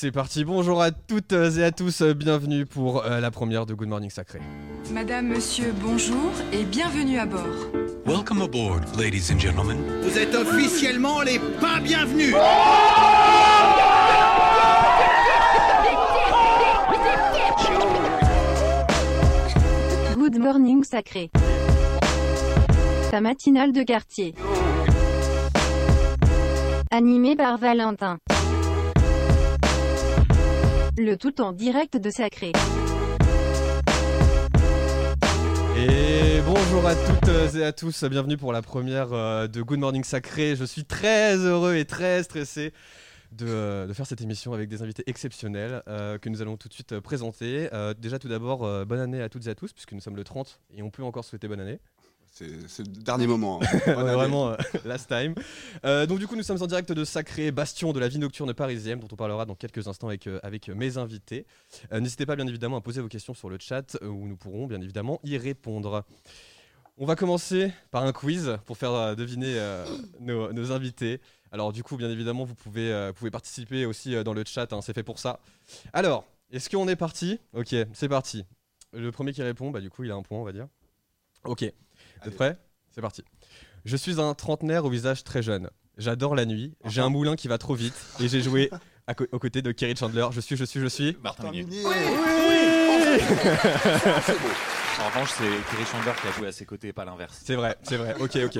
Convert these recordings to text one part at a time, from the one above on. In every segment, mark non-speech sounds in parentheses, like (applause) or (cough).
C'est parti, bonjour à toutes et à tous, bienvenue pour euh, la première de Good Morning Sacré. Madame, monsieur, bonjour et bienvenue à bord. Welcome aboard, ladies and gentlemen. Vous êtes officiellement les pas bienvenus Good Morning Sacré. Ta matinale de quartier. Animé par Valentin. Le tout en direct de Sacré. Et bonjour à toutes et à tous, bienvenue pour la première euh, de Good Morning Sacré. Je suis très heureux et très stressé de, euh, faire cette émission avec des invités exceptionnels euh, que nous allons tout de suite euh, présenter. Euh, déjà tout d'abord, euh, bonne année à toutes et à tous, puisque nous sommes le 30 et on peut encore souhaiter bonne année. C'est le dernier moment. hein. On (laughs) Bonne est année. vraiment euh, last time. Euh, donc du coup, nous sommes en direct de Sacré, bastion de la vie nocturne parisienne, dont on parlera dans quelques instants avec, euh, avec mes invités. N'hésitez pas bien évidemment à poser vos questions sur le chat, où nous pourrons bien évidemment y répondre. On va commencer par un quiz pour faire deviner nos, nos invités. Alors du coup, bien évidemment, vous pouvez, euh, pouvez participer aussi dans le chat, hein, c'est fait pour ça. Alors, est-ce qu'on est parti? Ok, c'est parti. Le premier qui répond, bah, du coup, il a un point, on va dire. Ok, vous Allez. prêts C'est parti. Je suis un trentenaire au visage très jeune. J'adore la nuit. J'ai un moulin qui va trop vite et j'ai joué à co- aux côtés de Kerry Chandler. Je suis, je suis, je suis. Martin Minu. C'est beau. En revanche, c'est Kerry Chandler qui a joué à ses côtés, pas l'inverse. C'est vrai, c'est vrai. Ok, ok.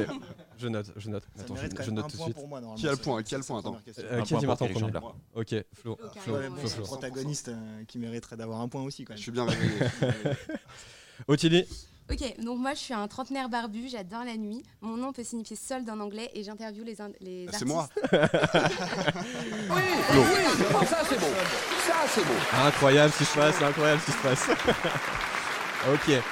Je note, je note. Ça Attends, je, je note un tout de point suite. pour moi, normalement. Qui a le point Qui a le point Attends. Euh, Un qui a point dit pour Martin en Kerry premier Chandler. Ok, Flo. Flo, Ouais, mais Flo, c'est le Flo. protagoniste euh, qui mériterait d'avoir un point aussi quand Je même. suis bien réveillé. je suis bien réveillé. Ottilie Ok, donc moi je suis un trentenaire barbu, j'adore la nuit. Mon nom peut signifier solde en anglais et j'interviewe les, in- les Ah, artistes. C'est moi. Incroyable ce qui se passe, incroyable ce qui se passe. (laughs) ok.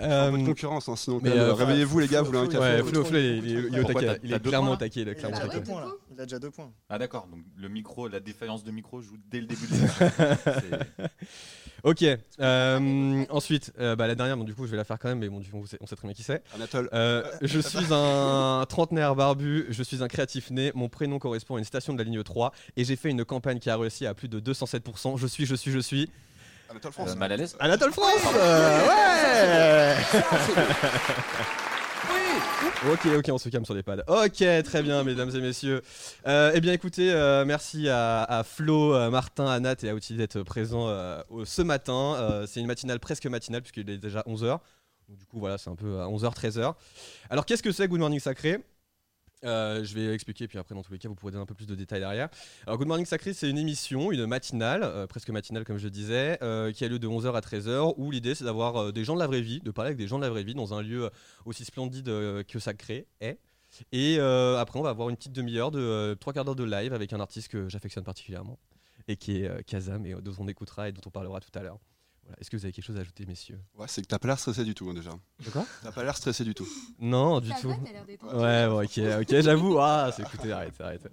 Euh, concurrence, hein, sinon. mais, quand même, euh, Réveillez-vous, les gars, vous voulez un café ouais, Flo, il est, il est- il est au Pourquoi taquet, t'as- il t'as est deux clairement au taquet, il est Il a au déjà deux taquet. points là. Il a déjà deux points. Ah d'accord, donc le micro, la défaillance de micro joue dès le début de (laughs) l'émission. C'est- (laughs) Ok. euh, ensuite, euh, bah, la dernière, bon, du coup, je vais la faire quand même, mais bon, du coup, on sait, on sait très bien qui c'est. Anatole. Euh, je suis un trentenaire barbu, je suis un créatif né, mon prénom correspond à une station de la ligne 3 et j'ai fait une campagne qui a réussi à plus de 207%. Je suis, je suis, je suis. Anatole France. Euh, mal à l'aise Anatole France euh, Ouais Ok, ok, on se calme sur les pads. Ok, très bien, mesdames et messieurs. Euh, eh bien, écoutez, euh, merci à, à Flo, euh, Martin, à Nat et à Outil d'être présents ce matin. C'est une matinale presque matinale, puisqu'il est déjà 11h. Du coup, voilà, c'est un peu à 11h, 13h. Alors, qu'est-ce que c'est Good Morning Sacré? Euh, je vais expliquer, puis après, dans tous les cas, vous pourrez donner un peu plus de détails derrière. Alors, Good Morning Sacré, c'est une émission, une matinale, euh, presque matinale, comme je disais, euh, qui a lieu de 11h à 13h, où l'idée, c'est d'avoir des gens de la vraie vie, de parler avec des gens de la vraie vie dans un lieu aussi splendide que Sacré est. Et après, on va avoir une petite demi-heure de trois quarts d'heure de live avec un artiste que j'affectionne particulièrement, et qui est Kazam, et dont on écoutera et dont on parlera tout à l'heure. Voilà. Est-ce que vous avez quelque chose à ajouter, messieurs? Ouais, c'est que t'as pas l'air stressé du tout, hein, déjà. De quoi? T'as pas l'air stressé du tout. Non, du tout. Ouais, bon, ok, ok, j'avoue. Ah, c'est écoutez, arrête, arrête.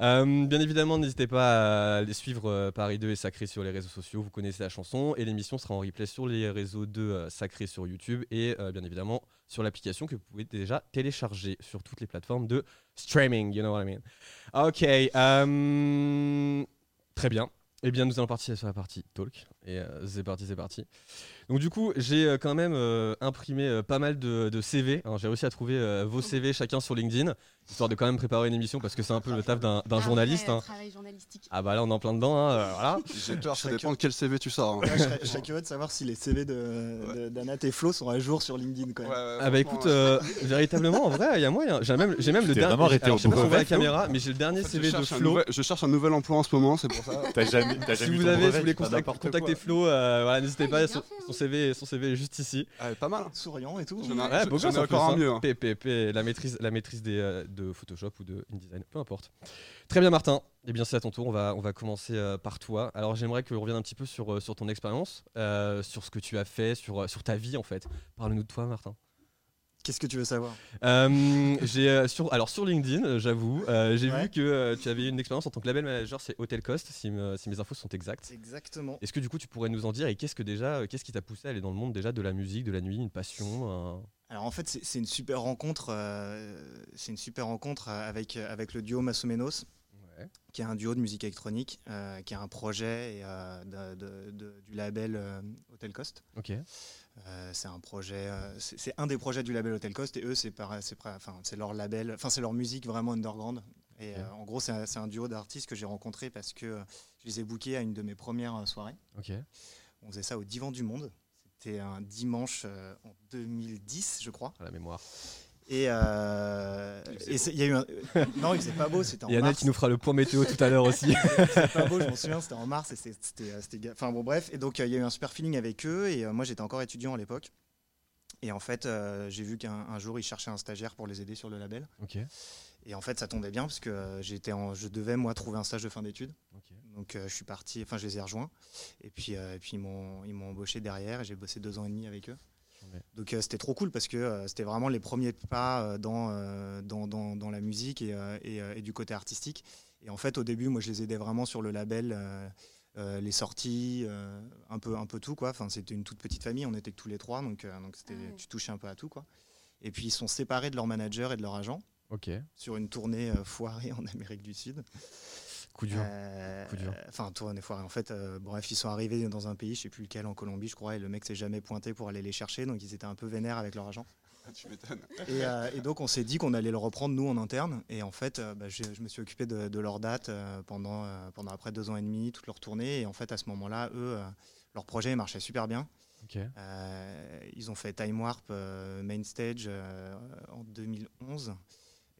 Euh, bien évidemment, n'hésitez pas à les suivre euh, Paris 2 et Sacré sur les réseaux sociaux. Vous connaissez la chanson et l'émission sera en replay sur les réseaux de euh, Sacré sur YouTube et euh, bien évidemment sur l'application que vous pouvez déjà télécharger sur toutes les plateformes de streaming. You know what I mean? Ok, euh, très bien. Eh bien, nous allons partir sur la partie talk. Et euh, c'est parti, c'est parti. Donc, du coup, j'ai euh, quand même euh, imprimé euh, pas mal de, de CV. hein. J'ai réussi à trouver euh, vos CV chacun sur LinkedIn, histoire de quand même préparer une émission parce que c'est un peu le taf d'un d'un Un journaliste. vrai, hein. travail journalistique. Ah bah là, on est en plein dedans. hein, euh, voilà. (laughs) J'ai peur, ça Chacun- dépend de quel CV tu sors. hein. Ouais, je, serais, je serais curieux de savoir si les CV de, de- d'Anat et Flo sont à jour sur LinkedIn quand même. Ouais, ouais, Ah bah écoute, euh, véritablement, en vrai, il y a moyen. J'ai même, le dernier. vraiment arrêté alors, au je sais pas bout. si on voit la caméra, mais j'ai le dernier en fait, CV de cherche un Flo. nouvel- je cherche un nouvel emploi en ce moment, c'est pour ça. T'as jamais, Si jamais vous avez, si vous voulez contacter. Flo, voilà, n'hésitez Ah, pas. Son, CV, son CV est juste ici. Ah, pas mal. Souriant et tout. J'en ai Ouais, j'en beau ai gosse en encore plus, un hein. mieux. hein. PPP, la maîtrise, la maîtrise des, euh, de Photoshop ou de InDesign, peu importe. Très bien, Martin. Eh bien, c'est à ton tour. On va, on va commencer euh, par toi. Alors, j'aimerais que revienne un petit peu sur, euh, sur ton expérience, euh, sur ce que tu as fait, sur, sur ta vie en fait. Parle-nous de toi, Martin. Qu'est-ce que tu veux savoir? Euh, j'ai euh, sur, alors sur LinkedIn, euh, j'avoue, euh, j'ai Ouais. vu que euh, tu avais une expérience en tant que label manager, c'est Hotel Cost, si, me- si mes infos sont exactes. Exactement. Est-ce que du coup, tu pourrais nous en dire et qu'est-ce que déjà, qu'est-ce qui t'a poussé à aller dans le monde déjà de la musique, de la nuit, une passion un- Alors en fait, c'est c'est une super rencontre. c'est une super rencontre avec, avec le duo Massomenos. Ouais. qui est un duo de musique électronique, euh, qui est un projet et, euh, de- de- de- du label euh, Hotel Cost. Ok. C'est un projet, c'est un des projets du label Hotel Cost et eux c'est leur label, enfin c'est leur musique vraiment underground. Et en gros c'est un, un duo d'artistes que j'ai rencontré parce que je les ai bookés à une de mes premières soirées. Ok. On faisait ça au Divan du Monde. C'était un dimanche en 2010 je crois. À la mémoire. Et euh, Il y a eu un... non il faisait pas beau, c'était en Il y a Annette mars. qui nous fera le point météo tout à l'heure aussi. C'était pas beau, je m'en souviens, c'était en mars et c'était. euh, Enfin bon, bref. Et donc, euh, il y a eu un super feeling avec eux. Et euh, moi, j'étais encore étudiant à l'époque. Et en fait, euh, j'ai vu qu'un un jour, ils cherchaient un stagiaire pour les aider sur le label. ok. Et en fait, ça tombait bien parce que euh, j'étais en, je devais, moi, trouver un stage de fin d'études. Ok. Donc, euh, je suis parti, enfin, je les ai rejoints. Et puis, euh, et puis ils m'ont ils m'ont embauché derrière et j'ai bossé deux ans et demi avec eux. Donc, euh, c'était trop cool parce que euh, c'était vraiment les premiers pas euh, dans, euh, dans, dans, dans la musique et, euh, et, euh, et du côté artistique. Et en fait, au début, moi, je les aidais vraiment sur le label. euh, euh, les sorties, euh, un, peu, un peu tout. Quoi. Enfin, c'était une toute petite famille, on était que tous les trois, donc, euh, donc c'était- Ah ouais. tu touchais un peu à tout. Quoi. Et puis ils sont séparés de leur manager et de leur agent sur une tournée euh, foirée en (laughs) Amérique du Sud. Coup dur. Euh, Coup dur. Enfin, tournée foirée. En fait, euh, bref, ils sont arrivés dans un pays, je sais plus lequel, en Colombie, je crois, et le mec s'est jamais pointé pour aller les chercher, donc ils étaient un peu vénères avec leur agent. (laughs) Tu m'étonnes. Et, euh, et donc on s'est dit qu'on allait le reprendre nous en interne. Et en fait, euh, bah, je me suis occupé de, de leur date euh, pendant, euh, pendant après deux ans et demi, toute leur tournée. Et en fait, à ce moment-là, eux, euh, leur projet marchait super bien. Ok. Euh, ils ont fait Time Warp euh, Main Stage euh, en 2011.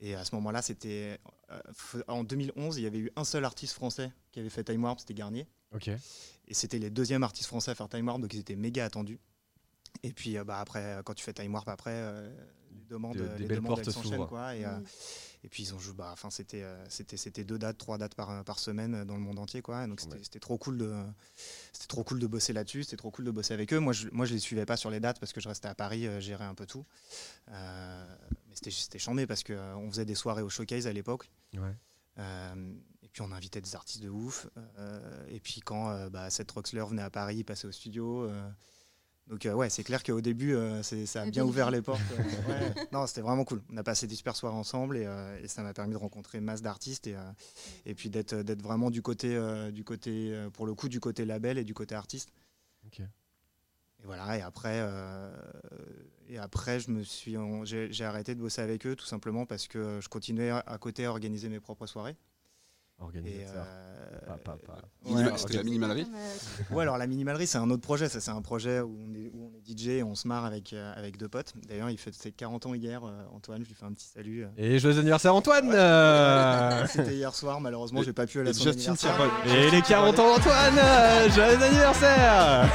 Et à ce moment-là, c'était. Euh, en 2011, il y avait eu un seul artiste français qui avait fait Time Warp, c'était Garnier. Ok. Et c'était les deuxièmes artistes français à faire Time Warp, donc ils étaient méga attendus. Et puis euh, bah, après, euh, quand tu fais Time Warp, après, euh, les demandes, De- euh, des les belles demandes s'enchaînent, quoi. Et, euh, Mm. et puis ils ont joué, bah, enfin c'était, euh, c'était, c'était deux dates, trois dates par, par semaine euh, dans le monde entier, quoi. Donc Ouais. c'était, c'était trop cool de, c'était trop cool de bosser là-dessus, c'était trop cool de bosser avec eux. Moi, je, moi, je les suivais pas sur les dates parce que je restais à Paris, euh, gérer un peu tout. Euh, mais c'était, c'était chambé parce que euh, on faisait des soirées au showcase à l'époque. Ouais. Euh, et puis on invitait des artistes de ouf. Euh, et puis quand euh, bah, Seth Roxler venait à Paris, il passait au studio. euh, donc euh, ouais, c'est clair qu'au début, euh, ça a bien ouvert les portes. (laughs) ouais. Non, c'était vraiment cool. On a passé des super soirées ensemble et, euh, et ça m'a permis de rencontrer masse d'artistes et, euh, et puis d'être d'être vraiment du côté, euh, du côté pour le coup, du côté label et du côté artiste. Ok. Et voilà, et après, euh, et après je me suis, j'ai arrêté de bosser avec eux tout simplement parce que je continuais à côté à organiser mes propres soirées. Et, Organisateur. euh, ouais, C'était la minimalerie Ouais, alors la minimalerie, c'est un autre projet. Ça, c'est un projet où on est, où on est DJ et on se marre avec, euh, avec deux potes. D'ailleurs, il fait ses 40 ans hier, euh, Antoine. Je lui fais un petit salut. euh. Et joyeux anniversaire Antoine euh. (laughs) C'était hier soir, malheureusement, Et- j'ai pas pu aller à son Justin anniversaire. Timberlake. Et les 40 ans d'Antoine euh, Joyeux anniversaire (laughs)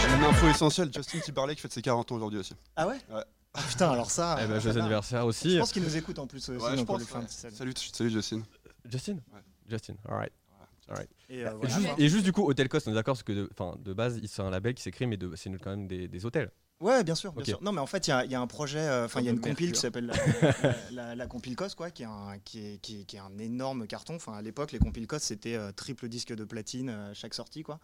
J'ai une info essentielle. Justin Timberlake fête ses 40 ans aujourd'hui aussi. Ah ouais? Ouais. Ah putain, alors ça. Eh ben joyeux anniversaire aussi. Je pense qu'il nous écoute en plus. aussi, Ouais, je pense. lui fait un ouais. petit salut. Salut, salut Justin. Justin Ouais. Justin, alright. Et, euh, Et, voilà, juste, quoi. et juste du coup, Hotel Cost, on est d'accord parce que de, enfin, de base, c'est un label qui s'écrit, mais c'est quand même des, des hôtels. Ouais, bien sûr, bien Ok. sûr. Non, mais en fait, il y a, il y a un projet, euh, enfin, il y a une compile qui s'appelle la, la, (laughs) la- la compile COS, quoi, qui est, un, qui, est, qui, est, qui est un énorme carton. Enfin, à l'époque, les compiles COS, c'était euh, triple disque de platine euh, à chaque sortie, quoi.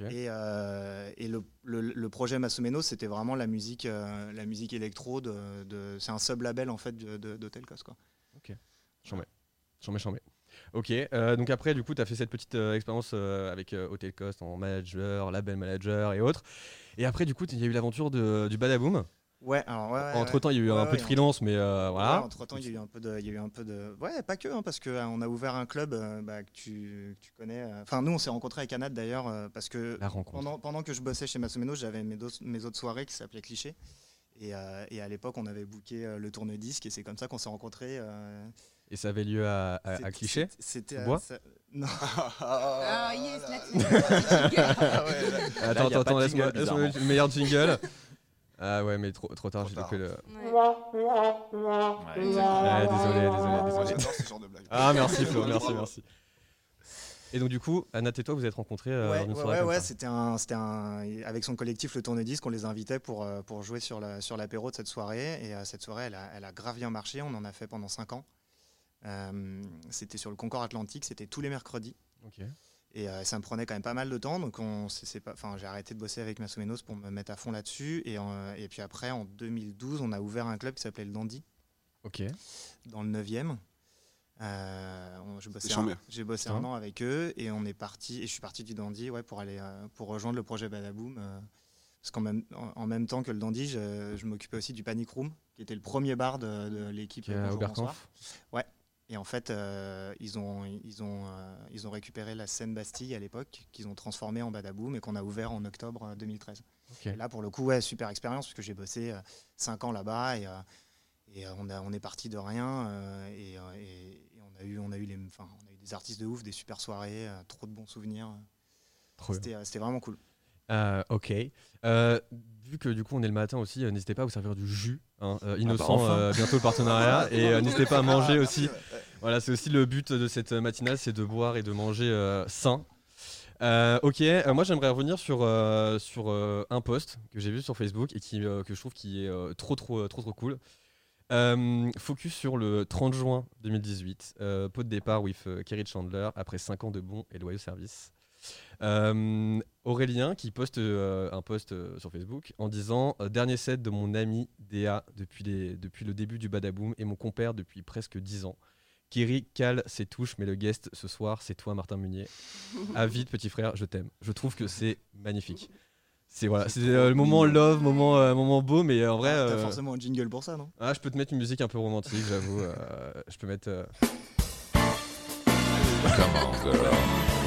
Ok. Et, euh, et le, le, le projet Masomeno, c'était vraiment la musique, euh, la musique électro. De, de- c'est un sub-label, en fait, de- de- d'Hotel COS, quoi. Chambé. Chambé, chambé. Ok, euh, donc après, du coup, tu as fait cette petite euh, expérience euh, avec Hotel Cost en manager, label manager et autres. Et après, du coup, il y a eu l'aventure du Badaboom. Ouais, alors, ouais, ouais, Entre temps, il y a eu un peu de freelance, mais voilà. entre temps, il y a eu un peu de, il y a eu un peu de, ouais, pas que, hein, parce que euh, on a ouvert un club bah, que tu, que tu connais. Enfin, nous, on s'est rencontrés avec Anad d'ailleurs, parce que La rencontre. pendant, pendant que je bossais chez Masomeno, j'avais mes, autres soirées qui s'appelaient Cliché. Et, et à l'époque, on avait booké le tourne-disque et c'est comme ça qu'on s'est rencontrés. Et ça avait lieu à, à, à c'est- Cliché. C'était à- bois ça- Non. Ah yes, (laughs) là, Attends, attends, laisse-moi le meilleur jingle. (laughs) Ah ouais, mais trop, trop tard, j'ai loupé le. Ouais. Ouais, Ah, désolé, désolé, Moi, désolé. J'adore ce genre de blague. Ah, merci Flo, (laughs) merci, merci. Et donc, du coup, Anna et toi, vous êtes rencontrés euh, ouais, lors d'une ouais, soirée ouais, ouais, c'était un, c'était un, avec son collectif le tourne-disque, on les invitait pour, euh, pour jouer sur la, sur l'apéro de cette soirée. Et euh, cette soirée, elle a, elle a grave bien marché. On en a fait pendant 5 ans. Euh, c'était sur le Concorde Atlantique, c'était tous les mercredis. Et euh, ça me prenait quand même pas mal de temps, donc on, c'est, c'est pas, enfin, j'ai arrêté de bosser avec Massomenos pour me mettre à fond là-dessus. Et, euh, et puis après, en 2012, on a ouvert un club qui s'appelait le Dandy, Ok. dans le 9e. Euh, on- je bossais C'est un- chambé. J'ai bossé un an avec eux et on est parti. Et je suis parti du Dandy ouais, pour aller euh, pour rejoindre le projet Badaboom. euh, parce qu'en même, en, en même temps que le Dandy, je, je m'occupais aussi du Panic Room, qui était le premier bar de, de l'équipe Qui est à Bonjour, Oberkampf. Bonsoir. Et en fait, euh, ils, ont, ils, ont, euh, ils ont récupéré la scène Bastille à l'époque, qu'ils ont transformée en Badaboom et qu'on a ouvert en octobre euh, 2013. Ok. Et là, pour le coup, ouais, super expérience, parce que j'ai bossé 5 ans là-bas et, euh, et euh, on, a, on est parti de rien. euh, et, euh, on, a eu, on, a eu les, on a eu des artistes de ouf, des super soirées, euh, trop de bons souvenirs. Euh, c'était vraiment cool. Euh, ok. Euh, vu que du coup on est le matin aussi, euh, n'hésitez pas à vous servir du jus. hein, euh, innocent, enfin. euh, bientôt le partenariat. (laughs) et euh, n'hésitez pas à manger aussi. Voilà, c'est aussi le but de cette matinale, c'est de boire et de manger euh, sain. Euh, ok, euh, moi j'aimerais revenir sur, euh, sur euh, un post que j'ai vu sur Facebook et qui, euh, que je trouve qui est euh, trop, trop, trop, trop cool. Euh, focus sur le 30 juin 2018, euh, pot de départ with euh, Kerry Chandler après 5 ans de bons et loyaux services. Euh, Aurélien qui poste euh, un post euh, sur Facebook en disant euh, Dernier set de mon ami Déa depuis, les- depuis le début du Badaboom et mon compère depuis presque 10 ans. Kerry cale ses touches, mais le guest ce soir, c'est toi, Martin Munier. À (laughs) vite, petit frère, je t'aime. Je trouve que c'est magnifique. C'est voilà, c'est euh, le moment love, moment, euh, moment beau, mais euh, en vrai. T'as euh, forcément un jingle pour ça, non? Ah, je peux te mettre une musique un peu romantique, j'avoue. euh, je peux mettre. euh,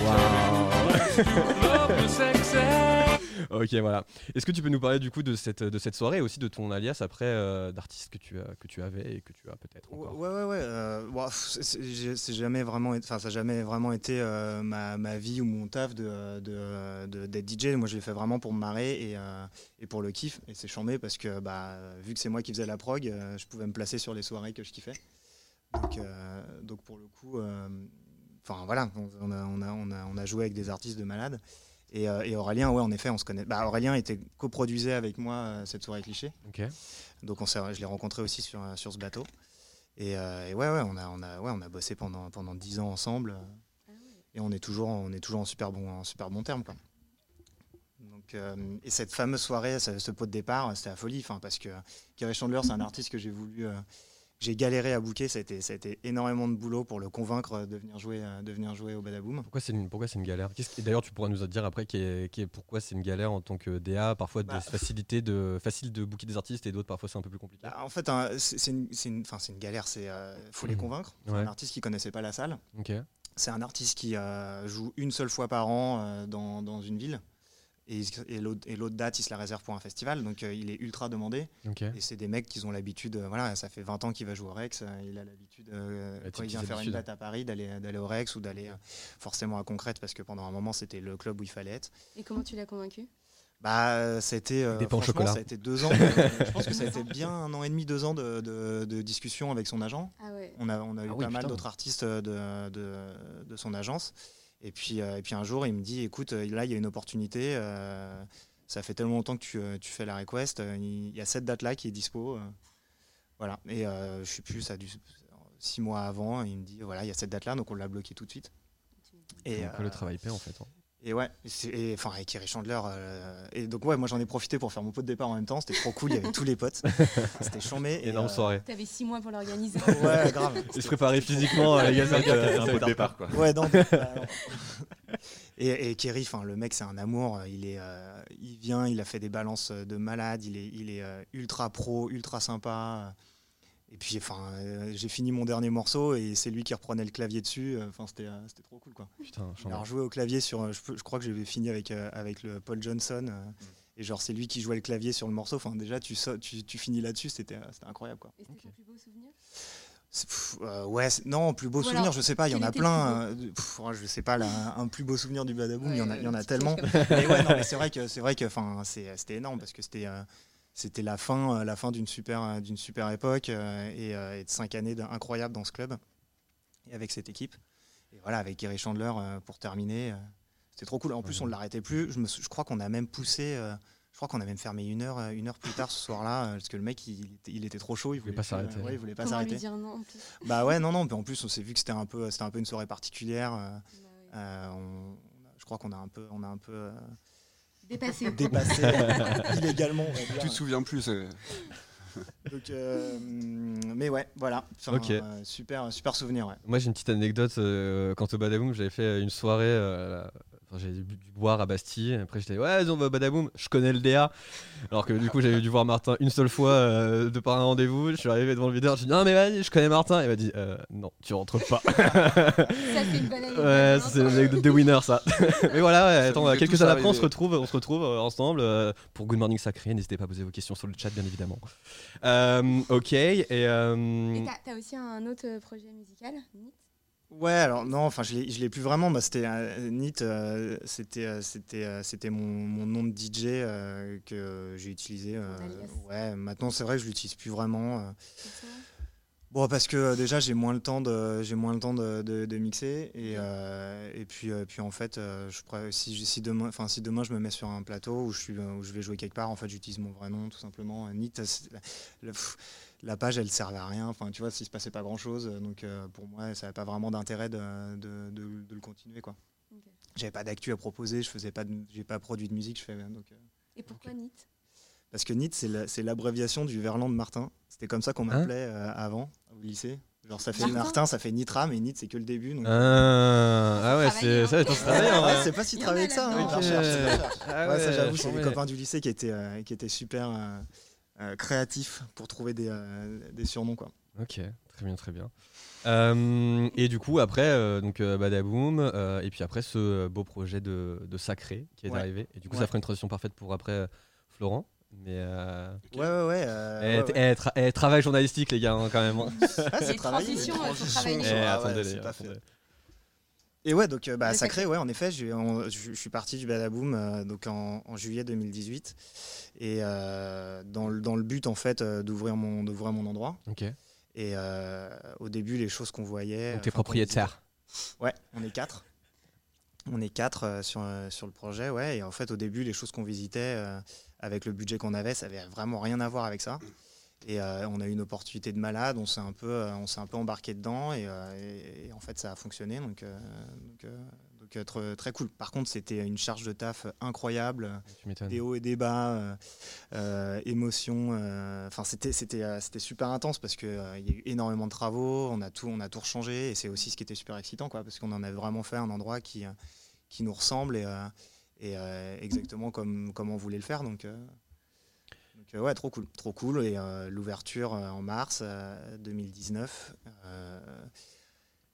Waouh. (laughs) ok, voilà. Est-ce que tu peux nous parler du coup de cette, de cette soirée et aussi de ton alias après euh, d'artiste que tu, que tu avais et que tu as peut-être Ouais, ouais, ouais. euh, ça n'a jamais vraiment été euh, ma, ma vie ou mon taf de, de, de- d'être DJ. Moi, je l'ai fait vraiment pour me marrer et, euh, et pour le kiff. Et c'est chambé parce que, bah, vu que c'est moi qui faisais la prog, je pouvais me placer sur les soirées que je kiffais. Donc, donc pour le coup, enfin voilà, on, a, on, a, on, a, on a joué avec des artistes de malades. Et, euh, et Aurélien, ouais, en effet, on se connaît. Bah, Aurélien était coproduisait avec moi euh, cette soirée cliché. Ok. Donc on s'est- je l'ai rencontré aussi sur, euh, sur ce bateau. Et, euh, et ouais, ouais, on a, on a, ouais, on a bossé pendant, pendant 10 ans ensemble. euh, Et on est toujours, on est toujours en super bon, en super bon terme. Quoi. Donc, euh, et cette fameuse soirée, ce, ce pot de départ, c'était la folie. Enfin, parce que Kerry Chandler, c'est un artiste que j'ai voulu. euh, j'ai galéré à booker, ça a, été, ça a été énormément de boulot pour le convaincre de venir jouer, euh, de venir jouer au Badaboom. Pourquoi c'est une, pourquoi c'est une galère? D'ailleurs, tu pourras nous dire après qui est, qui est- pourquoi c'est une galère en tant que DA. Parfois, de Bah. facilité de, facile de booker des artistes et d'autres, parfois, c'est un peu plus compliqué? Bah, en fait, hein, c'est une, une, galère, il faut les Mhm. convaincre. C'est Ouais. un artiste qui connaissait pas la salle. C'est un artiste qui euh, joue une seule fois par an euh, dans, dans une ville. Et, et l'autre et l'autre date, il se la réserve pour un festival. Donc euh, il est ultra demandé. Et c'est des mecs qui ont l'habitude, euh, voilà, ça fait 20 ans qu'il va jouer au Rex. euh, il a l'habitude, euh, quand il vient faire une date à Paris, d'aller d'aller au Rex ou d'aller euh, forcément à Concrète parce que pendant un moment, c'était le club où il fallait être. Et comment tu l'as convaincu? Bah, euh, c'était. euh, Des pains au franchement, chocolat. Ça a été deux ans. de- (laughs) je pense que ça a été bien un an et demi, deux ans de, de, de discussion avec son agent. Ah ouais. On a, on a eu Ah oui, pas mal d'autres artistes de, de, de son agence. Et puis, euh, et puis un jour, il me dit écoute, euh, là, il y a une opportunité. euh, ça fait tellement longtemps que tu, tu fais la request. Il y a cette date-là qui est dispo. voilà. Et je sais plus, ça a dû. Six mois avant, il me dit voilà, il y a cette date-là, donc on l'a bloqué tout de suite. Et, Donc, le travail paie en fait. hein. Et ouais, et et enfin avec Kerry Chandler. euh, et donc ouais, moi j'en ai profité pour faire mon pot de départ en même temps. C'était trop cool, il y avait tous les potes. (laughs) C'était chambé. et, Énorme euh, soirée. T'avais six mois pour l'organiser. Ouais, grave. (laughs) Et se préparer physiquement, être, euh, C'est ça un être de départ, quoi. Ouais, non. bah, (laughs) et, et Kerry, enfin le mec c'est un amour. Il est, euh, il vient, il a fait des balances de malade. Il est, il est euh, ultra pro, ultra sympa. Et puis enfin, euh, j'ai fini mon dernier morceau et c'est lui qui reprenait le clavier dessus. Enfin c'était, euh, c'était trop cool quoi. Putain. Alors jouer au clavier sur, euh, je, crois que j'avais fini avec euh, avec le Paul Johnson. euh, Et genre c'est lui qui jouait le clavier sur le morceau. Enfin déjà tu, tu, tu finis là-dessus, c'était, euh, c'était incroyable quoi. Et c'était ton plus beau souvenir C'est- pff, euh, ouais, c'est- non, plus beau Ou souvenir, je sais pas, il y en a plein. euh, pff, je sais pas, là, un plus beau souvenir du Badaboom, il y en a, il y en a tellement. Mais ouais, non, mais c'est vrai que c'est vrai que, enfin, c'est- c'était énorme parce que c'était, euh, c'était la fin, euh, la fin d'une super, euh, d'une super époque euh, et, et de cinq années incroyables dans ce club et avec cette équipe. Et voilà, avec Gary Chandler pour terminer, c'était trop cool. En plus, on ne l'arrêtait plus. Je, me, sou- je crois qu'on a même poussé. je crois qu'on a même fermé une heure, une heure plus tard ce soir-là, parce que le mec, il, était- il était trop chaud, il voulait voulait pas s'arrêter. ouais, il voulait pas s'arrêter. dire non en plus? Bah ouais, non, non. En plus, on s'est vu que c'était un peu, c'était un peu une soirée particulière. Bah euh, on- je crois qu'on a un peu, on a un peu euh, Dépassé. dépassé (laughs) illégalement. on va dire. Tu te souviens plus, Donc, euh, mais ouais, voilà. Enfin, Ok. euh, super, super souvenir. Ouais. Moi, j'ai une petite anecdote. euh, quant au Badaboom, j'avais fait une soirée. euh, enfin, bu du boire à Bastille. Après, j'étais ouais, vas-y, on va au Badaboom. Je connais le DA. Alors que du coup, j'avais dû voir Martin une seule fois euh, de par un rendez-vous. Je suis arrivé devant le videur. J'ai dit non, mais vas-y, je connais Martin. Il m'a dit euh, non, tu rentres pas. Ça, c'est une bonne anecdote. (laughs) Ouais, hein. c'est l'anecdote de winner ça. (laughs) Mais voilà, ouais, attends, nous est quelques années après, on se retrouve, on se retrouve euh, ensemble euh, pour Good Morning Sacré. N'hésitez pas à poser vos questions sur le chat, bien évidemment. Euh, ok, et euh, Et t'as- t'as aussi un autre euh, projet musical, Nit? Ouais, alors non, enfin je l'ai je l'ai plus vraiment. Bah, c'était euh, NIT, euh, c'était euh, c'était c'était mon, mon nom de DJ que j'ai utilisé. ouais, maintenant c'est vrai que je l'utilise plus vraiment. Bon, parce que déjà j'ai moins le temps de j'ai moins le temps de, de- de mixer et, et puis puis en fait je si si demain enfin si demain je me mets sur un plateau où je suis où je vais jouer quelque part en fait j'utilise mon vrai nom tout simplement. NIT, c'est- la, la- pff, la page elle servait à rien. Enfin tu vois s'il se passait pas grand chose donc euh, pour moi ça n'avait pas vraiment d'intérêt de, de, de- de le continuer quoi. J'avais pas d'actu à proposer, je faisais pas de- j'ai pas produit de musique, je fais donc euh, Et pourquoi Nit parce que NIT, c'est la- l'abréviation du Verlan de Martin. C'était comme ça qu'on Hein? m'appelait euh, avant, au lycée. Genre, ça fait Martin? Martin, ça fait Nitra, mais NIT, c'est que le début. Donc... ah, ah ouais, c'est ça, hein. c'est (laughs) travaillé, en Ouais, c'est pas si travaillé que ça. hein, la la. Ah Ouais, ça, j'avoue, c'est les copains du lycée qui étaient, euh, qui étaient super euh, euh, créatifs pour trouver des, euh, des surnoms. Quoi. Ok, très bien, très bien. Euh, et du coup, après, euh, donc euh, Badaboom, euh, et puis après ce beau projet de, de Sacré qui est Ouais. arrivé. Et du coup, Ouais. ça ferait une transition parfaite pour après Florent. Mais euh, Ouais, ouais, ouais. euh, eh, ouais, eh, tra- eh, travail journalistique, les gars, hein, quand même. hein. (laughs) Ah, c'est. Eh, Ah ouais, attendez, c'est les pas attendez. Et ouais, donc euh, bah, sacré, ouais, en effet, on- je je suis parti du Badaboom euh, donc en, en juillet 2018 et euh, dans, le- dans le but en fait euh, d'ouvrir mon d'ouvrir mon endroit. Ok. Et euh, au début, les choses qu'on voyait. Donc, t'es propriétaire. visitait- Ouais, on est quatre. On est quatre euh, sur, euh, sur le projet, ouais. Et en fait, au début, les choses qu'on visitait euh, avec le budget qu'on avait, ça avait vraiment rien à voir avec ça. Et euh, on a eu une opportunité de malade, on s'est un peu, euh, on s'est un peu embarqué dedans et, euh, et- et en fait ça a fonctionné donc, donc, donc, euh, très, cool. Par contre c'était une charge de taf incroyable, des hauts et des bas, émotions. Enfin c'était c'était c'était super intense parce que euh, il y a eu énormément de travaux, on a tout on a tout rechangé et c'est aussi ce qui était super excitant quoi parce qu'on en a vraiment fait un endroit qui qui nous ressemble et, et exactement comme comme on voulait le faire donc. Donc euh, ouais, trop cool, trop cool. Et euh, l'ouverture euh, en mars euh, 2019. euh,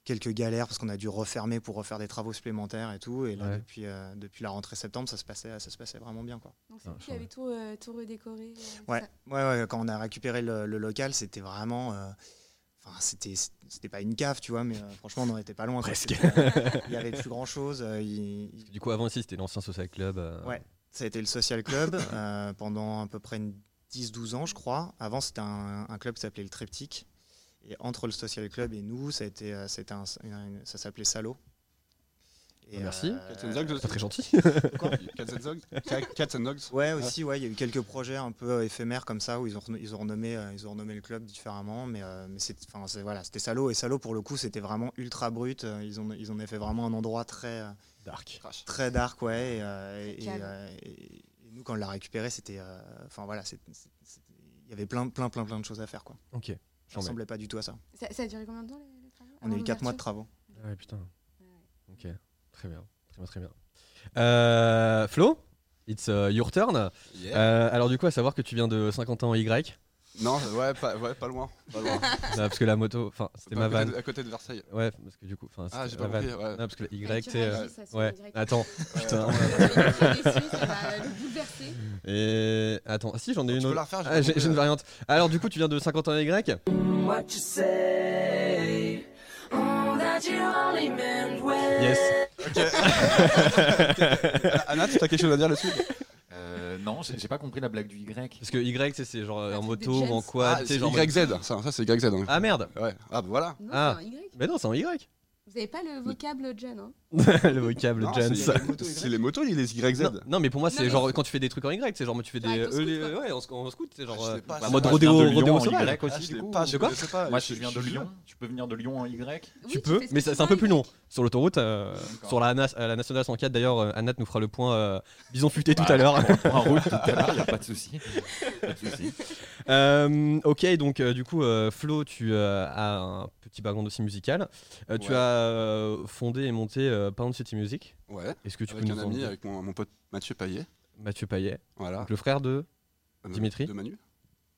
quelques galères parce qu'on a dû refermer pour refaire des travaux supplémentaires et tout. Et là, Ouais. depuis, euh, depuis la rentrée septembre, ça se passait, ça se passait vraiment bien. Quoi. Donc c'est Ah, vous qui avez tout, euh, tout redécoré euh, Ouais, ça. ouais, ouais, quand on a récupéré le, le local, c'était vraiment. euh, Enfin, c'était, c'était pas une cave, tu vois, mais euh, franchement, on n'en était pas loin. Presque. Il y avait plus grand chose. Du coup, avant aussi, c'était l'ancien Social Club. euh, Ouais. Ça a été le Social Club (laughs) euh, pendant à peu près une 10-12 ans, je crois. Avant, c'était un, un club qui s'appelait le Triptyque. Et entre le Social Club et nous, ça, a été, euh, un- ça s'appelait Salo. Et, merci. Cats and Dogs Pas aussi. très gentil. Quoi Cats and Dogs Ouais, aussi, ouais, il y a eu quelques projets un peu euh, éphémères comme ça où ils ont, ils ont, renommé, euh, ils ont renommé le club différemment. Mais, euh, mais c'est, enfin, c'est- voilà, c'était Salo. Et Salo, pour le coup, c'était vraiment ultra brut. Euh, Ils, ont, ils en ont fait vraiment un endroit très, euh, Dark. Crash. très dark, ouais. Et, euh, et- Cave. et, euh, et- et nous, quand on l'a récupéré, c'était. euh, Enfin, voilà, il y avait plein, plein, plein, plein de choses à faire, quoi. Ok. Ça ressemblait pas du tout à ça. Ça, ça a duré combien de temps les, les travaux? On a eu 4 mois de travaux. Ah ouais, putain. Ok, très bien, très bien, très bien. Euh, Flo, it's uh, your turn. Yeah. Euh, alors du coup, à savoir que tu viens de 50 ans Y, Non, ouais pas, ouais, pas loin. Pas loin. Non, parce que la moto, enfin, c'était ma vanne. à côté de Versailles. Ouais, parce que du coup, enfin, Ah, c'était j'ai pas la vanne. compris. Ouais. Non, parce que le Ah, Y, tu tu sais. réagis, ça, sur Ouais, attends, putain. Et attends, si, j'en ai Tu une peux autre. la refaire, j'ai Ah, une là. variante. Alors du coup, tu viens de 50 ans Y? Yes. (laughs) Anna, tu as quelque chose à dire là-dessus? Euh, non, j'ai pas compris la blague du Y. Parce que Y, c'est genre en moto ou en quad. Ah, c'est genre- YZ. Ça, ça c'est YZ. hein. Ah merde Ouais. Ah, bah voilà. Non, Ah. c'est un Y. Mais non, c'est en Y. Vous avez pas le vocable jeune, hein? (laughs) le vocable Jens. c'est- les motos, les YZ. Non, non, mais pour moi, c'est genre quand tu fais des trucs en Y, c'est genre tu fais des. Arrête, au euh, les- ouais, en, sc- en scout, c'est genre. Ah, euh, bah, mode rodéo, rodéo sauvage. Y Ah, aussi, je quoi. Moi, je viens de Lyon. Tu peux venir de Lyon en Y Tu peux, mais c'est un peu plus Y. long. Sur l'autoroute, euh, sur la, la nationale 104, d'ailleurs, euh, Anat nous fera le point euh, bison futé tout Bah, à l'heure. En route tout à l'heure, il a (laughs) pas de souci. Euh, ok, donc euh, du coup, euh, Flo, tu euh, as un petit background aussi musical. Euh, Tu as euh, fondé et monté euh, Pound City Music. Ouais, Est-ce que tu avec peux un nous en ami, dire avec mon, mon pote Mathieu Payet. Mathieu Payet, Voilà. donc le frère de Euh, Dimitri De Manu.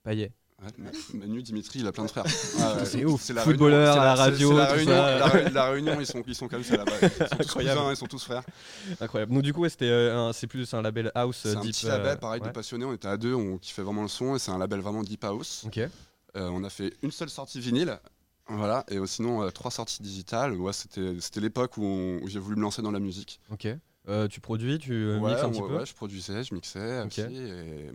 Payet. Ouais, Ma- Manu, Dimitri, il a plein de frères. (laughs) Ouais. C'est ouf. la Footballeur réunion, c'est à la radio, c'est la tout réunion, ça. la, ré- la réunion, ils sont, ils sont comme ça là-bas. Ils sont tous Incroyable. cousins, ils sont tous frères. Incroyable. Donc du coup, ouais, c'était euh, un- c'est plus un label house euh, C'est un deep. petit euh, label, pareil, ouais. de passionnés. On était à deux, on kiffait vraiment le son et c'est un label vraiment deep house. Ok. Euh, on a fait une seule sortie vinyle. Voilà, et euh, sinon euh, trois sorties digitales. Ouais, c'était l'époque où, j'ai voulu me lancer dans la musique. Ok. Euh, tu produis, tu ouais, mixes un ouais, petit peu. ouais, je produisais, je mixais Ok. aussi. Et,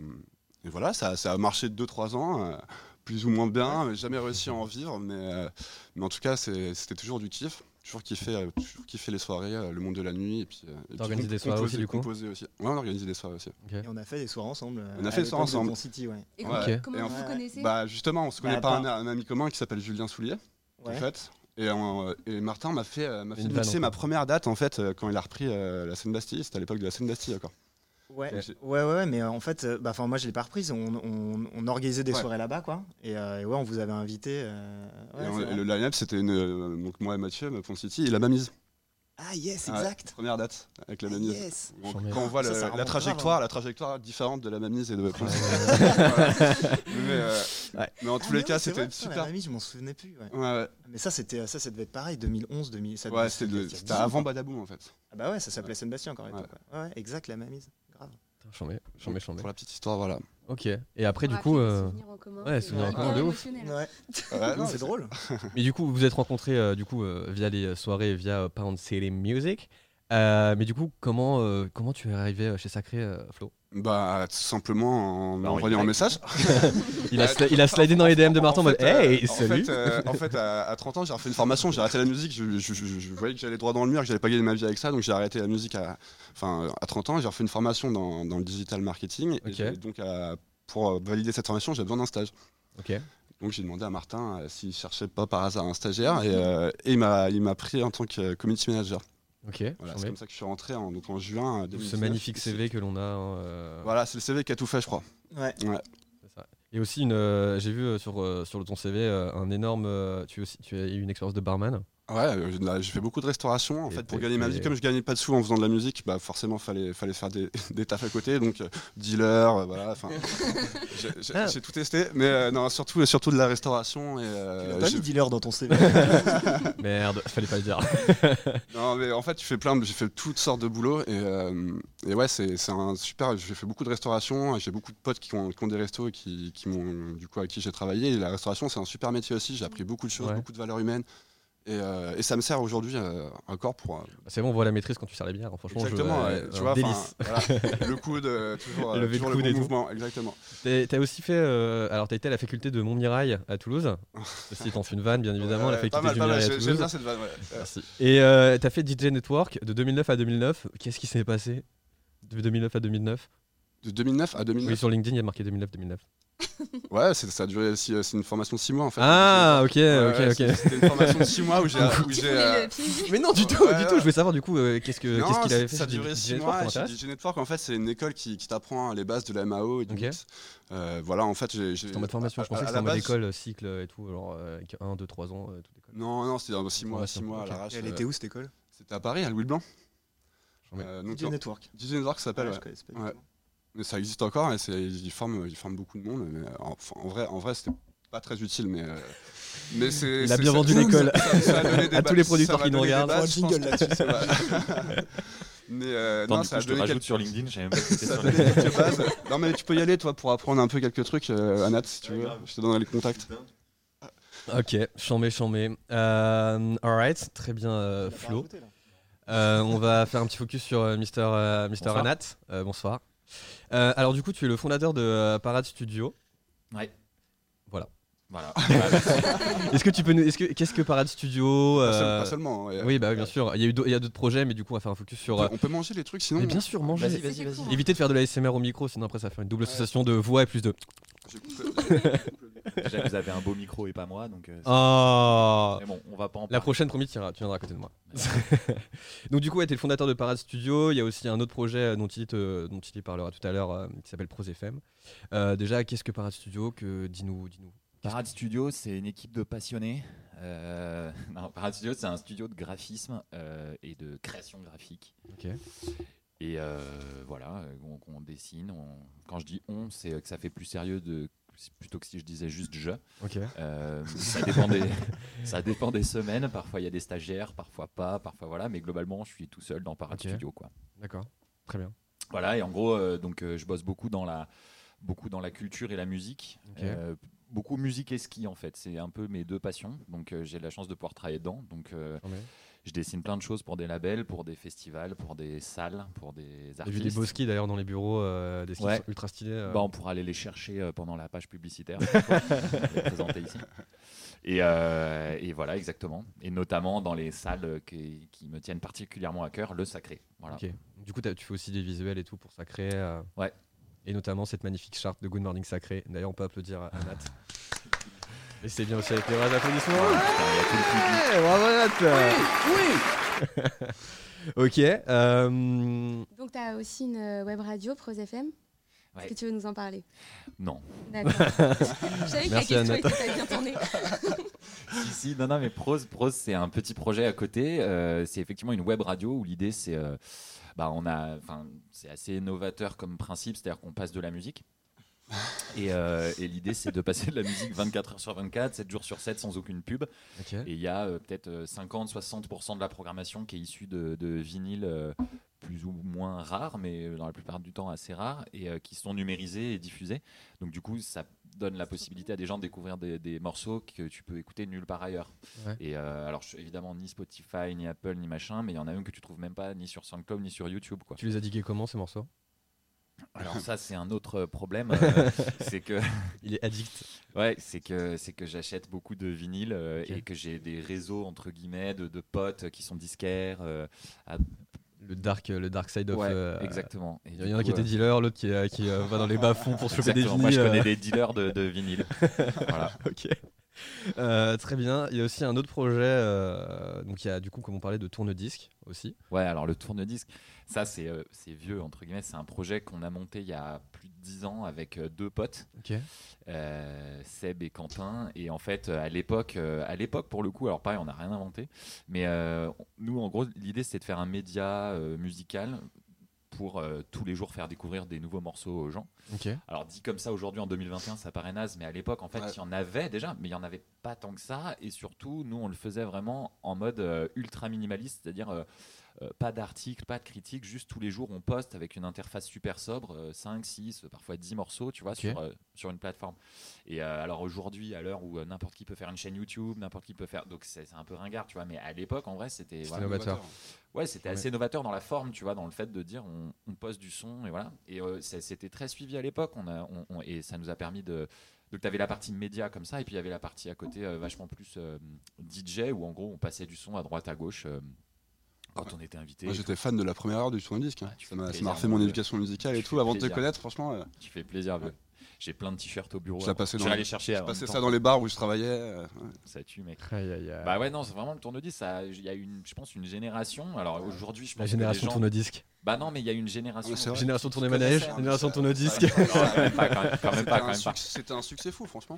et voilà, ça, ça a marché 2-3 ans, plus ou moins bien. mais Jamais réussi à en vivre, mais, euh, mais en tout cas, c'était toujours du kiff. Toujours kiffé, euh, toujours kiffé les soirées, euh, le monde de la nuit. Et puis, euh, et puis T'organises comp- des soirées aussi, du coup composer aussi. Ouais, on organise des soirées aussi. Et on a fait des soirs ensemble. euh, On a fait des soirées de ensemble. City, ouais. Et Ouais. comment, Ok. comment vous connaissez? Bah justement, on se connaît Bah, pas un, ami commun qui s'appelle Julien Soulier, en Ouais. fait. Et, on- et Martin m'a fait, euh, m'a fait Une mixer vanne, en ma première date en fait euh, quand il a repris euh, la scène Bastille. C'était à l'époque de la scène Bastille encore. Ouais, ouais, ouais, ouais, mais en fait, euh, bah, enfin, moi je l'ai pas reprise. On, on, on organisait des Ouais. soirées là-bas, quoi. Et, euh, et ouais, on vous avait invité. euh, ouais, et, on- c'est et vrai. le line-up c'était une, euh, donc moi et Mathieu, ma Pont City, et la Mamise. Ah yes, exact. première date avec la Ah, Mamise. yes. Donc, quand on voit Ça, le- ça la grave, trajectoire, hein. la trajectoire différente de la Mamise et de Pont City. (laughs) mais, euh, Ouais. mais en Ah, tous les cas, c'était super. La mamie, je m'en souvenais plus. Ouais. Ouais, ouais. Mais ça, c'était, ça, ça devait être pareil, 2011, 2000. Ça Ouais, c'était ça devait le- être il y a c'était 10 ans, avant quoi. Badaboum en fait. Ah bah ouais, ça s'appelait Saint-Bastien encore. ouais, exact, la mamise. Chambé, chambé, chambé. Pour la petite histoire, voilà. Ok. Et après, du coup, euh, souvenirs en commun, ouais, c'est souvenirs en commun de ouf. Ouais. (laughs) Ouais, non, c'est drôle. mais du coup, vous vous êtes rencontrés euh, du coup euh, via les soirées, via euh, Pound City Music. Euh, mais du coup, comment euh, comment tu es arrivé euh, chez Sacré, euh, Flo? Bah, tout simplement en Bah, en envoyant un message. (laughs) il a, sli- il a slidé dans les DM de Martin en mode fait, euh, Hey, en salut fait, euh, en fait, à, à 30 ans, j'ai refait une formation, j'ai arrêté la musique, je, je- je- je voyais que j'allais droit dans le mur, que j'allais pas gagner ma vie avec ça, donc j'ai arrêté la musique à, enfin, à 30 ans, j'ai refait une formation dans, dans le digital marketing, Ok. et j'ai- donc à- pour euh, valider cette formation, j'ai besoin d'un stage. Ok. Donc j'ai demandé à Martin euh, s'il cherchait pas par hasard un stagiaire, et, euh, et il m'a il m'a pris en tant que euh, community manager. Ok. Voilà, c'est comme ça que je suis rentré en, donc en juin euh, 2019. Ce magnifique CV que l'on a. hein, euh, Voilà, c'est le CV qui a tout fait, je crois. Ouais. ça. Et aussi, une, euh, j'ai vu euh, sur, euh, sur ton CV euh, un énorme. euh, tu, as aussi, tu as eu une expérience de barman. Ouais, euh, là, j'ai fait beaucoup de restauration en Et fait pour gagner ma vie. Comme je gagnais pas de sous en faisant de la musique, bah forcément fallait fallait faire des, (laughs) des tafs à côté, donc euh, dealer, euh, voilà. Enfin, (laughs) j'ai- j'ai Ah. j'ai tout testé, mais euh, non surtout surtout de la restauration et Tu pas mis dealer dans ton CV. (laughs) Merde, fallait pas le dire. non mais en fait tu fais plein, j'ai fait toutes sortes de boulots et, euh, et ouais c'est c'est un super. J'ai fait beaucoup de restauration, j'ai beaucoup de potes qui ont, qui ont des restos et qui, qui m'ont du coup avec qui j'ai travaillé. Et la restauration c'est un super métier aussi. J'ai appris beaucoup de choses, Ouais. beaucoup de valeurs humaines. Et, euh, et ça me sert aujourd'hui euh, encore pour, euh, C'est bon, on voit la maîtrise quand tu sers les bières. hein. Franchement, Exactement, tu vois, voilà, (laughs) le coude, toujours, le toujours le, coude bon mouvement, exactement. T'as aussi fait. alors, t'as été à la faculté de Montmirail à Toulouse. (laughs) Ceci étant une vanne, bien évidemment, la Ouais, pas faculté mal, du pas mal, Mirail à j'ai- J'aime Toulouse. bien cette vanne, ouais. Merci. Et t'as fait DJ Network de 2009 à 2009. Qu'est-ce qui s'est passé de 2009 à 2009 De 2009 à Oui, 2009. sur LinkedIn, il y a marqué 2009-2009. (laughs) Ouais, c'est- ça a duré, six- c'est une formation de 6 mois en fait. Ah, ok, Ouais, ok, ouais, ok. c'est- C'était une formation de 6 mois (laughs) où j'ai. j'ai, euh, Mais non, du tout, Ouais, du ouais. tout. Je voulais savoir du coup euh, qu'est-ce que- non, qu'est-ce qu'il avait ça- fait Ça a duré DJ 6 Network, mois. DJ Network, en fait, c'est une école qui, qui t'apprend les bases de la MAO et du Ok. mix. Euh, voilà, en fait, j'ai. j'ai- C'était en mode formation, je pensais à que c'était en mode école, euh, cycle et tout, genre euh, avec 1, 2, 3 ans, euh, toute école. Non, non, c'était 6 mois, Formation, six mois ok. à l'arrache. Elle euh, était où cette école? C'était à Paris, à Louis Blanc. Euh, DJ Network. DJ Network ça s'appelle. Mais ça existe encore et c'est- ils forment, ils forment beaucoup de monde. Mais en, en vrai, en vrai, c'était pas très utile, mais euh, mais c'est. Il a bien vendu l'école. (laughs) À tous les producteurs qui nous regardent. bases, jingle là-dessus, (laughs) mais euh, Attends, non, du ça coup, a je te rajoute quelques, sur LinkedIn, j'avais même pas (laughs) cliqué ça a sur donné LinkedIn. quelques bases. Non, mais tu peux y aller, toi, pour apprendre un peu quelques trucs, euh, Anat, si tu Ouais, veux. grave. Je te donnerai les contacts. Ok, chambé, chambé. Euh, alright, très bien, euh, Flo. rajouté. Euh, on va faire un petit focus sur euh, Mister, euh, Mister Bonsoir. Anat. Euh, bonsoir. Euh, alors du coup, tu es le fondateur de euh, Parade Studio. Ouais. Voilà. Voilà. (laughs) Est-ce que tu peux nous. Est-ce que qu'est-ce que Parade Studio Pas, seul- euh, pas seulement. ouais. Oui, bah bien sûr. Il y a eu d'au- il y a d'autres projets, mais du coup, on va faire un focus sur. euh, On peut manger les trucs sinon. Mais bien sûr, manger. Vas-y, vas-y, vas-y. Évitez de faire de la SMR au micro, sinon après ça fait une double association de voix et plus de. J'ai coupé- Déjà, vous avez un beau micro et pas moi, donc. euh, Oh Mais bon, on va pas en La prochaine, promis, tu viendras, tu viendras à côté de moi. (laughs) Donc du coup, tu es le fondateur de Parade Studio. Il y a aussi un autre projet euh, dont il, te- dont il parlera tout à l'heure euh, qui s'appelle Pros FM. Euh, déjà, qu'est-ce que Parade Studio que... Dis-nous. Dis Parade Studio, c'est une équipe de passionnés. Euh, (laughs) non, Parade Studio, c'est un studio de graphisme euh, et de création graphique. Ok. Et euh, voilà, on, on dessine. on- Quand je dis on, c'est que ça fait plus sérieux de plutôt que si je disais juste je. Euh, ça, dépend des, (laughs) ça dépend des semaines. Parfois il y a des stagiaires, parfois pas, parfois voilà. Mais globalement, je suis tout seul dans Parade Ok. Studio, quoi. D'accord. Très bien. Voilà, et en gros, euh, donc euh, je bosse beaucoup dans la beaucoup dans la culture et la musique. Ok. Euh, beaucoup musique et ski en fait, c'est un peu mes deux passions. Donc j'ai la chance de pouvoir travailler dedans. Donc. Je dessine plein de choses pour des labels, pour des festivals, pour des salles, pour des J'ai vu artistes. des beaux skis d'ailleurs dans les bureaux, euh, des skis Ouais. ultra stylés. euh. Bah, on pourra aller les chercher euh, pendant la page publicitaire. (laughs) les présenter ici. Et, et voilà, exactement. Et notamment dans les salles qui, qui me tiennent particulièrement à cœur, le sacré. Voilà. Du coup, tu fais aussi des visuels et tout pour Sacré. Ouais. Et notamment cette magnifique charte de Good Morning Sacré. D'ailleurs, on peut applaudir à Nat. (laughs) Et c'est bien aussi avec les vrais applaudissements. Ouais, bravo Nat (laughs) Ok. euh, Donc, tu as aussi une euh, web radio, Pros FM. Est-ce Ouais. que tu veux nous en parler? Non. D'accord. (laughs) Je savais que la Merci, question était bien tournée. (laughs) si, si, non, non, mais Prose, Prose c'est un petit projet à côté. Euh, c'est effectivement une web radio où l'idée, c'est. euh, bah, on a. Enfin, c'est assez novateur comme principe, c'est-à-dire qu'on passe de la musique. Et, euh, et l'idée, c'est de passer de la musique 24 heures sur 24, 7 jours sur 7 sans aucune pub. Et il y a euh, peut-être euh, 50-60% de la programmation qui est issue de, de vinyles euh, plus ou moins rares, mais euh, dans la plupart du temps assez rares, et euh, qui sont numérisés et diffusés. Donc du coup, ça donne la possibilité à des gens de découvrir des, des morceaux que tu peux écouter nulle part ailleurs. Ouais. Et euh, alors, évidemment, ni Spotify, ni Apple, ni machin, mais il y en a même que tu trouves même pas ni sur SoundCloud, ni sur YouTube. Quoi. Tu les as digués comment ces morceaux? Alors ça, c'est un autre problème, euh, (laughs) c'est que Il est addict. Ouais, c'est que c'est que j'achète beaucoup de vinyles euh, et que j'ai des réseaux entre guillemets de, de potes qui sont disquaires. euh, à- Le dark, le dark side of. ouais, exactement. Il y en a coup, qui était dealer, l'autre qui, qui va dans les bas-fonds pour choper des vinyles. Moi, je connais des dealers de, de vinyles. (laughs) voilà. ok. Euh, très bien. Il y a aussi un autre projet. euh, donc il y a du coup, comme on parlait, de tourne-disque aussi. Ouais, alors le tourne-disque, ça c'est euh, c'est vieux entre guillemets. C'est un projet qu'on a monté il y a plus de 10 ans avec euh, deux potes. Euh, Seb et Quentin. Et en fait, à l'époque, euh, à l'époque pour le coup, alors pareil, on n'a rien inventé, mais euh, nous, en gros, l'idée c'était de faire un média euh, musical pour euh, tous les jours faire découvrir des nouveaux morceaux aux gens. Alors dit comme ça aujourd'hui en 2021, ça paraît naze, mais à l'époque en fait Ouais. il y en avait déjà, mais il y en avait pas tant que ça. Et surtout, nous on le faisait vraiment en mode euh, ultra minimaliste, c'est-à-dire euh, euh, pas d'articles, pas de critiques, juste tous les jours on poste avec une interface super sobre, euh, 5, 6, parfois 10 morceaux, tu vois, sur, euh, sur une plateforme. Et euh, alors aujourd'hui, à l'heure où n'importe qui peut faire une chaîne YouTube, n'importe qui peut faire, donc c'est un peu ringard, tu vois, mais à l'époque en vrai c'était voilà, novateur. Ouais, c'était Ouais. assez novateur dans la forme, tu vois, dans le fait de dire on, on poste du son et voilà. Et c'était très suivi à l'époque, on a, on- on- et ça nous a permis de. Donc tu avais la partie média comme ça, et puis il y avait la partie à côté euh, vachement plus euh, DJ, où en gros on passait du son à droite à gauche euh, quand on était invité. Moi j'étais fan de la première heure du tourne-disque. hein. Ah, ça m'a refait mon éducation musicale et tout. Avant de te connaître, franchement, euh, Tu fais plaisir, vieux. J'ai plein de t-shirts au bureau. passé Je dans aller chercher. je passais ça dans les bars où je travaillais. euh, ouais. Ça tue, mec. Aïe, aïe, aïe. Bah ouais, non, c'est vraiment le tourne-disque. ça- Il y a une, je pense, une génération. Alors aujourd'hui, je pense La génération gens... tourne-disque. Bah non, mais il y a une génération. Ouais. Génération qui tourné connaissait, manège, hein, génération ça. quand même C'était un succès- fou, franchement.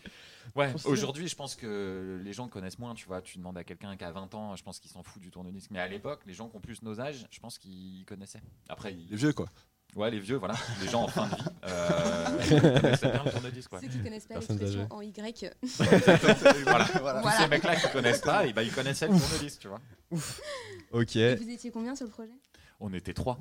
Ouais, aujourd'hui, je pense que les gens connaissent moins, tu vois. Tu demandes à quelqu'un qui a 20 ans, je pense qu'il s'en fout du tourne-disque. Mais à l'époque, les gens qui ont plus nos âges, je pense qu'ils connaissaient. Après, ils- Les vieux, quoi. Ouais, les vieux, voilà, les gens en fin de vie, (laughs) euh, ils connaissaient bien le tourne-disque. Ceux qui connaissent pas l'expression en Y. (laughs) voilà. Voilà. Tous ces mecs-là qui connaissent pas, et bah, ils connaissaient le tourne-disque, tu vois. Ok. Et vous étiez combien sur le projet? On était trois.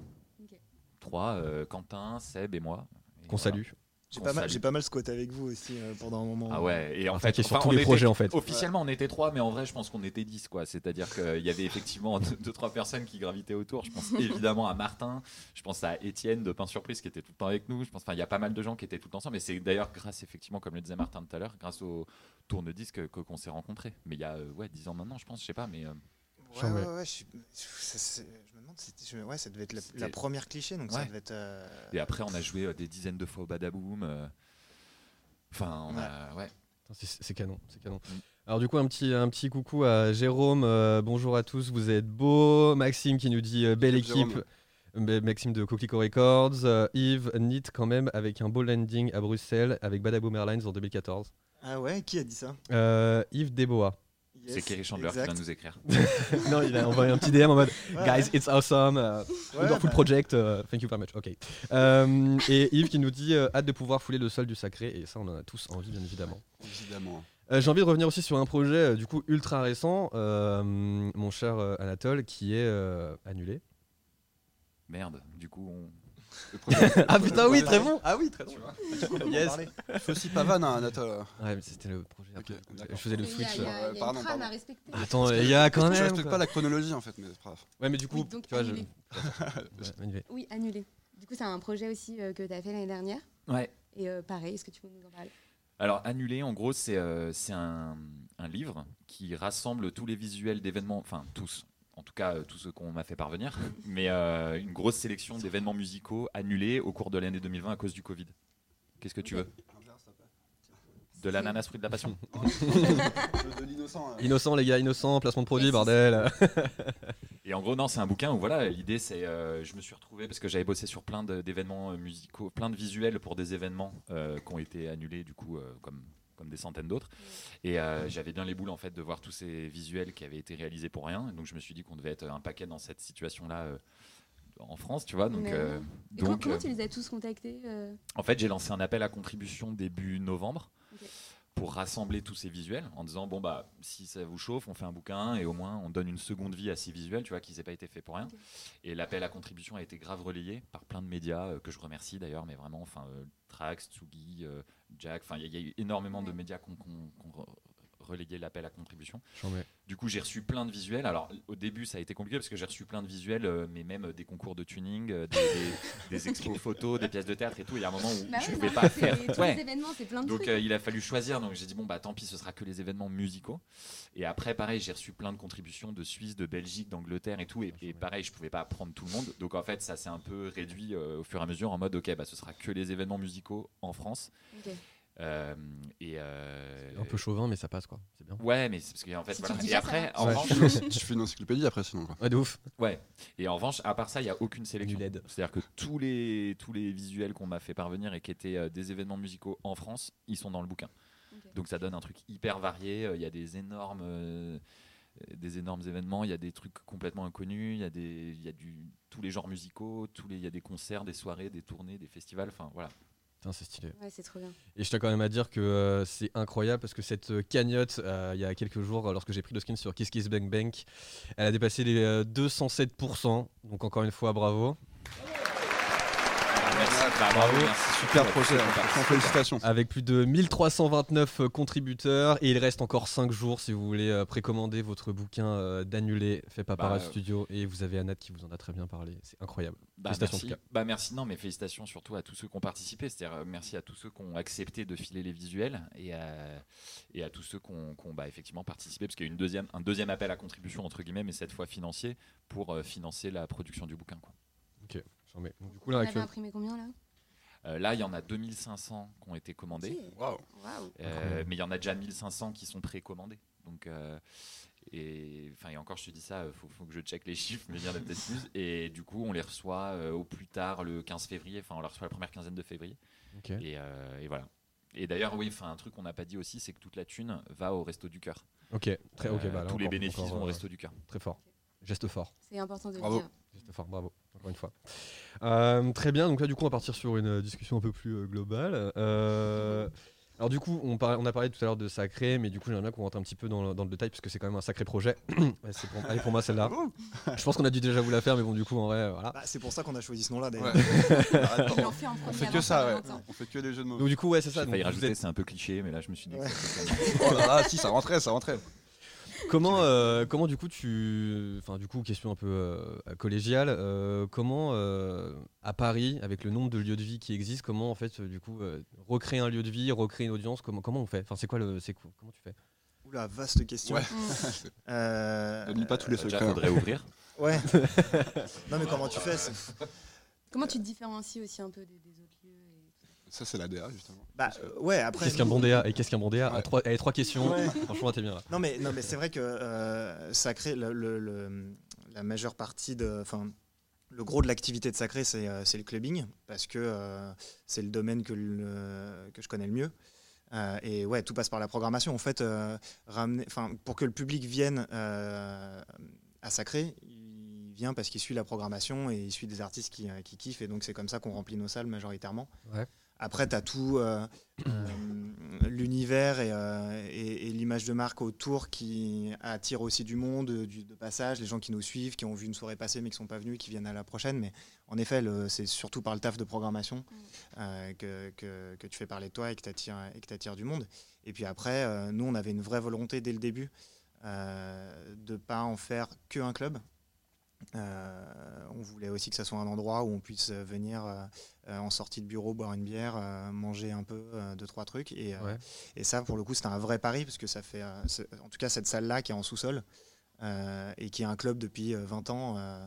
Trois, euh, Quentin, Seb et moi. Et Qu'on voilà. salue. J'ai pas, mal- j'ai pas mal squatté avec vous aussi euh, pendant un moment. Ah ouais, et en fait, sur enfin, tous les était- projets, en fait. Officiellement, on était trois, mais en vrai, je pense qu'on était 10, quoi. C'est-à-dire qu'il y avait effectivement deux, deux, trois personnes qui gravitaient autour. Je pense (laughs) évidemment à Martin, je pense à Étienne de Pain Surprise qui était tout le temps avec nous. Je pense, enfin, il y a pas mal de gens qui étaient tout le temps ensemble. Et c'est d'ailleurs grâce, effectivement, comme le disait Martin tout à l'heure, grâce au tourne-disque que- qu'on s'est rencontrés. Mais il y a, euh, ouais, 10 ans maintenant, je pense, je sais pas, mais. euh, Ouais, ouais, ouais, je, suis- je demande si c'était- je- ouais, ça devait être la, première cliché, donc ça Ouais. devait être. euh, Et après, on a joué euh, des dizaines de fois au Badaboom. euh, Enfin, on a. Ouais. C'est canon, c'est canon. Mm. Alors du coup un petit un petit coucou à Jérôme. euh, bonjour à tous, vous êtes beaux. Maxime qui nous dit euh, belle équipe. Jérôme. Maxime de Coquelicot Records. Euh, Yves Neat quand même avec un beau landing à Bruxelles avec Badaboom Airlines en 2014. Ah ouais, qui a dit ça? Euh, Yves C'est Kerry Chandler qui vient nous écrire. (laughs) non, il a envoyé un petit DM en mode Ouais, Guys, it's awesome. uh, ouais, Wonderful bah, project. uh, thank you very much. Ok. Euh, et Yves qui nous dit euh, hâte de pouvoir fouler le sol du sacré. Et ça, on en a tous envie, bien évidemment. Évidemment. Euh, J'ai envie de revenir aussi sur un projet euh, du coup ultra récent, euh, mon cher euh, Anatole, qui est euh, annulé. Merde, du coup, on. (laughs) Ah putain oui, très bon. Ah oui, très bon. Yes. Je fais aussi Pavane, hein, Anatole. Ouais, mais c'était le projet. Après. je faisais le switch. Pardon, à. Attends, il y a quand Je même. respecte quoi. pas la chronologie en fait, mais c'est pas grave. Ouais, mais du coup, Oui, donc tu vois, je. (laughs) Oui, annulé. Du coup, c'est un projet aussi euh, que tu as fait l'année dernière. Ouais. Et euh, pareil, est-ce que tu peux nous en parler? Alors, Annulé, en gros, c'est euh, c'est un, un livre qui rassemble tous les visuels d'événements, enfin tous, en tout cas euh, tous ceux qu'on m'a fait parvenir, (laughs) mais euh, une grosse sélection d'événements musicaux annulés au cours de l'année 2020 à cause du Covid. Qu'est-ce que tu veux? De l'ananas fruit de la passion (laughs) de l'innocent. euh. Innocent, les gars, innocent, placement de produit, bordel. Et en gros, non, c'est un bouquin où voilà, l'idée c'est, euh, je me suis retrouvé parce que j'avais bossé sur plein de- d'événements musicaux, plein de visuels pour des événements euh, qui ont été annulés du coup, euh, comme comme des centaines d'autres. Et euh, j'avais bien les boules en fait de voir tous ces visuels qui avaient été réalisés pour rien. Donc je me suis dit qu'on devait être un paquet dans cette situation-là. euh, en France, tu vois. Donc, euh, comment, tu les as tous contactés en fait, j'ai lancé un appel à contribution début novembre. Pour rassembler tous ces visuels en disant bon bah si ça vous chauffe, on fait un bouquin et au moins on donne une seconde vie à ces visuels, tu vois, qui n'aient pas été fait pour rien. Et l'appel à contribution a été grave relayé par plein de médias euh, que je remercie d'ailleurs, mais vraiment, enfin euh, Trax, Tsugi, euh, Jack, enfin il y, a- il y a eu énormément de médias qui ont- qui ont re- relayé l'appel à contribution. Du coup, j'ai reçu plein de visuels. Alors, au début, ça a été compliqué parce que j'ai reçu plein de visuels, euh, mais même des concours de tuning, euh, des, des- (laughs) des expos photos, des pièces de théâtre et tout. Il y a un moment où Bah je ouais, pouvais non, pas faire. c'est- Tous Ouais. les événements, c'est plein de Donc trucs. euh, il a fallu choisir, donc j'ai dit bon bah tant pis ce sera que les événements musicaux. Et après pareil j'ai reçu plein de contributions de Suisse, de Belgique, d'Angleterre et tout. Et, et pareil je pouvais pas prendre tout le monde. Donc en fait ça s'est un peu réduit euh, au fur et à mesure en mode ok bah ce sera que les événements musicaux en France. Ok. Euh, et euh, Un peu chauvin, mais ça passe quoi. C'est bien. Ouais mais c'est parce qu'en fait Si tu voilà. Et après en Ouais. revanche (laughs) fais une encyclopédie après sinon quoi. Ouais, de ouf. Ouais. Et en revanche, à part ça, il n'y a aucune sélection. C'est-à-dire que tous les, tous les visuels qu'on m'a fait parvenir et qui étaient euh, des événements musicaux en France, ils sont dans le bouquin. Donc ça donne un truc hyper varié. Euh, Il y a des énormes, des énormes événements. Il y a des trucs complètement inconnus. Il y a des, il y a du tous les genres musicaux. Tous les, il y a des concerts, des soirées, des tournées, des festivals. Enfin voilà. Putain, c'est stylé. Ouais, c'est trop bien. Et je tiens quand même à dire que euh, c'est incroyable parce que cette euh, cagnotte, euh, il y a quelques jours, lorsque j'ai pris le skin sur Kiss Kiss Bank Bank, elle a dépassé les euh, 207%. Donc encore une fois, bravo. Merci. Bah, Bravo. merci Super projet, hein. félicitations. Avec plus de 1329 euh, contributeurs et il reste encore 5 jours si vous voulez euh, précommander votre bouquin euh, d'annulé fait par Bah, Para Studio et vous avez Anat qui vous en a très bien parlé. C'est incroyable. Bah, Félicitations, merci. en tout cas. Bah, merci, non, mais félicitations surtout à tous ceux qui ont participé. C'est-à-dire, merci à tous ceux qui ont accepté de filer les visuels et à, et à tous ceux qui ont, qui ont, bah, effectivement participé, parce qu'il y a une deuxième, un deuxième appel à contribution, entre guillemets, mais cette fois financier, pour euh, financer la production du bouquin. Quoi. Donc, du coup, On là, avait imprimé combien là? Euh, là, il y en a 2500 qui ont été commandés, euh, mais il y en a déjà 1500 qui sont précommandés. Donc, euh, et, enfin, et encore, je te dis ça, il faut, faut que je check les chiffres, mais il y en a peut-être plus. (laughs) Et du coup, on les reçoit euh, au plus tard le 15 février, enfin, on les reçoit la première quinzaine de février. Et, euh, et voilà. Et d'ailleurs, oui, enfin un truc qu'on n'a pas dit aussi, c'est que toute la thune va au resto du cœur. Ok, très, ok, bah, là, tous les bénéfices encore, vont au euh, resto du cœur. Très fort. Geste fort. C'est important de Bravo. le dire. Geste fort, bravo, encore une fois. Euh, très bien, donc là du coup on va partir sur une euh, discussion un peu plus euh, globale. Euh, Alors du coup, on, par- on a parlé tout à l'heure de sacré, mais du coup, j'aimerais bien qu'on rentre un petit peu dans le, dans le détail parce que c'est quand même un sacré projet. (coughs) Ouais, c'est pour, allez, pour moi celle-là. Je pense qu'on a dû déjà vous la faire, mais bon, du coup, en vrai, voilà. Bah, c'est pour ça qu'on a choisi ce nom-là d'ailleurs. Ouais. (laughs) Fait On fait que ça, ouais. On fait que des jeux de mots. Donc du coup, ouais, c'est ça. Donc rajouter, êtes- c'est un peu cliché, mais là je me suis dit. que c'était Oh là là, si, ça rentrait, ça rentrait. Comment, euh, comment du coup tu, enfin du coup question un peu euh, collégiale, euh, comment euh, à Paris avec le nombre de lieux de vie qui existent, comment en fait du coup euh, recréer un lieu de vie, recréer une audience, comment comment on fait? Enfin c'est quoi le, c'est quoi- comment tu fais? Oula, vaste question. Ouais. (laughs) Ne lis pas tous les secrets. faudrait ouvrir. Ouais. (laughs) non mais comment tu fais? Comment tu te différencies aussi un peu des, des autres Ça, c'est la DA, justement. Bah euh, ouais après. Qu'est-ce qu'un bon DA Et qu'est-ce qu'un bon DA Ouais. À trois, allez, trois questions. Ouais. (laughs) Franchement, t'es bien là. Non mais non mais c'est vrai que euh, Sacré, le, le- le- la majeure partie de, enfin le gros de l'activité de Sacré c'est euh, c'est le clubbing parce que euh, c'est le domaine que le- que je connais le mieux. Euh, et ouais, tout passe par la programmation. En fait, euh, ramener, enfin, pour que le public vienne euh, à Sacré, il vient parce qu'il suit la programmation et il suit des artistes qui, qui kiffent. Et donc, c'est comme ça qu'on remplit nos salles majoritairement. Ouais. Après, tu as tout euh, euh, l'univers et, euh, et- et l'image de marque autour qui attire aussi du monde, du, de passage, les gens qui nous suivent, qui ont vu une soirée passer mais qui sont pas venus, qui viennent à la prochaine. Mais en effet, c'est surtout par le taf de programmation euh, que, que- que tu fais parler de toi et que tu attires du monde. Et puis après, nous, on avait une vraie volonté dès le début de pas en faire que un club. Euh, on voulait aussi que ça soit un endroit où on puisse venir euh, en sortie de bureau, boire une bière, euh, manger un peu, euh, deux, trois trucs. Et, euh, Ouais. et ça, pour le coup, c'était un vrai pari, parce que ça fait, euh, en tout cas, cette salle-là qui est en sous-sol, euh, et qui est un club depuis euh, 20 ans, euh,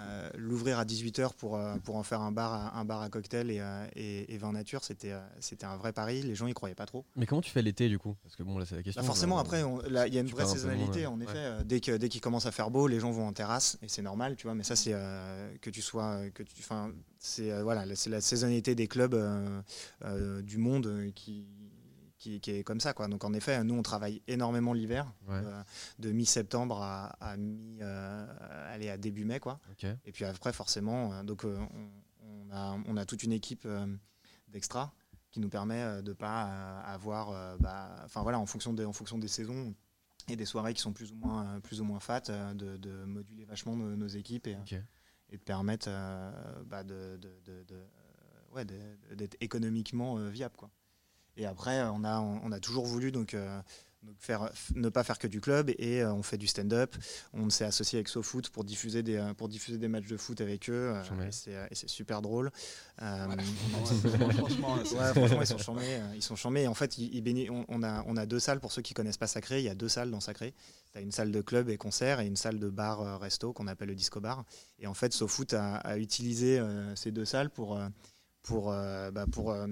euh, l'ouvrir à 18h pour, euh, pour en faire un bar à, un bar à cocktail et, euh, et, et vin nature, c'était euh, c'était un vrai pari. Les gens y croyaient pas trop. Mais comment tu fais l'été du coup? Parce que bon là c'est la question. Bah forcément, euh, après, il y a une vraie saisonnalité, en effet. Ouais. euh, dès que dès qu'il commence à faire beau, les gens vont en terrasse et c'est normal, tu vois. Mais ça, c'est euh, que tu sois, euh, que tu, c'est euh, voilà, c'est la saisonnalité des clubs euh, euh, du monde euh, qui, qui qui est comme ça, quoi. Donc en effet, nous, on travaille énormément l'hiver, Ouais. euh, de mi-septembre à, à mi, euh, à début mai, quoi. Et puis après, forcément, euh, donc on, on a, on a toute une équipe d'extra qui nous permet de pas euh, avoir, bah, enfin voilà, en fonction des, en fonction des saisons et des soirées qui sont plus ou moins, plus ou moins fat, de, de moduler vachement nos, nos équipes et, et de permettre euh, bah, de, de- de- de- ouais, de- d'être économiquement euh, viable, quoi. Et après, on a, on a toujours voulu donc, euh, donc faire, f- ne pas faire que du club et euh, on fait du stand-up. On s'est associé avec SoFoot pour diffuser des, euh, pour diffuser des matchs de foot avec eux. euh, et c'est euh, super drôle. Euh, (laughs) Franchement, Ouais, franchement, ils sont charmés. euh, Ils sont charmés. Et en fait, ils, ils béni- on, on a, on a deux salles pour ceux qui connaissent pas Sacré. Il y a deux salles dans Sacré. Tu as une salle de club et concert et une salle de bar euh, resto qu'on appelle le disco bar. Et en fait, SoFoot a, a utilisé euh, ces deux salles pour, euh, pour, euh, bah, pour euh,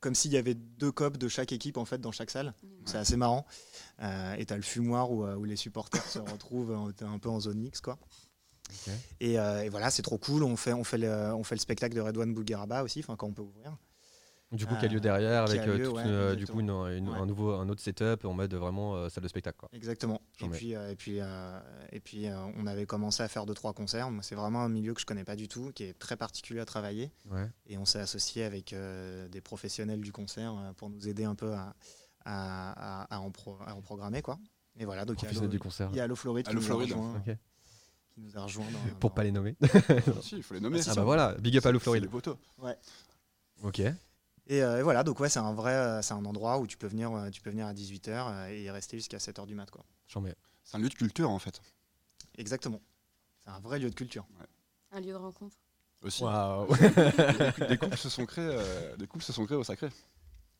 comme s'il y avait deux copes de chaque équipe en fait dans chaque salle. C'est assez marrant. Euh, et tu as le fumoir où, euh, où les supporters se (laughs) retrouvent un peu en zone mix quoi. Et, euh, et voilà, c'est trop cool. On fait, on fait, le, on fait le spectacle de Redouane Bougueraba aussi, enfin quand on peut ouvrir. Du coup, qui a lieu Euh, derrière qui avec a euh, lieu, toute ouais, une, euh, du coup exactement. une- une- Ouais. un nouveau un autre setup en mode vraiment euh, salle de spectacle quoi. Exactement. Et puis, euh, et puis, euh, et puis euh, on avait commencé à faire deux trois concerts. Moi, c'est vraiment un milieu que je connais pas du tout, qui est très particulier à travailler. Ouais. Et on s'est associé avec euh, des professionnels du concert euh, pour nous aider un peu à, à, à- à en, pro- à en programmer quoi. Et voilà, donc il y a Allo- du concert. Il y a Allo Floride qui Allo nous a Floride. rejoint, Ok. qui nous a rejoint dans- Pour dans- pas les nommer. Si, il faut les nommer. ah bah voilà, big up à Lou C'est les Floride. poteaux. Ok. Et, euh, et voilà, donc ouais, c'est un vrai, euh, c'est un endroit où tu peux venir, euh, tu peux venir à 18h et y rester jusqu'à 7h du mat quoi. C'est un lieu de culture, en fait. Exactement. C'est un vrai lieu de culture. Un lieu de rencontre. Aussi. Waouh. (laughs) des, couples, des couples se sont créés, euh, des couples se sont créés au sacré.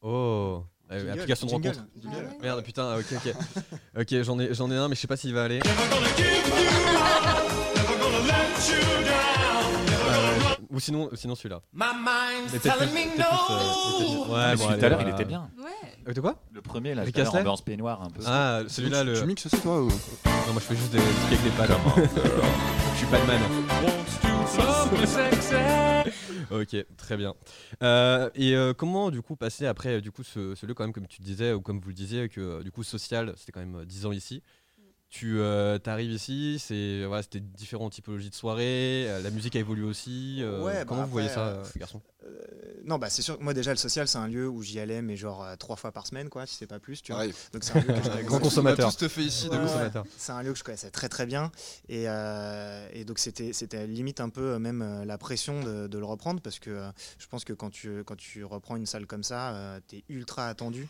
Oh. Euh, application de rencontre. jingle. Ah ouais Merde putain. Ok ok. ok j'en ai j'en ai un mais je sais pas s'il va aller. Euh, ou sinon sinon celui-là. Peut-être plus- peut-être plus, euh, Ouais Ah, bon tout à l'heure, il était bien. Ouais. Euh, de quoi? Le premier, là, Astley ambiance peignoir un peu. Ah celui-là le. Tu mixes aussi, toi ou... Non moi je fais juste des trucs avec les pads. je suis pas de man. ok, très bien. Euh, et euh, comment du coup passer après euh, du coup ce, ce lieu quand même comme tu disais ou comme vous le disiez que euh, du coup social c'était quand même euh, 10 ans ici. Tu euh, arrives ici, c'est voilà, c'était différentes typologies de soirées, euh, la musique a évolué aussi. euh, Ouais, bah comment vous voyez ça, euh, garçon Euh, non, bah c'est sûr. que Moi déjà, le social, c'est un lieu où j'y allais, mais genre euh, trois fois par semaine, quoi, si c'est pas plus. Tu vois. Donc c'est un lieu que je (laughs) Grand consommateur. Ici. Ouais, ouais. C'est un lieu que je connaissais très très bien et, euh, et donc c'était c'était limite un peu même euh, la pression de, de le reprendre parce que euh, je pense que quand tu quand tu reprends une salle comme ça, tu es ultra attendu.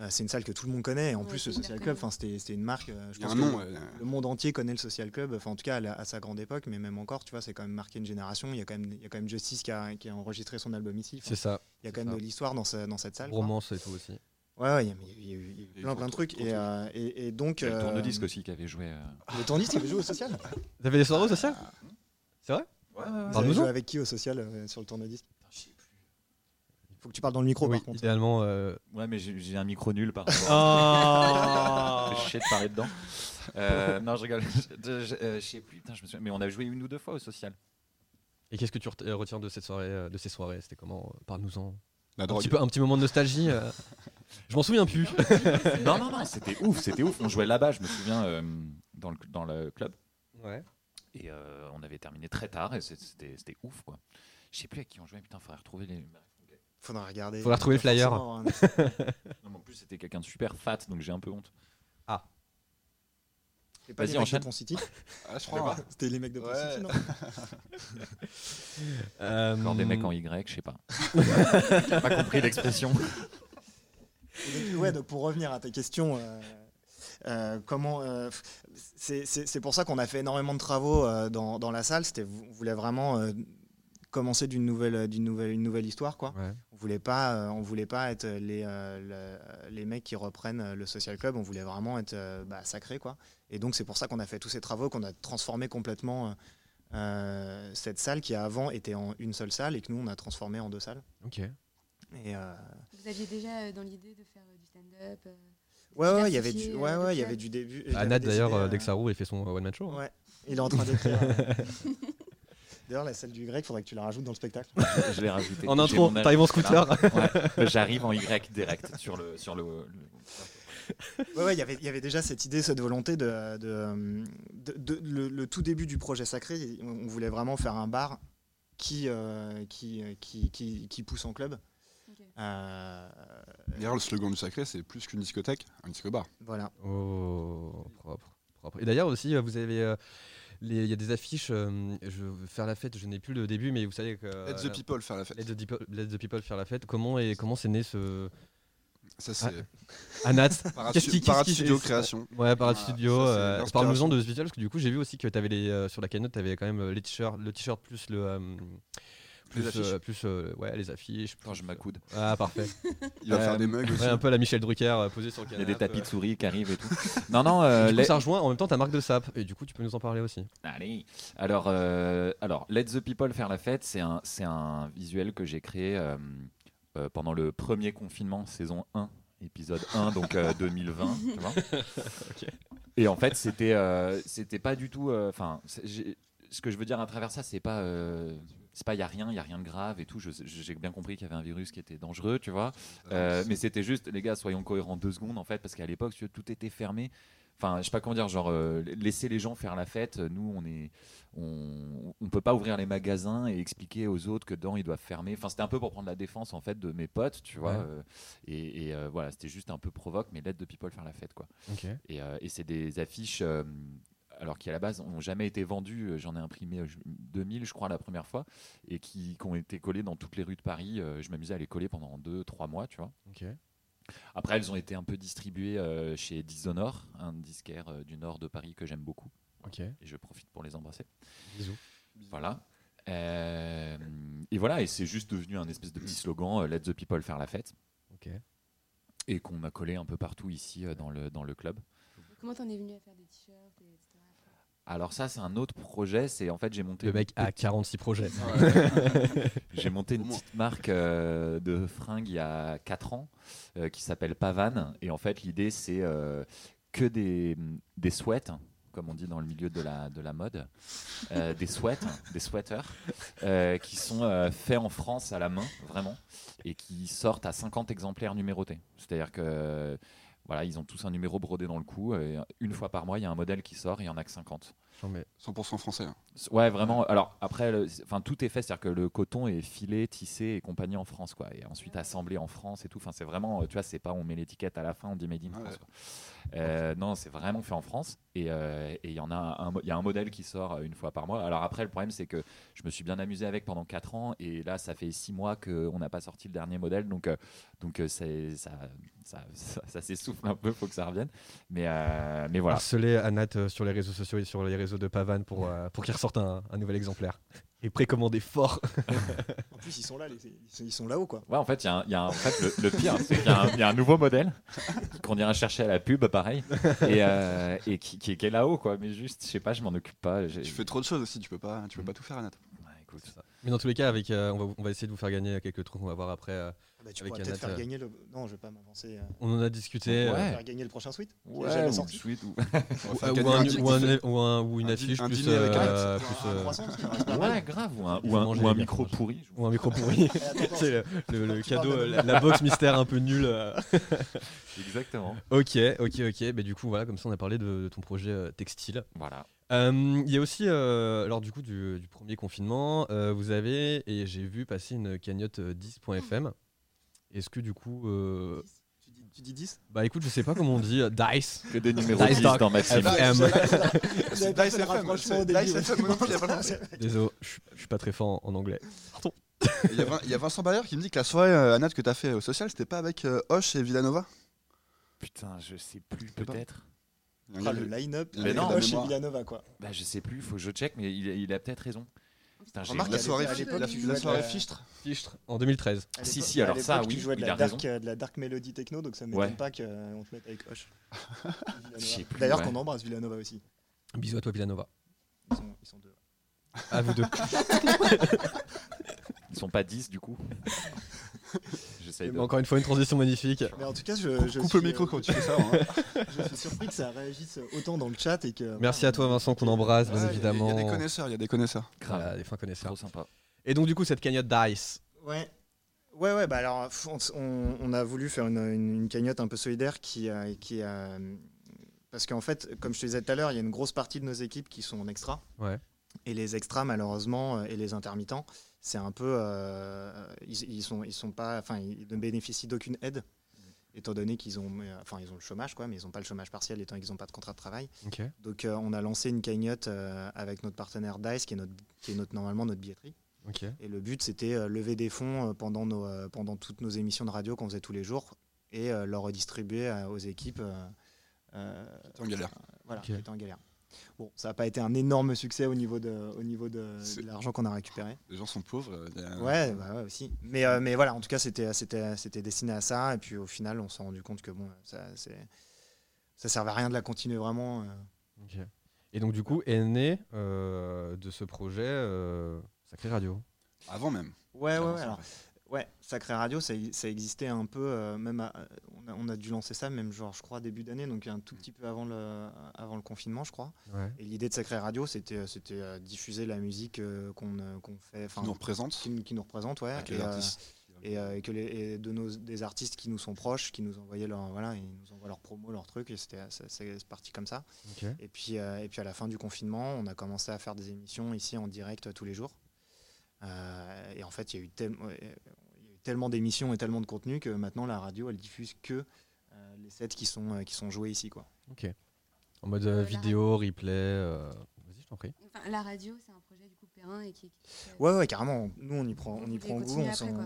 Euh, c'est une salle que tout le monde connaît et en Ouais, plus le Social. Club, enfin c'était c'était une marque. euh, je pense un que nom. le- ouais. le monde entier connaît le Social Club, enfin en tout cas à, la- à sa grande époque, mais même encore, tu vois, c'est quand même marqué une génération. Il y a quand même, il y a quand même Justice qui a, qui a enregistré son album ici. Enfin, C'est ça. il y a quand même ça. de l'histoire dans, ce- dans cette salle. quoi. Romance et tout aussi. Ouais, ouais, il y a, eu- plein plein de trucs. Et, euh, et, et donc. Il y a le euh, tourne-disque aussi qui avait joué. euh, Le tourne-disque, avait joué au social (laughs) T'avais des soirées au social? C'est vrai? Vous avez Parle-nous-en. joué avec qui au social euh, sur le tourne-disque? Il faut que tu parles dans le micro Oui, par contre. idéalement. euh, Ouais, mais j'ai un micro nul par rapport. Ah (laughs) Je de parler dedans. Euh, non, je rigole. (laughs) Je, je- je sais plus. Putain, je me souviens. Mais on a joué une ou deux fois au social. Et qu'est-ce que tu ret- retiens de cette soirée, euh, de ces soirées? C'était comment? Euh, Parle-nous-en. La Un petit, peu, un petit moment de nostalgie. euh. (laughs) Je m'en souviens plus. non, (laughs) non, non, c'était ouf, c'était ouf. On jouait là-bas, je me souviens, euh, dans, le, dans le club. Ouais. Et euh, on avait terminé très tard et c'était c'était ouf, quoi. Je sais plus à qui on jouait. Putain, faudrait retrouver les. Faudra regarder. Faudra retrouver le flyer. hein. Non, mais en plus, c'était quelqu'un de super fat, donc j'ai un peu honte. C'est pas Vas-y, les mecs de Pont City (laughs) Ah, je crois. C'était les mecs de Pont Ouais. City, non (laughs) Euh, des mecs en Y, je sais pas. J'ai (laughs) pas compris l'expression. Donc, ouais, donc pour revenir à ta question, euh, euh, comment euh, c'est- c'est c'est pour ça qu'on a fait énormément de travaux euh, dans, dans la salle. C'était on voulait vraiment euh, commencer d'une nouvelle d'une nouvelle une nouvelle histoire quoi. Ouais. On voulait pas euh, on voulait pas être les euh, le- les mecs qui reprennent le social club. On voulait vraiment être euh, bah, sacré quoi. Et donc c'est pour ça qu'on a fait tous ces travaux, qu'on a transformé complètement. euh, euh, cette salle qui avant était en une seule salle et que nous on a transformé en deux salles. Ok. Et euh, Vous aviez déjà dans l'idée de faire du stand-up euh, Ouais, ouais, il y avait du, ouais, ouais, il y avait du début. Anad d'ailleurs, Dexarou, il fait son one man show. hein. Ouais, il est en train d'écrire. (laughs) D'ailleurs, la salle du grec, faudrait que tu la rajoutes dans le spectacle. Je l'ai rajouté. En intro, âge, t'arrives en scooter. Ouais, J'arrive en Y direct sur le. Sur le, le- Ouais, ouais, il y avait- il y avait déjà cette idée, cette volonté de. de, euh, de- de- le, le tout début du projet sacré, on voulait vraiment faire un bar qui, euh, qui, qui, qui, qui pousse en club. Ok. Euh, D'ailleurs, le slogan du sacré, c'est plus qu'une discothèque, un disco-bar. voilà. Oh, propre, propre. Et d'ailleurs aussi, euh, vous avez, euh, les- il y a des affiches. euh, je veux faire la fête. Je n'ai plus le début, mais vous savez que. Let the people faire la fête. Let the, people, let the people faire la fête. Comment et comment c'est né ce Ça, c'est (laughs) Anat Qu'est-ce qui- Studio Création. Ouais, par Ah, le studio. euh. Parle-nous-en de ce visuel parce que du coup j'ai vu aussi que avais les euh, sur la cagnotte, t'avais quand même euh, les t-shirts, le t-shirt plus le euh, plus Les affiches. euh, plus euh, ouais les affiches. Plus, je m'accoude. euh, Ah parfait. (laughs) Il va Euh, faire des mugs aussi. Ouais, un peu à la Michel Drucker euh, posé sur le Il y a canapé. des tapis de souris qui arrivent et tout. (laughs) Non, non, euh, Du coup, les- ça rejoint en même temps ta marque de sap et du coup tu peux nous en parler aussi. Allez. Alors, euh, alors, Let the People faire la fête, c'est un, c'est un visuel que j'ai créé euh, euh, pendant le premier confinement, saison 1, épisode 1, donc euh, (laughs) 2020. tu vois. Et en fait, c'était, euh, c'était pas du tout. euh, Enfin, ce que je veux dire à travers ça, c'est pas. euh, c'est pas, il y a rien, il y a rien de grave et tout. J'ai bien compris qu'il y avait un virus qui était dangereux, tu vois. Euh, mais c'était juste, les gars, soyons cohérents deux secondes en fait, parce qu'à l'époque, tout était fermé. Enfin, je sais pas comment dire, genre euh, laisser les gens faire la fête. Nous, on est, on, on peut pas ouvrir les magasins et expliquer aux autres que dedans ils doivent fermer. Enfin, c'était un peu pour prendre la défense en fait de mes potes, tu vois. Ouais. euh, et et, euh, voilà, c'était juste un peu provoque, mais l'aide de people faire la fête, quoi. Et, euh, et c'est des affiches, euh, alors qui à la base n'ont jamais été vendues. euh, J'en ai imprimé euh, je- 2000, je crois, la première fois, et qui, qui ont été collées dans toutes les rues de Paris. Euh, je m'amusais à les coller pendant 2-3 mois, tu vois. Après, elles ont été un peu distribuées euh, chez Dishonor, un disquaire euh, du nord de Paris que j'aime beaucoup, Ok. et je profite pour les embrasser. Bisous. Voilà. Euh, et voilà, et c'est juste devenu un espèce de petit slogan euh, Let the people faire la fête, Ok. et qu'on a collé un peu partout ici euh, dans, le, dans le club. Comment t'en es venu à faire des t-shirts, et. Alors ça, c'est un autre projet. C'est en fait, j'ai monté. Le une mec a petite- 46 projets. (laughs) J'ai monté une petite marque euh, de fringues il y a 4 ans euh, qui s'appelle Pavane. Et en fait, l'idée, c'est euh, que des, des sweats, comme on dit dans le milieu de la, de la mode, euh, des sweats, des sweaters, euh, qui sont euh, faits en France à la main, vraiment, et qui sortent à 50 exemplaires numérotés. C'est-à-dire que Voilà, ils ont tous un numéro brodé dans le cou. Et une fois par mois, il y a un modèle qui sort, il y en a que 50. J'en mets. 100% français. hein. Ouais, vraiment. Alors après, le- enfin tout est fait, c'est-à-dire que le coton est filé, tissé et compagnie en France, quoi, et ensuite assemblé en France et tout. Enfin, c'est vraiment, tu vois, c'est pas on met l'étiquette à la fin, on dit made in Ah France. ouais. quoi. Euh, non, c'est vraiment fait en France. Et euh, et il y en a un, il y a un modèle qui sort euh, une fois par mois. Alors après, le problème c'est que je me suis bien amusé avec pendant 4 ans, et là, ça fait 6 mois qu'on n'a pas sorti le dernier modèle, donc euh, donc ça, ça, ça, s'essouffle un peu, faut que ça revienne. Mais mais voilà. Harceler Anat sur les réseaux sociaux et sur les réseaux de Pavane pour, pour qu'il ressorte un nouvel exemplaire. Et précommander fort. (laughs) En plus, ils sont là, les- ils sont- là-haut, quoi. Ouais, en fait, il y a un- il y a un- en fait, le, le pire, c'est qu'il y, a un- il y a un nouveau modèle (laughs) qu'on ira chercher à la pub, pareil, et, euh, et qui, qui est- qui est là-haut, quoi. Mais juste, je sais pas, je m'en occupe pas. j'ai- Tu fais trop de choses aussi, tu peux pas, tu peux pas tout faire, Anat. Ouais, écoute. Mais dans tous les cas, avec, euh, on, va, on va essayer de vous faire gagner quelques trucs. On va voir après. euh, Bah, tu pourrais peut-être faire euh, gagner le. Non, je vais pas m'avancer. euh, on en a discuté. Ouais. euh, Faire gagner le prochain suite Ouais, jamais ou sorti. suite, ou- (laughs) ou, faire ou gagner un- un dîner- ou un- ou un- ou une affiche un plus. avec euh, un- plus, euh, croissant. Ouais, grave, ou un, ou un, ou un micro pourri. ou un micro pourri. (laughs) (laughs) C'est le, le- le tu cadeau, la, la box mystère un peu nulle. Exactement. ok, ok, ok. Mais du coup, voilà, comme ça, on a parlé de, de ton projet euh, textile. Voilà. Euh, Il y a aussi, euh, lors du coup du, du premier confinement, euh, vous avez, et j'ai vu passer une cagnotte euh, 10.fm. Est-ce que du coup, euh, Tu dis- Tu dis 10 bah écoute, je sais pas comment on dit, euh, Dice. (laughs) Que des numéros Dice 10 Talk dans ma team. FM. Dice (laughs) FM, pas longtemps. Désolé, je suis- pas très fort en, en anglais. Il y, a Vin- il y a Vincent Bayer qui me dit que la soirée, euh, Anat, que t'as fait au social, c'était pas avec euh, Hoche et Villanova? Putain, je sais plus, peut-être. Il y a un Ah, le line-up, Mais avec non. Hoche et. Villanova, quoi. Bah, je sais plus, faut que je check, mais il, il a peut-être raison. Putain, j'ai- Remarque, La soirée, à l'époque, la, tu la jouais de soirée la- fichtre. Fichtre, en 2013. À Si, si, alors ça, oui, Tu jouais de il la, a dark, raison. de la dark melody techno, donc ça m'étonne Ouais. pas qu'on te mette avec Hoche. (laughs) D'ailleurs, ouais. qu'on embrasse Villanova aussi. Bisous à toi, Villanova. Ils sont, ils sont deux. À vous deux. Ils sont pas 10 du coup. (laughs) J'essaye de. Encore une fois, une transition magnifique. (laughs) Mais en tout cas, je, je Coupe suis, le micro euh, quand tu fais ça. hein. (laughs) Je suis surpris que ça réagisse autant dans le chat et que. Merci à toi, Vincent, qu'on embrasse, bien Ouais, il y a- évidemment. Il y a des connaisseurs, il y a des connaisseurs. Voilà, des fins connaisseurs. Trop sympa. Et donc, du coup, cette cagnotte Dice. Ouais. Ouais, ouais, bah alors, on, a voulu faire une, une- une cagnotte un peu solidaire qui. euh, qui euh, parce qu'en fait, comme je te disais tout à l'heure, il y a une grosse partie de nos équipes qui sont en extra. Ouais. Et les extras, malheureusement, euh, et les intermittents, c'est un peu. euh, ils, ils sont, ils sont pas. Enfin, ils ne bénéficient d'aucune aide, étant donné qu'ils ont. euh, Enfin, ils ont le chômage, quoi, mais ils n'ont pas le chômage partiel, étant qu'ils n'ont pas de contrat de travail. Donc, euh, on a lancé une cagnotte euh, avec notre partenaire Dice, qui est, notre, qui est notre, normalement notre billetterie. Et le but, c'était euh, lever des fonds pendant, nos, euh, pendant toutes nos émissions de radio qu'on faisait tous les jours et euh, leur redistribuer euh, aux équipes euh, euh, en galère. voilà, qui étaient en galère. Bon, ça n'a pas été un énorme succès au niveau de, au niveau de, l'argent qu'on a récupéré. Les gens sont pauvres. euh, a- Ouais, bah ouais, aussi. Mais, euh, mais voilà, en tout cas, c'était, c'était, c'était destiné à ça. Et puis au final, on s'est rendu compte que bon, ça, c'est, ça servait à rien de la continuer vraiment. euh. Ok. Et donc, du coup, est né euh, de ce projet euh, Sacré Radio. Avant même. Ouais, ouais, ouais. Alors, ouais, Sacré Radio, ça, ça existait un peu, euh, même à- on, a, on a dû lancer ça, même genre, je crois, début d'année, donc un tout petit peu avant le, avant le confinement, je crois. Ouais. Et l'idée de Sacré Radio, c'était, c'était euh, diffuser la musique euh, qu'on, euh, qu'on fait, Qui nous représente. qui, qui nous représente, ouais. Avec et, les euh, artistes. et, euh, et que les, et de nos, des artistes qui nous sont proches, qui nous envoyaient leur, voilà, ils nous envoient leurs promos, leurs trucs, et c'était, c'est, c'est parti comme ça. Et puis, euh, et puis à la fin du confinement, on a commencé à faire des émissions ici en direct euh, tous les jours. Euh, et en fait, il y a eu, tellement d'émissions et tellement de contenu que maintenant la radio, elle diffuse que euh, les sets qui sont, euh, qui sont joués ici. Quoi. Ok. En mode euh, vidéo, replay. euh, Vas-y, je t'en prie. Enfin, la radio, c'est un projet du coup Perrin et qui. Ouais, ouais, carrément. Nous, on y prend, on y prend goût,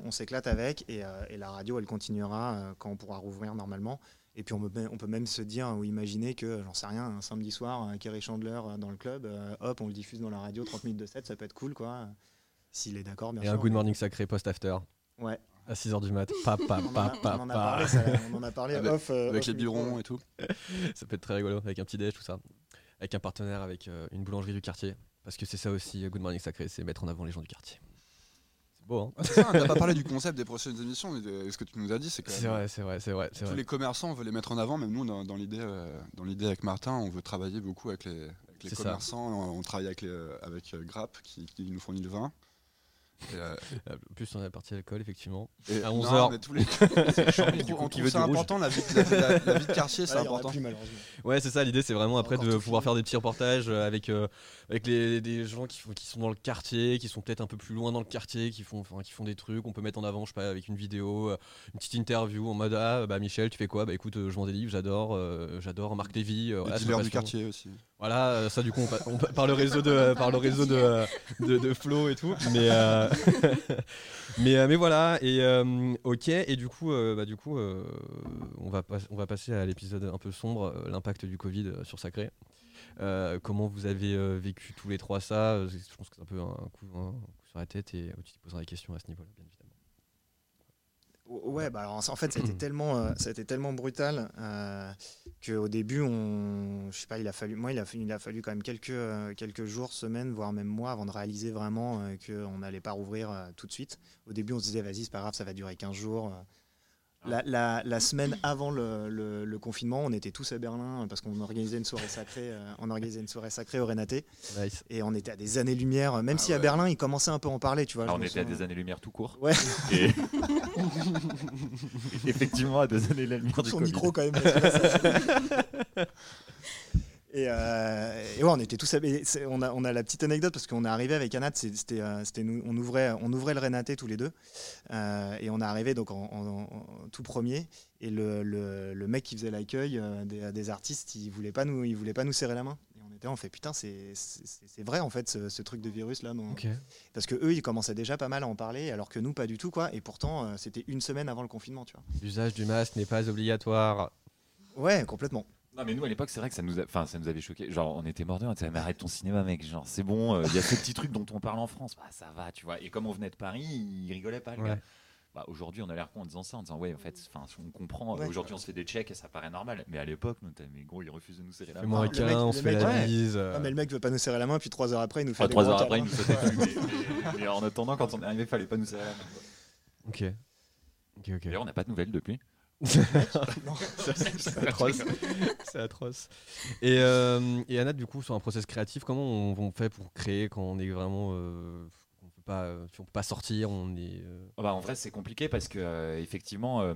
on, s'éclate avec. Et, euh, et la radio, elle continuera euh, quand on pourra rouvrir normalement. Et puis, on peut, même- on peut même se dire ou imaginer que, j'en sais rien, un samedi soir, un Kerry Chandler dans le club, euh, hop, on le diffuse dans la radio, 30 minutes de set, ça peut être cool, quoi. S'il est d'accord, bien Et sûr. un Good Morning Sacré post-after. Ouais. À 6h du mat. Pa, pa, On en pa, a, pa, on en a pa. parlé, ça- on en a parlé Avec- off. euh, Avec off les micro. birons et tout. (laughs) Ça peut être très rigolo avec un petit déj, tout ça. Avec un partenaire, avec euh, une boulangerie du quartier. Parce que c'est ça aussi, euh, Good Morning Sacré, c'est mettre en avant les gens du quartier. C'est beau, hein Ah, c'est ça, pas parlé du concept des prochaines émissions, mais de- ce que tu nous as dit, c'est que C'est vrai, c'est vrai, c'est vrai. c'est tous vrai. les commerçants, on veut les mettre en avant. Même nous, dans, dans l'idée, euh, dans l'idée avec Martin, on veut travailler beaucoup avec les, avec les commerçants. On, on travaille avec, les, avec euh, Grapp qui, qui nous fournit le vin. Euh, Euh, Plus on est parti à l'alcool, effectivement. et- À non, 11h. mais tous les- (laughs) (laughs) on trouve ça important, la vie, la, la- la vie de quartier, c'est Là, (laughs) il y en a important. plus, malheureusement. Ouais, c'est ça. L'idée, c'est vraiment après Encore de pouvoir fini. faire des petits reportages euh, avec, euh, avec les, des gens qui, font- qui sont dans le quartier, qui sont peut-être un peu plus loin dans le quartier, qui font, enfin, qui font des trucs. On peut mettre en avant, je sais pas, avec une vidéo, une petite interview en mode Ah, bah Michel, tu fais quoi? Bah écoute, je vends des livres, j'adore, euh, j'adore Marc Lévy. euh, Les voilà, c'est dealers du passion. quartier aussi. Voilà, euh, ça du coup, on, pa- on pa- par le réseau de, par le réseau de, de, de Flo et tout. Mais, euh, (laughs) mais, euh, mais voilà, et euh, ok, et du coup, euh, bah, du coup euh, on, va on va passer à l'épisode un peu sombre, euh, l'impact du Covid euh, sur Sacré. Euh, comment vous avez euh, vécu tous les trois ça? Euh, Je pense que c'est un peu un coup, coup sur la tête et tu te poseras des questions à ce niveau-là, bien évidemment. Ouais, bah alors en fait, a été tellement, euh, a été tellement brutal euh, qu'au début, on, je sais pas, il a fallu, moi, il a, fallu- il a fallu quand même quelques, euh, quelques jours, semaines, voire même mois avant de réaliser vraiment euh, qu'on n'allait pas rouvrir euh, tout de suite. Au début, on se disait, vas-y, c'est pas grave, ça va durer 15 jours. euh. La, la- la semaine avant le, le- le confinement, on était tous à Berlin euh, parce qu'on organisait une soirée sacrée, euh, on organisait une soirée sacrée au Renaté Nice. et on était à des années-lumière. Même Ah si à. Berlin, ils commençaient un peu à en parler, tu vois. Ah, on était à des années-lumière tout court. Ouais. Et... (laughs) (laughs) Effectivement, à des années-lumière Coupe du son Covid. micro quand même. (laughs) et, euh, et ouais, on était tous. On a, on a la petite anecdote parce qu'on est arrivé avec Anat. C'était, euh, on ouvrait, on ouvrait le Renaté tous les deux, Euh, et on est arrivé donc en, en- en tout premier. Et le, le, le mec qui faisait l'accueil des, des artistes, il voulait pas nous, il voulait pas nous serrer la main. On était, là, on fait putain, c'est, vrai en fait ce, ce truc de virus là. non. Parce que eux, ils commençaient déjà pas mal à en parler, alors que nous, pas du tout quoi. Et pourtant, euh, c'était une semaine avant le confinement, tu vois. L'usage du masque n'est pas obligatoire. Ouais, complètement. Non mais nous à l'époque c'est vrai que ça nous, a- enfin ça nous avait choqué. Genre on était mordus, on était mais arrête ton cinéma mec. Genre c'est bon, euh, il y a ce petit truc dont on parle en France, bah ça va, tu vois. Et comme on venait de Paris, il rigolait pas le Ouais. gars. Bah, aujourd'hui on a l'air con en disant ça, en disant ouais en fait, enfin on comprend. Ouais. Aujourd'hui on se fait des checks et ça paraît normal. Mais à l'époque nous mais gros il refuse de nous serrer la Fais-moi un main. mec- on se fait mec- la ouais. euh. Ah, mais le mec veut pas nous serrer la main, puis trois heures après, il nous fait Enfin, des trois heures après il nous fait (laughs) mais- en attendant quand on est arrivé fallait pas nous serrer la main. quoi. Ok. Ok, ok. D'ailleurs on n'a pas de nouvelles depuis. (laughs) c'est atroce. c'est atroce. Et, euh, et Anna, du coup, sur un process créatif, comment on, on fait pour créer quand on est vraiment. euh, pas, euh, on peut pas sortir, on est. euh, Ah bah, en vrai, c'est compliqué parce que euh, effectivement, euh,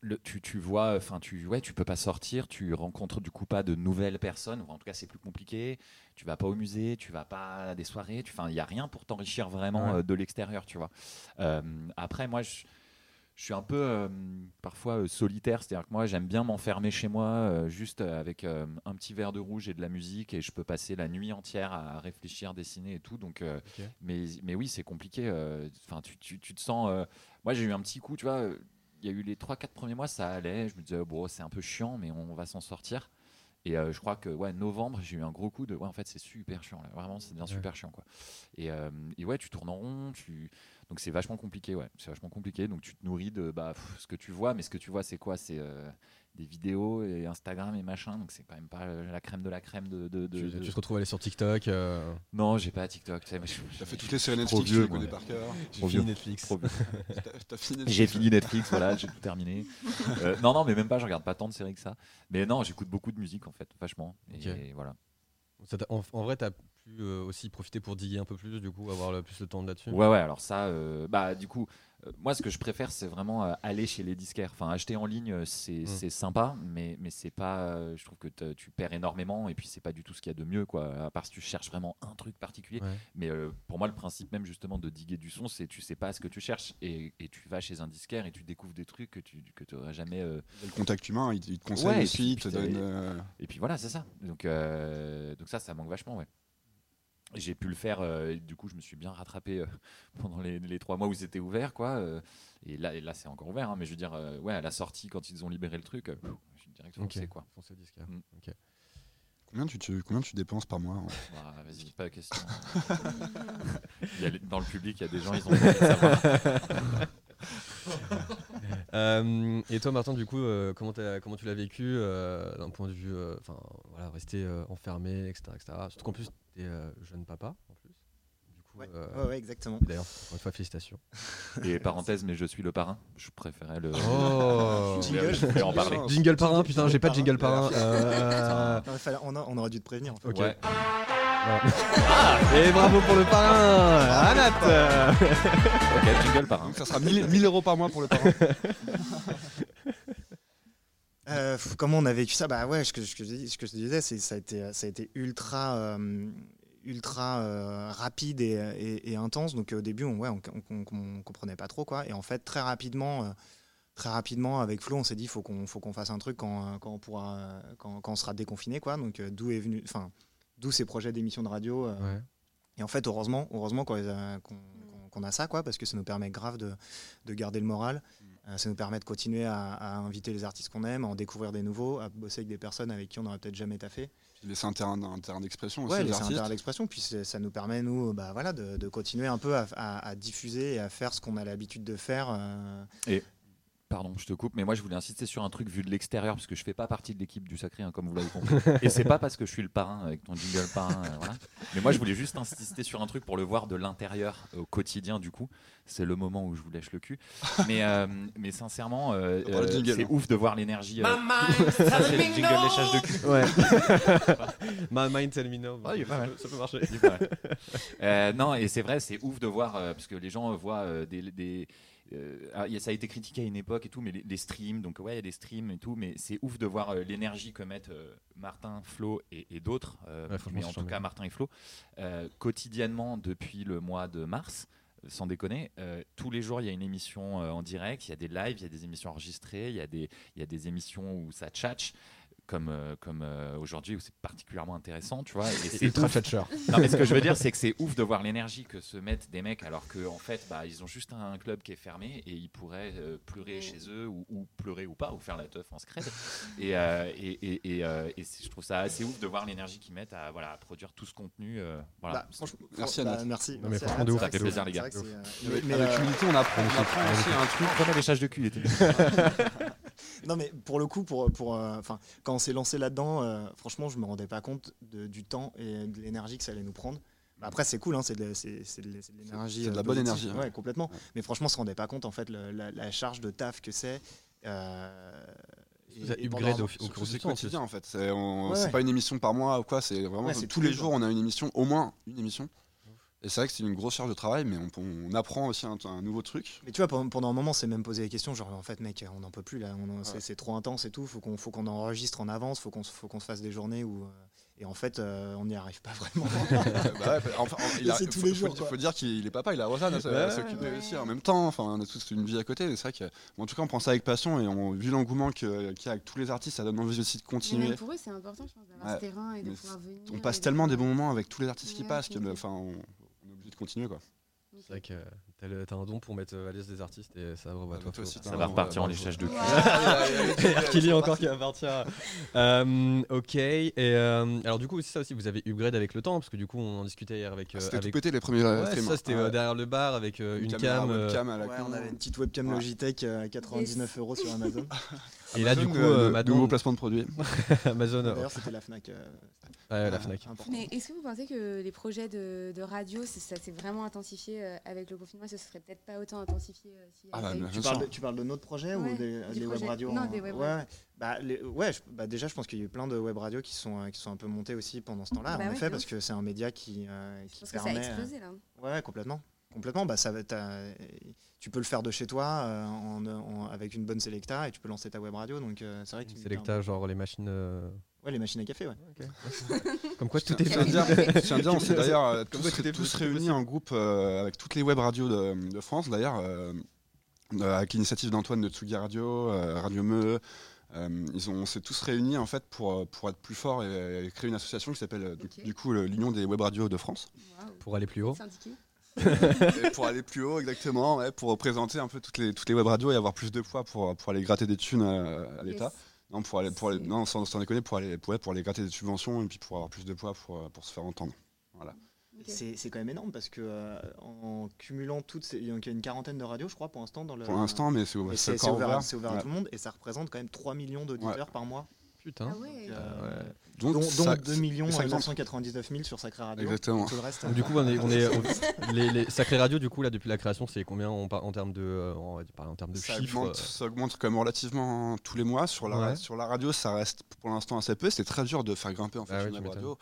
le, tu, tu vois, enfin, tu, ouais, tu peux pas sortir, tu rencontres du coup pas de nouvelles personnes, ou en tout cas, c'est plus compliqué. Tu vas pas au musée, tu vas pas à des soirées, tu, enfin, il y a rien pour t'enrichir vraiment Ouais. euh, de l'extérieur, tu vois. Euh, après, moi, je je suis un peu euh, parfois euh, solitaire, c'est-à-dire que moi j'aime bien m'enfermer chez moi euh, juste avec un petit verre de rouge et de la musique et je peux passer la nuit entière à réfléchir, dessiner et tout. Donc, mais, mais oui, c'est compliqué. Enfin, tu, tu, tu te sens. moi j'ai eu un petit coup, tu vois. Il y a eu les 3-4 premiers mois, ça allait. Je me disais, bon, c'est un peu chiant, mais on va s'en sortir. Et euh, je crois que ouais, novembre, j'ai eu un gros coup de ouais, en fait, c'est super chiant. Là. Vraiment, c'est bien Ouais. super chiant. Quoi. Et, euh, et ouais, tu tournes en rond. Tu... Donc c'est vachement compliqué. Ouais. C'est vachement compliqué. Donc tu te nourris de bah, pff, ce que tu vois. Mais ce que tu vois, c'est quoi? C'est euh, des vidéos et Instagram et machin. Donc c'est quand même pas euh, la crème de la crème de. de, de- tu, de- tu te retrouves à aller sur TikTok. euh, Non, j'ai pas TikTok. tu T'as fait toutes les séries Netflix, vieux, tu connais par cœur. J'ai (laughs) fini. Netflix. J'ai fini Netflix, voilà, j'ai tout terminé. Euh, non, non, mais même pas, je regarde pas tant de séries que ça. Mais non, j'écoute beaucoup de musique en fait, vachement. Et Ok. voilà. En, en vrai, t'as pu euh, aussi profiter pour diguer un peu plus, du coup, avoir le, plus le temps là-dessus. Ouais, ouais, alors ça, euh, bah du coup, euh, moi ce que je préfère, c'est vraiment euh, aller chez les disquaires. Enfin, acheter en ligne, c'est Mm. c'est sympa, mais, mais c'est pas. euh, je trouve que tu perds énormément et puis c'est pas du tout ce qu'il y a de mieux, quoi. À part si tu cherches vraiment un truc particulier. Ouais. Mais euh, pour moi, le principe même justement de diguer du son, c'est tu sais pas ce que tu cherches et, et tu vas chez un disquaire et tu découvres des trucs que tu que aurais jamais. euh, Le contact humain, il, te conseille Ouais, et aussi, puis- il te donne. euh, Et puis voilà, c'est ça. Donc, euh, donc ça, ça manque vachement, ouais. J'ai pu le faire, euh, et du coup, je me suis bien rattrapé euh, (laughs) pendant les, les trois mois où c'était ouvert, quoi. euh, et là, et là c'est encore ouvert, hein, mais je veux dire, ouais, à la sortie, quand ils ont libéré le truc, je suis direct foncé, quoi. Foncé disquaire. Mm. Ok. Combien tu, tu- combien tu dépenses par mois ouais? Bah, Vas-y, pas de question. (laughs) Il y a les- dans le public, il y a des gens, ils ont. (laughs) Euh, et toi, Martin, du coup, euh, comment, tu l'as vécu euh, d'un point de vue, euh, enfin, voilà, rester euh, enfermé, etc., etc. Surtout qu'en plus, tu es jeune papa, en plus. Du coup, Ouais, euh, ouais, ouais, exactement. d'ailleurs, encore une fois, félicitations. (laughs) Et parenthèse, mais je suis le parrain. Je préférais le. Oh. (laughs) je en parler. Jingle parrain, putain, j'ai pas de jingle parrain. (laughs) Euh, on, a- on aurait dû te prévenir. En fait. Ok. Voilà. Et bravo pour le parrain, Anat. Ok, jingle par un. Donc ça sera 1000 1000 euros par mois pour le parrain. (laughs) Euh, comment on a vécu ça? Bah ouais, ce que, ce que je, dis- ce que je te disais, c'est ça a été, ça a été ultra, euh, ultra euh, rapide et, et- et intense. Donc au début, on, ouais, on, on- on- on comprenait pas trop quoi. Et en fait, très rapidement, euh, très rapidement, avec Flo, on s'est dit, faut qu'on, faut qu'on fasse un truc quand, euh, quand on pourra, euh, quand, quand on sera déconfiné quoi. Donc euh, d'où est venu, enfin, d'où ces projets d'émissions de radio. euh, Ouais. et en fait, heureusement, heureusement qu'on a- qu'on a ça, quoi, parce que ça nous permet grave de, de garder le moral. Euh, ça nous permet de continuer à, à inviter les artistes qu'on aime, à en découvrir des nouveaux, à bosser avec des personnes avec qui on n'aurait peut-être jamais taffé. Puis laisser un terrain, un terrain d'expression aussi laisser un artistes. terrain d'expression. Puis ça nous permet, nous, bah, voilà, de, de continuer un peu à, à- à diffuser et à faire ce qu'on a l'habitude de faire. euh, Et pardon, je te coupe, mais moi je voulais insister sur un truc vu de l'extérieur parce que je fais pas partie de l'équipe du Sacré, hein, comme vous l'avez compris. (laughs) Et c'est pas parce que je suis le parrain avec ton jingle parrain, euh, voilà. Mais moi je voulais juste insister sur un truc pour le voir de l'intérieur au quotidien du coup. C'est le moment où je vous lèche le cul. Mais euh, mais sincèrement, euh, euh, jingle, c'est ouf de voir l'énergie. euh, (laughs) Ça c'est le jingle léchage de cul. Ouais. My mind tell me no. Ah, il est pas mal. Ça peut marcher. Il est vrai. Euh, non, et c'est vrai, c'est ouf de voir, euh, parce que les gens voient euh, des. des euh, ah, ça a été critiqué à une époque et tout, mais les, les streams, donc ouais, il y a des streams et tout, mais c'est ouf de voir euh, l'énergie que mettent euh, Martin, Flo et, et d'autres, Ouais, mais en tout cas Martin et Flo, quotidiennement depuis le mois de mars. Sans déconner, tous les jours il y a une émission en direct, il y a des lives, il y a des émissions enregistrées, il y a des, il y a des émissions où ça tchatche, comme, euh, comme euh, aujourd'hui où c'est particulièrement intéressant, tu vois. Et c'est tchatcher. Non, mais ce que je veux dire, c'est que c'est ouf de voir l'énergie que se mettent des mecs alors qu'en en fait, bah, ils ont juste un club qui est fermé et ils pourraient euh, pleurer chez eux ou, ou pleurer ou pas ou faire la teuf en scred. Et, euh, et, et, et, euh, et c'est- je trouve ça assez ouf de voir l'énergie qu'ils mettent à, voilà, à produire tout ce contenu. euh, voilà. bah, Merci, bah, Anat. merci. Non, mais merci, franchement, de ouf. Ça fait plaisir, les gars. euh, Avec, mais, avec l'unité, on apprend, on apprend aussi un truc. Les châches de cul, (laughs) il était Non, mais pour le coup, pour, pour, euh, enfin, quand on s'est lancé là-dedans, euh, franchement, je me rendais pas compte de- du temps et de l'énergie que ça allait nous prendre. Bah, après, c'est cool, hein, c'est de, l'énergie. C'est de la euh, bonne énergie, hein. Ouais, complètement. Mais franchement, on se rendait pas compte, en fait, le- la, la charge de taf que c'est. euh, et- Vous avez et pendant au, C'est quotidien en fait. C'est Ouais, ouais. pas une émission par mois ou quoi. C'est vraiment tous les jours on a une émission, au moins une émission. Et c'est vrai que c'est une grosse charge de travail, mais on, on apprend aussi un, un nouveau truc. Mais tu vois, pendant, pendant un moment, on s'est même posé des questions, genre en fait, mec, on n'en peut plus là, c'est- c'est trop intense et tout, faut qu'on faut qu'on enregistre en avance, faut qu'on se- faut qu'on se fasse des journées où. euh, et en fait, euh, on n'y arrive pas (laughs) vraiment. (laughs) Bah ouais, enfin, il a- c'est faut, tous les faut- jours, faut quoi. dire qu'il est papa, il a Rosanne à s'occuper ouais. aussi en même temps. Enfin, on a tous une vie à côté. mais C'est vrai que, bon, en tout cas, on prend ça avec passion et on, vu l'engouement que- qu'il y a avec tous les artistes, ça donne envie aussi de continuer. pour eux, c'est important, je pense, d'avoir Ouais. ce terrain et de Mais pouvoir venir. On passe de tellement des bons moments avec tous les artistes qui passent que, enfin, on, on est obligé de continuer quoi. C'est vrai que euh, t'as le- t'as un don pour mettre euh, à l'aise des artistes et ça revoit Ah, toi. aussi, Ça va repartir en bravo. léchage de cul. Encore qui va partir. Euh, ok. Et euh, alors du coup c'est ça aussi, vous avez upgrade avec le temps parce que du coup on en discutait hier avec. euh, C'était tout pété les premiers Ouais, streams. ça c'était Ouais. derrière le bar avec euh, une, caméra cam. euh, webcam à la Ouais, on avait une petite webcam Ouais. Logitech à 99 euros sur Amazon. (laughs) Et là du Amazon, coup euh, euh, maintenant nouveau placement de produit. (laughs) Amazon. euh, D'ailleurs, c'était la Fnac. euh, ouais, la Fnac. important. Mais est-ce que vous pensez que les projets de, de radio, ça s'est vraiment intensifié avec le confinement ce serait peut-être pas autant intensifié euh, y Ah avait bah, Tu parles, de, tu parles de notre projet Ouais, ou des, des web radios Non, en- des web ouais, radios. bah, les- ouais, je- bah, déjà, je pense qu'il y a eu plein de web radios qui sont, euh, qui sont un peu montés aussi pendant ce temps-là, Bah en ouais, effet, parce que c'est un média qui, euh, Je pense que ça a explosé là. Ouais, ouais, complètement. Complètement, bah, ça va être, euh, tu peux le faire de chez toi euh, en, en- avec une bonne Selecta et tu peux lancer ta web radio. Donc, euh, c'est vrai que tu Selecta genre les machines. euh, Ouais, les machines à café, ouais. (laughs) Comme quoi tout est je tiens à dire, on s'est (laughs) d'ailleurs tous, réunis en groupe euh, avec toutes les web radios de, de France, d'ailleurs, euh, euh, avec l'initiative d'Antoine de Tsugi Radio, euh, Radio Meux. euh, ils ont, on s'est tous réunis en fait pour, pour être plus forts et, et créer une association qui s'appelle du- Ok. du coup l'Union des web radios de France. Pour aller plus haut. Syndiqué. Pour aller plus haut, exactement, ouais, pour représenter un peu toutes les, toutes les web radios et avoir plus de poids pour, pour aller gratter des thunes à l'État. Yes. Non, pour aller, pour aller- C'est- non sans, sans déconner, pour aller, pour, ouais, pour aller gratter des subventions et puis pour avoir plus de poids pour, pour se faire entendre. Ok. C'est c'est quand même énorme parce que euh, en cumulant toutes ces. Il y a une quarantaine de radios, je crois, pour l'instant. dans le- Pour l'instant, mais c'est ouvert, ouvert. c'est ouvert à Ouais. tout le monde et ça représente quand même 3 millions d'auditeurs par mois. Putain. Ah ouais. Euh, ouais. Dont, dont ça- 2 millions ça- 999 000 sur Sacré Radio. Exactement. Tout le reste. Donc, du coup, on est, on est (laughs) on- les, les sacrées radios, du coup, là, depuis la création, c'est combien on par- en termes de, euh, on va dire, en termes de ça chiffres augmente, euh, ça augmente quand même relativement tous les mois. Sur la, Ouais. sur la radio, ça reste pour l'instant assez peu. C'est très dur de faire grimper en fait Ah m'étonnes. radio.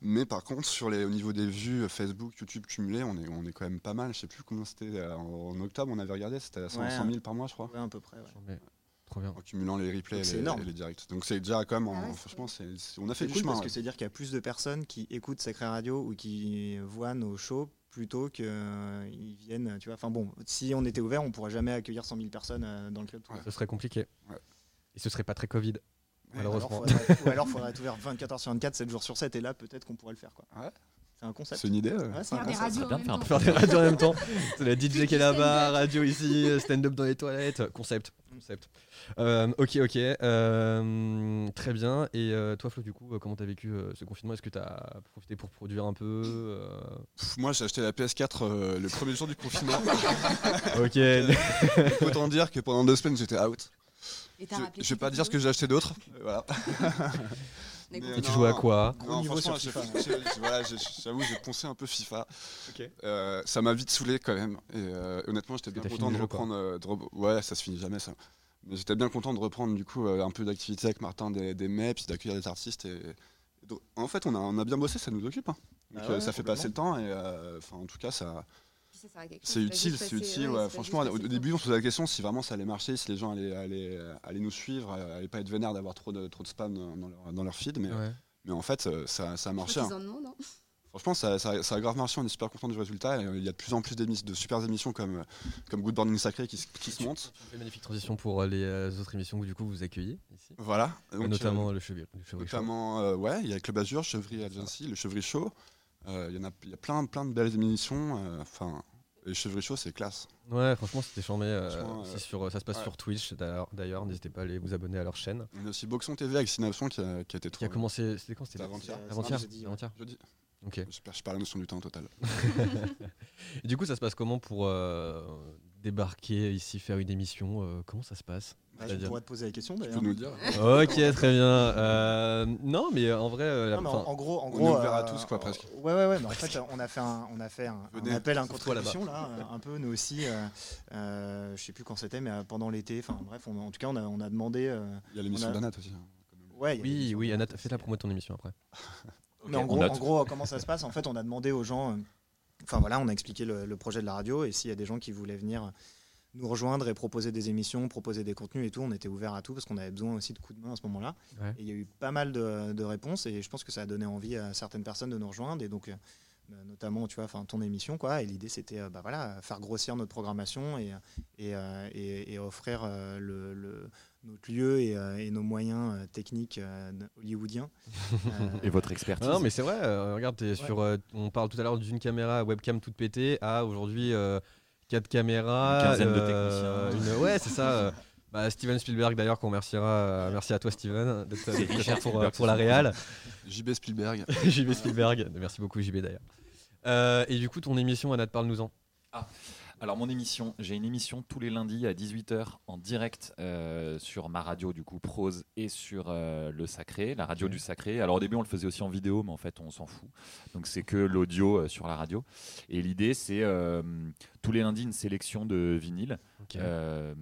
Mais par contre, sur les, au niveau des vues euh, Facebook, YouTube cumulées, on est, on est quand même pas mal. Je sais plus combien c'était euh, en, en octobre, on avait regardé, c'était à 100, Ouais. 100 000 par mois, je crois. Ouais, à peu près. Trop bien. En cumulant les replays et les, énorme. et les directs. Donc c'est déjà quand même, en- Ah ouais, franchement, c'est, c'est- on a fait du cool chemin. parce ouais. que c'est dire qu'il y a plus de personnes qui écoutent Sacré Radio ou qui voient nos shows plutôt qu'ils viennent, tu vois. Enfin bon, si on était ouvert, on pourrait jamais accueillir 100 000 personnes euh, dans le club. Ouais. Ce serait compliqué. Ouais. Et ce serait pas très Covid. Malheureusement. Alors, faudrait- ou alors, il faudrait (laughs) être ouvert 24 h sur 24, 7 jours sur 7, et là, peut-être qu'on pourrait le faire. Quoi. C'est un concept. C'est une idée. ouais. Ouais, c'est un Faire des radios en même faire un temps. Faire des radios en même temps. C'est la DJ qui est là-bas, radio ici, stand-up dans les toilettes. Concept. Concept. Euh, ok, ok. Euh, très bien. Et euh, toi, Flo, du coup, euh, comment t'as vécu euh, ce confinement? Est-ce que t'as profité pour produire un peu euh, Pff, Moi, j'ai acheté la PS4 euh, le premier jour du confinement. (laughs) Ok. Autant dire que pendant deux semaines, j'étais out. Et t'as Je, rappelé je vais pas dire ce que j'ai acheté d'autre. Voilà. (laughs) Mais Et tu jouais à quoi Non, niveau franchement, voilà, j'ai- j'avoue, j'ai poncé un peu FIFA. Ok. Euh, ça m'a vite saoulé quand même. Et euh, honnêtement, j'étais bien content de reprendre. euh, de re- Ouais, ça se finit jamais ça. Mais j'étais bien content de reprendre du coup euh, un peu d'activité avec Martin, des, des mets, puis d'accueillir des artistes. Et... et donc, en fait, on a, on a bien bossé, ça nous occupe. hein. Donc, Ah ouais, euh, ça fait passer le temps et euh, enfin, en tout cas, ça, Puis ça sert à quelque chose, c'est utile. C'est utile. ouais, ouais. Franchement, au, début, on se posait la question si vraiment ça allait marcher, si les gens allaient, allaient, allaient nous suivre, euh, allaient pas être vénères d'avoir trop de, trop de spam dans, leur, dans leur feed. Mais, Ouais. mais en fait, euh, ça, ça a marché. Hein. en demandent, hein. (laughs) Franchement, ça, ça- ça a grave marché, on est super content du résultat. Et, euh, il y a de plus en plus de super émissions comme, euh, comme Good Morning Sacré qui, se- qui se montent. Une magnifique transition pour euh, les euh, autres émissions que du coup vous accueillez ici. Voilà. Donc, euh, notamment le Show. notamment euh, ouais, il y a Club Azur, Chevry Agency, le Chevry Show. Euh, Il y en a, il y a plein, plein de belles émissions. euh, Enfin, et Chevry Show, c'est classe. Ouais, franchement, c'était charmé. euh, euh, sur, ça se passe ouais. sur Twitch d'ailleurs. N'hysitez pas à aller vous abonner à leur chaîne. Il y a aussi Boxon TV avec Synapson qui a, qui a été trop. Qui a commencé. C'était quand C'était avant-hier. Avant-hier. Avant-hier. Jeudi. Ok. Je perds la notion du temps total. (laughs) Et du coup, ça se passe comment pour euh, débarquer ici, faire une émission euh, Comment ça se passe? Bah, je pourrais te poser la question Tu d'ailleurs. peux nous le dire Ok, très bien. Euh, non, mais en vrai, euh, la- Non, mais enfin, en, en gros, en on gros, est ouvert à euh, tous, quoi, presque. Ouais, ouais, ouais. Mais en fait, on a fait un, on a fait un, un Venez, appel à une contribution là, euh, un peu nous aussi. Euh, euh, je sais plus quand c'était, mais euh, pendant l'été. Enfin bref, on- en tout cas, on a, on a demandé. euh, Il y a l'émission On a- d'Anat aussi. hein, quand même. ouais, il y a oui, oui, de- Anna, fais la promo de ton émission après. (laughs) Mais en on gros, note. en gros, comment ça se passe? En fait, on a demandé aux gens. euh, Enfin voilà, on a expliqué le, le projet de la radio et s'il y a des gens qui voulaient venir nous rejoindre et proposer des émissions, proposer des contenus et tout, on était ouvert à tout parce qu'on avait besoin aussi de coups de main à ce moment-là. Ouais. Et il y a eu pas mal de, de réponses et je pense que ça a donné envie à certaines personnes de nous rejoindre et donc euh, notamment tu vois, enfin ton émission quoi. Et l'idée c'était euh, bah voilà faire grossir notre programmation et et, euh, et- et offrir le, le- notre lieu et, et nos moyens techniques hollywoodiens. (laughs) Et votre expertise. Ah non, mais c'est vrai. euh, regarde, t'es sur, euh, on parle tout à l'heure d'une caméra webcam toute pétée à aujourd'hui euh, quatre caméras. Une quinzaine de euh, techniciens. une- ouais, c'est ça. euh, bah, Steven Spielberg d'ailleurs qu'on remerciera. euh, merci à toi Steven d'être Richard là pour, Spielberg, pour la réal. JB Spielberg. (laughs) JB Spielberg. Merci beaucoup JB d'ailleurs. Euh, et du coup, ton émission, Anna, parle-nous-en. Alors mon émission, j'ai une émission tous les lundis à 18h en direct euh, sur ma radio du coup Prose et sur euh, le Sacré, la radio du Sacré. Alors au début on le faisait aussi en vidéo mais en fait on s'en fout. Donc c'est que l'audio euh, sur la radio. Et l'idée c'est euh, tous les lundis une sélection de vinyles. Euh,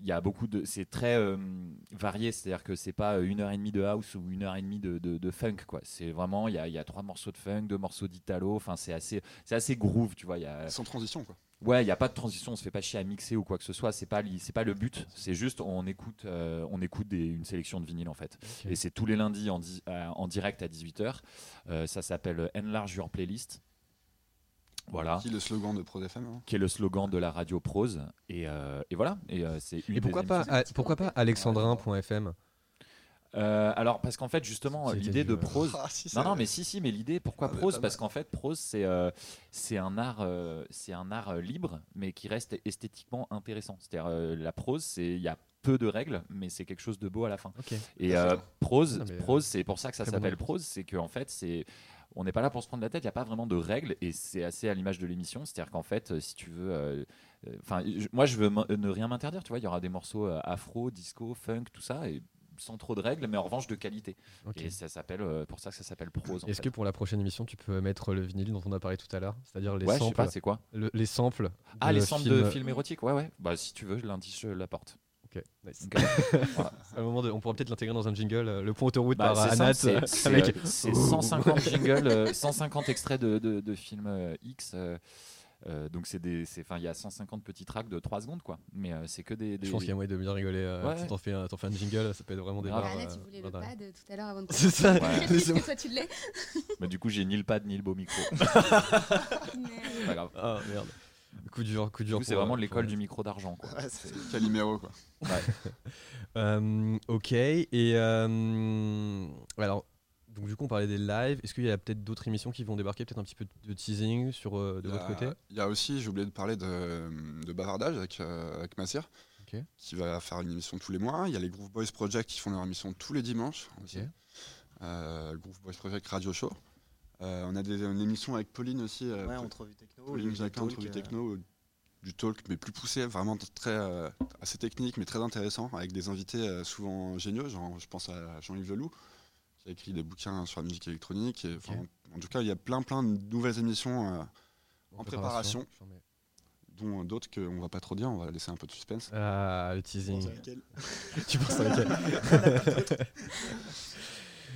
il y a beaucoup de c'est très euh, varié c'est à dire que c'est pas une heure et demie de house ou une heure et demie de, de- de funk quoi c'est vraiment il y a, il y a trois morceaux de funk deux morceaux d'italo enfin c'est assez c'est assez groove tu vois il y a Sans transition, quoi. Ouais, il n'y a pas de transition, on se fait pas chier à mixer ou quoi que ce soit. C'est pas, c'est pas le but. C'est juste on écoute, euh, on écoute des- une sélection de vinyles en fait. Et c'est tous les lundis en, di- euh, en direct à 18h. ça s'appelle Enlarge Your Playlist. Voilà, Qui est le slogan de Pro FM hein qui est le slogan de la radio prose. Et, euh, et voilà. Et euh, c'est une Et pourquoi des pas, à- pourquoi pas alexandrin.fm Euh, Alors parce qu'en fait justement l'idée de prose. (laughs) Ah, si, Non, non, mais si, si, mais l'idée, pourquoi Ah, prose? Parce qu'en fait, prose, c'est euh, c'est un art, euh, c'est un art libre, mais qui reste esthétiquement intéressant. C'est-à-dire, la prose, c'est il y a peu de règles, mais c'est quelque chose de beau à la fin. Et prose, prose, c'est pour ça que ça s'appelle prose, c'est qu'en fait, c'est on n'est pas là pour se prendre la tête, il n'y a pas vraiment de règles, et c'est assez à l'image de l'émission. C'est-à-dire qu'en fait, si tu veux. Enfin, moi, je veux ne rien m'interdire, tu vois. Il y aura des morceaux afro, disco, funk, tout ça, et sans trop de règles, mais en revanche de qualité. Ok. Et ça s'appelle, euh, pour ça que ça s'appelle prose. Est-ce que pour la prochaine émission, tu peux mettre le vinyle dont on a parlé tout à l'heure C'est-à-dire les Ouais, je sais samples pas, c'est quoi le- Les samples. Ah, les samples de films érotiques, ouais, ouais. Bah, si tu veux, lundi, je l'apporte. Ok, nice. Ok. (laughs) Voilà. À un moment de- on pourra peut-être l'intégrer dans un jingle, euh, le point autoroute Bah, par Anat. euh, (laughs) c'est- c'est avec- euh, c'est 150 jingles, euh, 150 extraits de, de, de films euh, X. euh, euh, donc c'est des, c'est- enfin il y a 150 petits tracks de 3 secondes quoi. Mais euh, c'est que des. des- Je pense qu'il y a moyen de bien rigoler. euh, Ouais. si t'en fais, fais un jingle, ça peut être vraiment des Ah, barres. Euh, tu voulais le pad tout à l'heure avant de (laughs) C'est ça. Ouais. (laughs) Que toi tu l'es (laughs) Bah, du coup j'ai ni le pad ni le beau micro. Pas grave. Ah merde. Coup dur, coup Du dur. c'est vraiment euh, l'école pour- du micro d'argent quoi. Ouais, c'est- Calimero, quoi. Euh, ok. Et euh, alors, donc du coup, on parlait des lives. Est-ce qu'il y a peut-être d'autres émissions qui vont débarquer, peut-être un petit peu de teasing sur euh, de votre a- côté? Il y a aussi, j'ai oublié de parler de, de bavardage avec, euh, avec Massir, qui va faire une émission tous les mois. Il y a les Groove Boys Project qui font leur émission tous les dimanches. aussi. Euh, Groove Boys Project Radio Show. Euh, on a des, une émission avec Pauline aussi. Ouais, entrevue techno. Pauline Jacquin, entrevue techno, euh, du talk, mais plus poussé, vraiment très, euh, assez technique, mais très intéressant, avec des invités euh, souvent géniaux. Genre, je pense à Jean-Yves Leloup, qui a écrit des bouquins sur la musique électronique. Et, En tout cas, il y a plein, plein de nouvelles émissions. euh, En préparation. Mets. dont d'autres qu'on va pas trop dire, on va laisser un peu de suspense. Ah, le teasing. pense à laquelle. tu penses à laquelle (laughs) (laughs)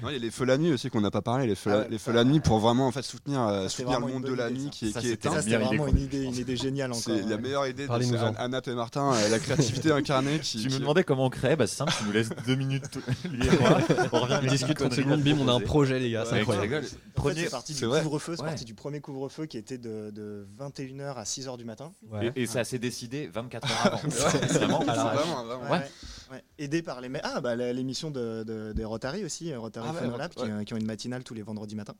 Non, il y a les feux la nuit aussi qu'on n'a pas parlé, les feux, Ah la- les feux la nuit pour vraiment en fait soutenir, euh, c'est soutenir le monde de la nuit qui, est- Ça, qui est c'était éteint. Ça, idée, vraiment une idée, une idée géniale encore. C'est la meilleure idée de c'est Anne- Anat et Martin, euh, la créativité (laughs) incarnée qui. Tu me demandais comment on crée, bah c'est simple, tu nous laisses deux minutes, lui et (laughs) moi. On revient On avec discute une 30 connerie secondes, bim, on a un projet, les gars, c'est incroyable. c'est parti du c'est couvre-feu, c'est parti du premier couvre-feu qui était de, de 21h à 6h du matin. Et ça s'est décidé 24 heures avant. (laughs) Vraiment, Ouais. Aidé par les. Ah, bah l'émission de, de- des Rotary aussi, euh, Rotary Ah Fun ouais, Lab, qui, ouais. euh, qui ont une matinale tous les vendredis matins.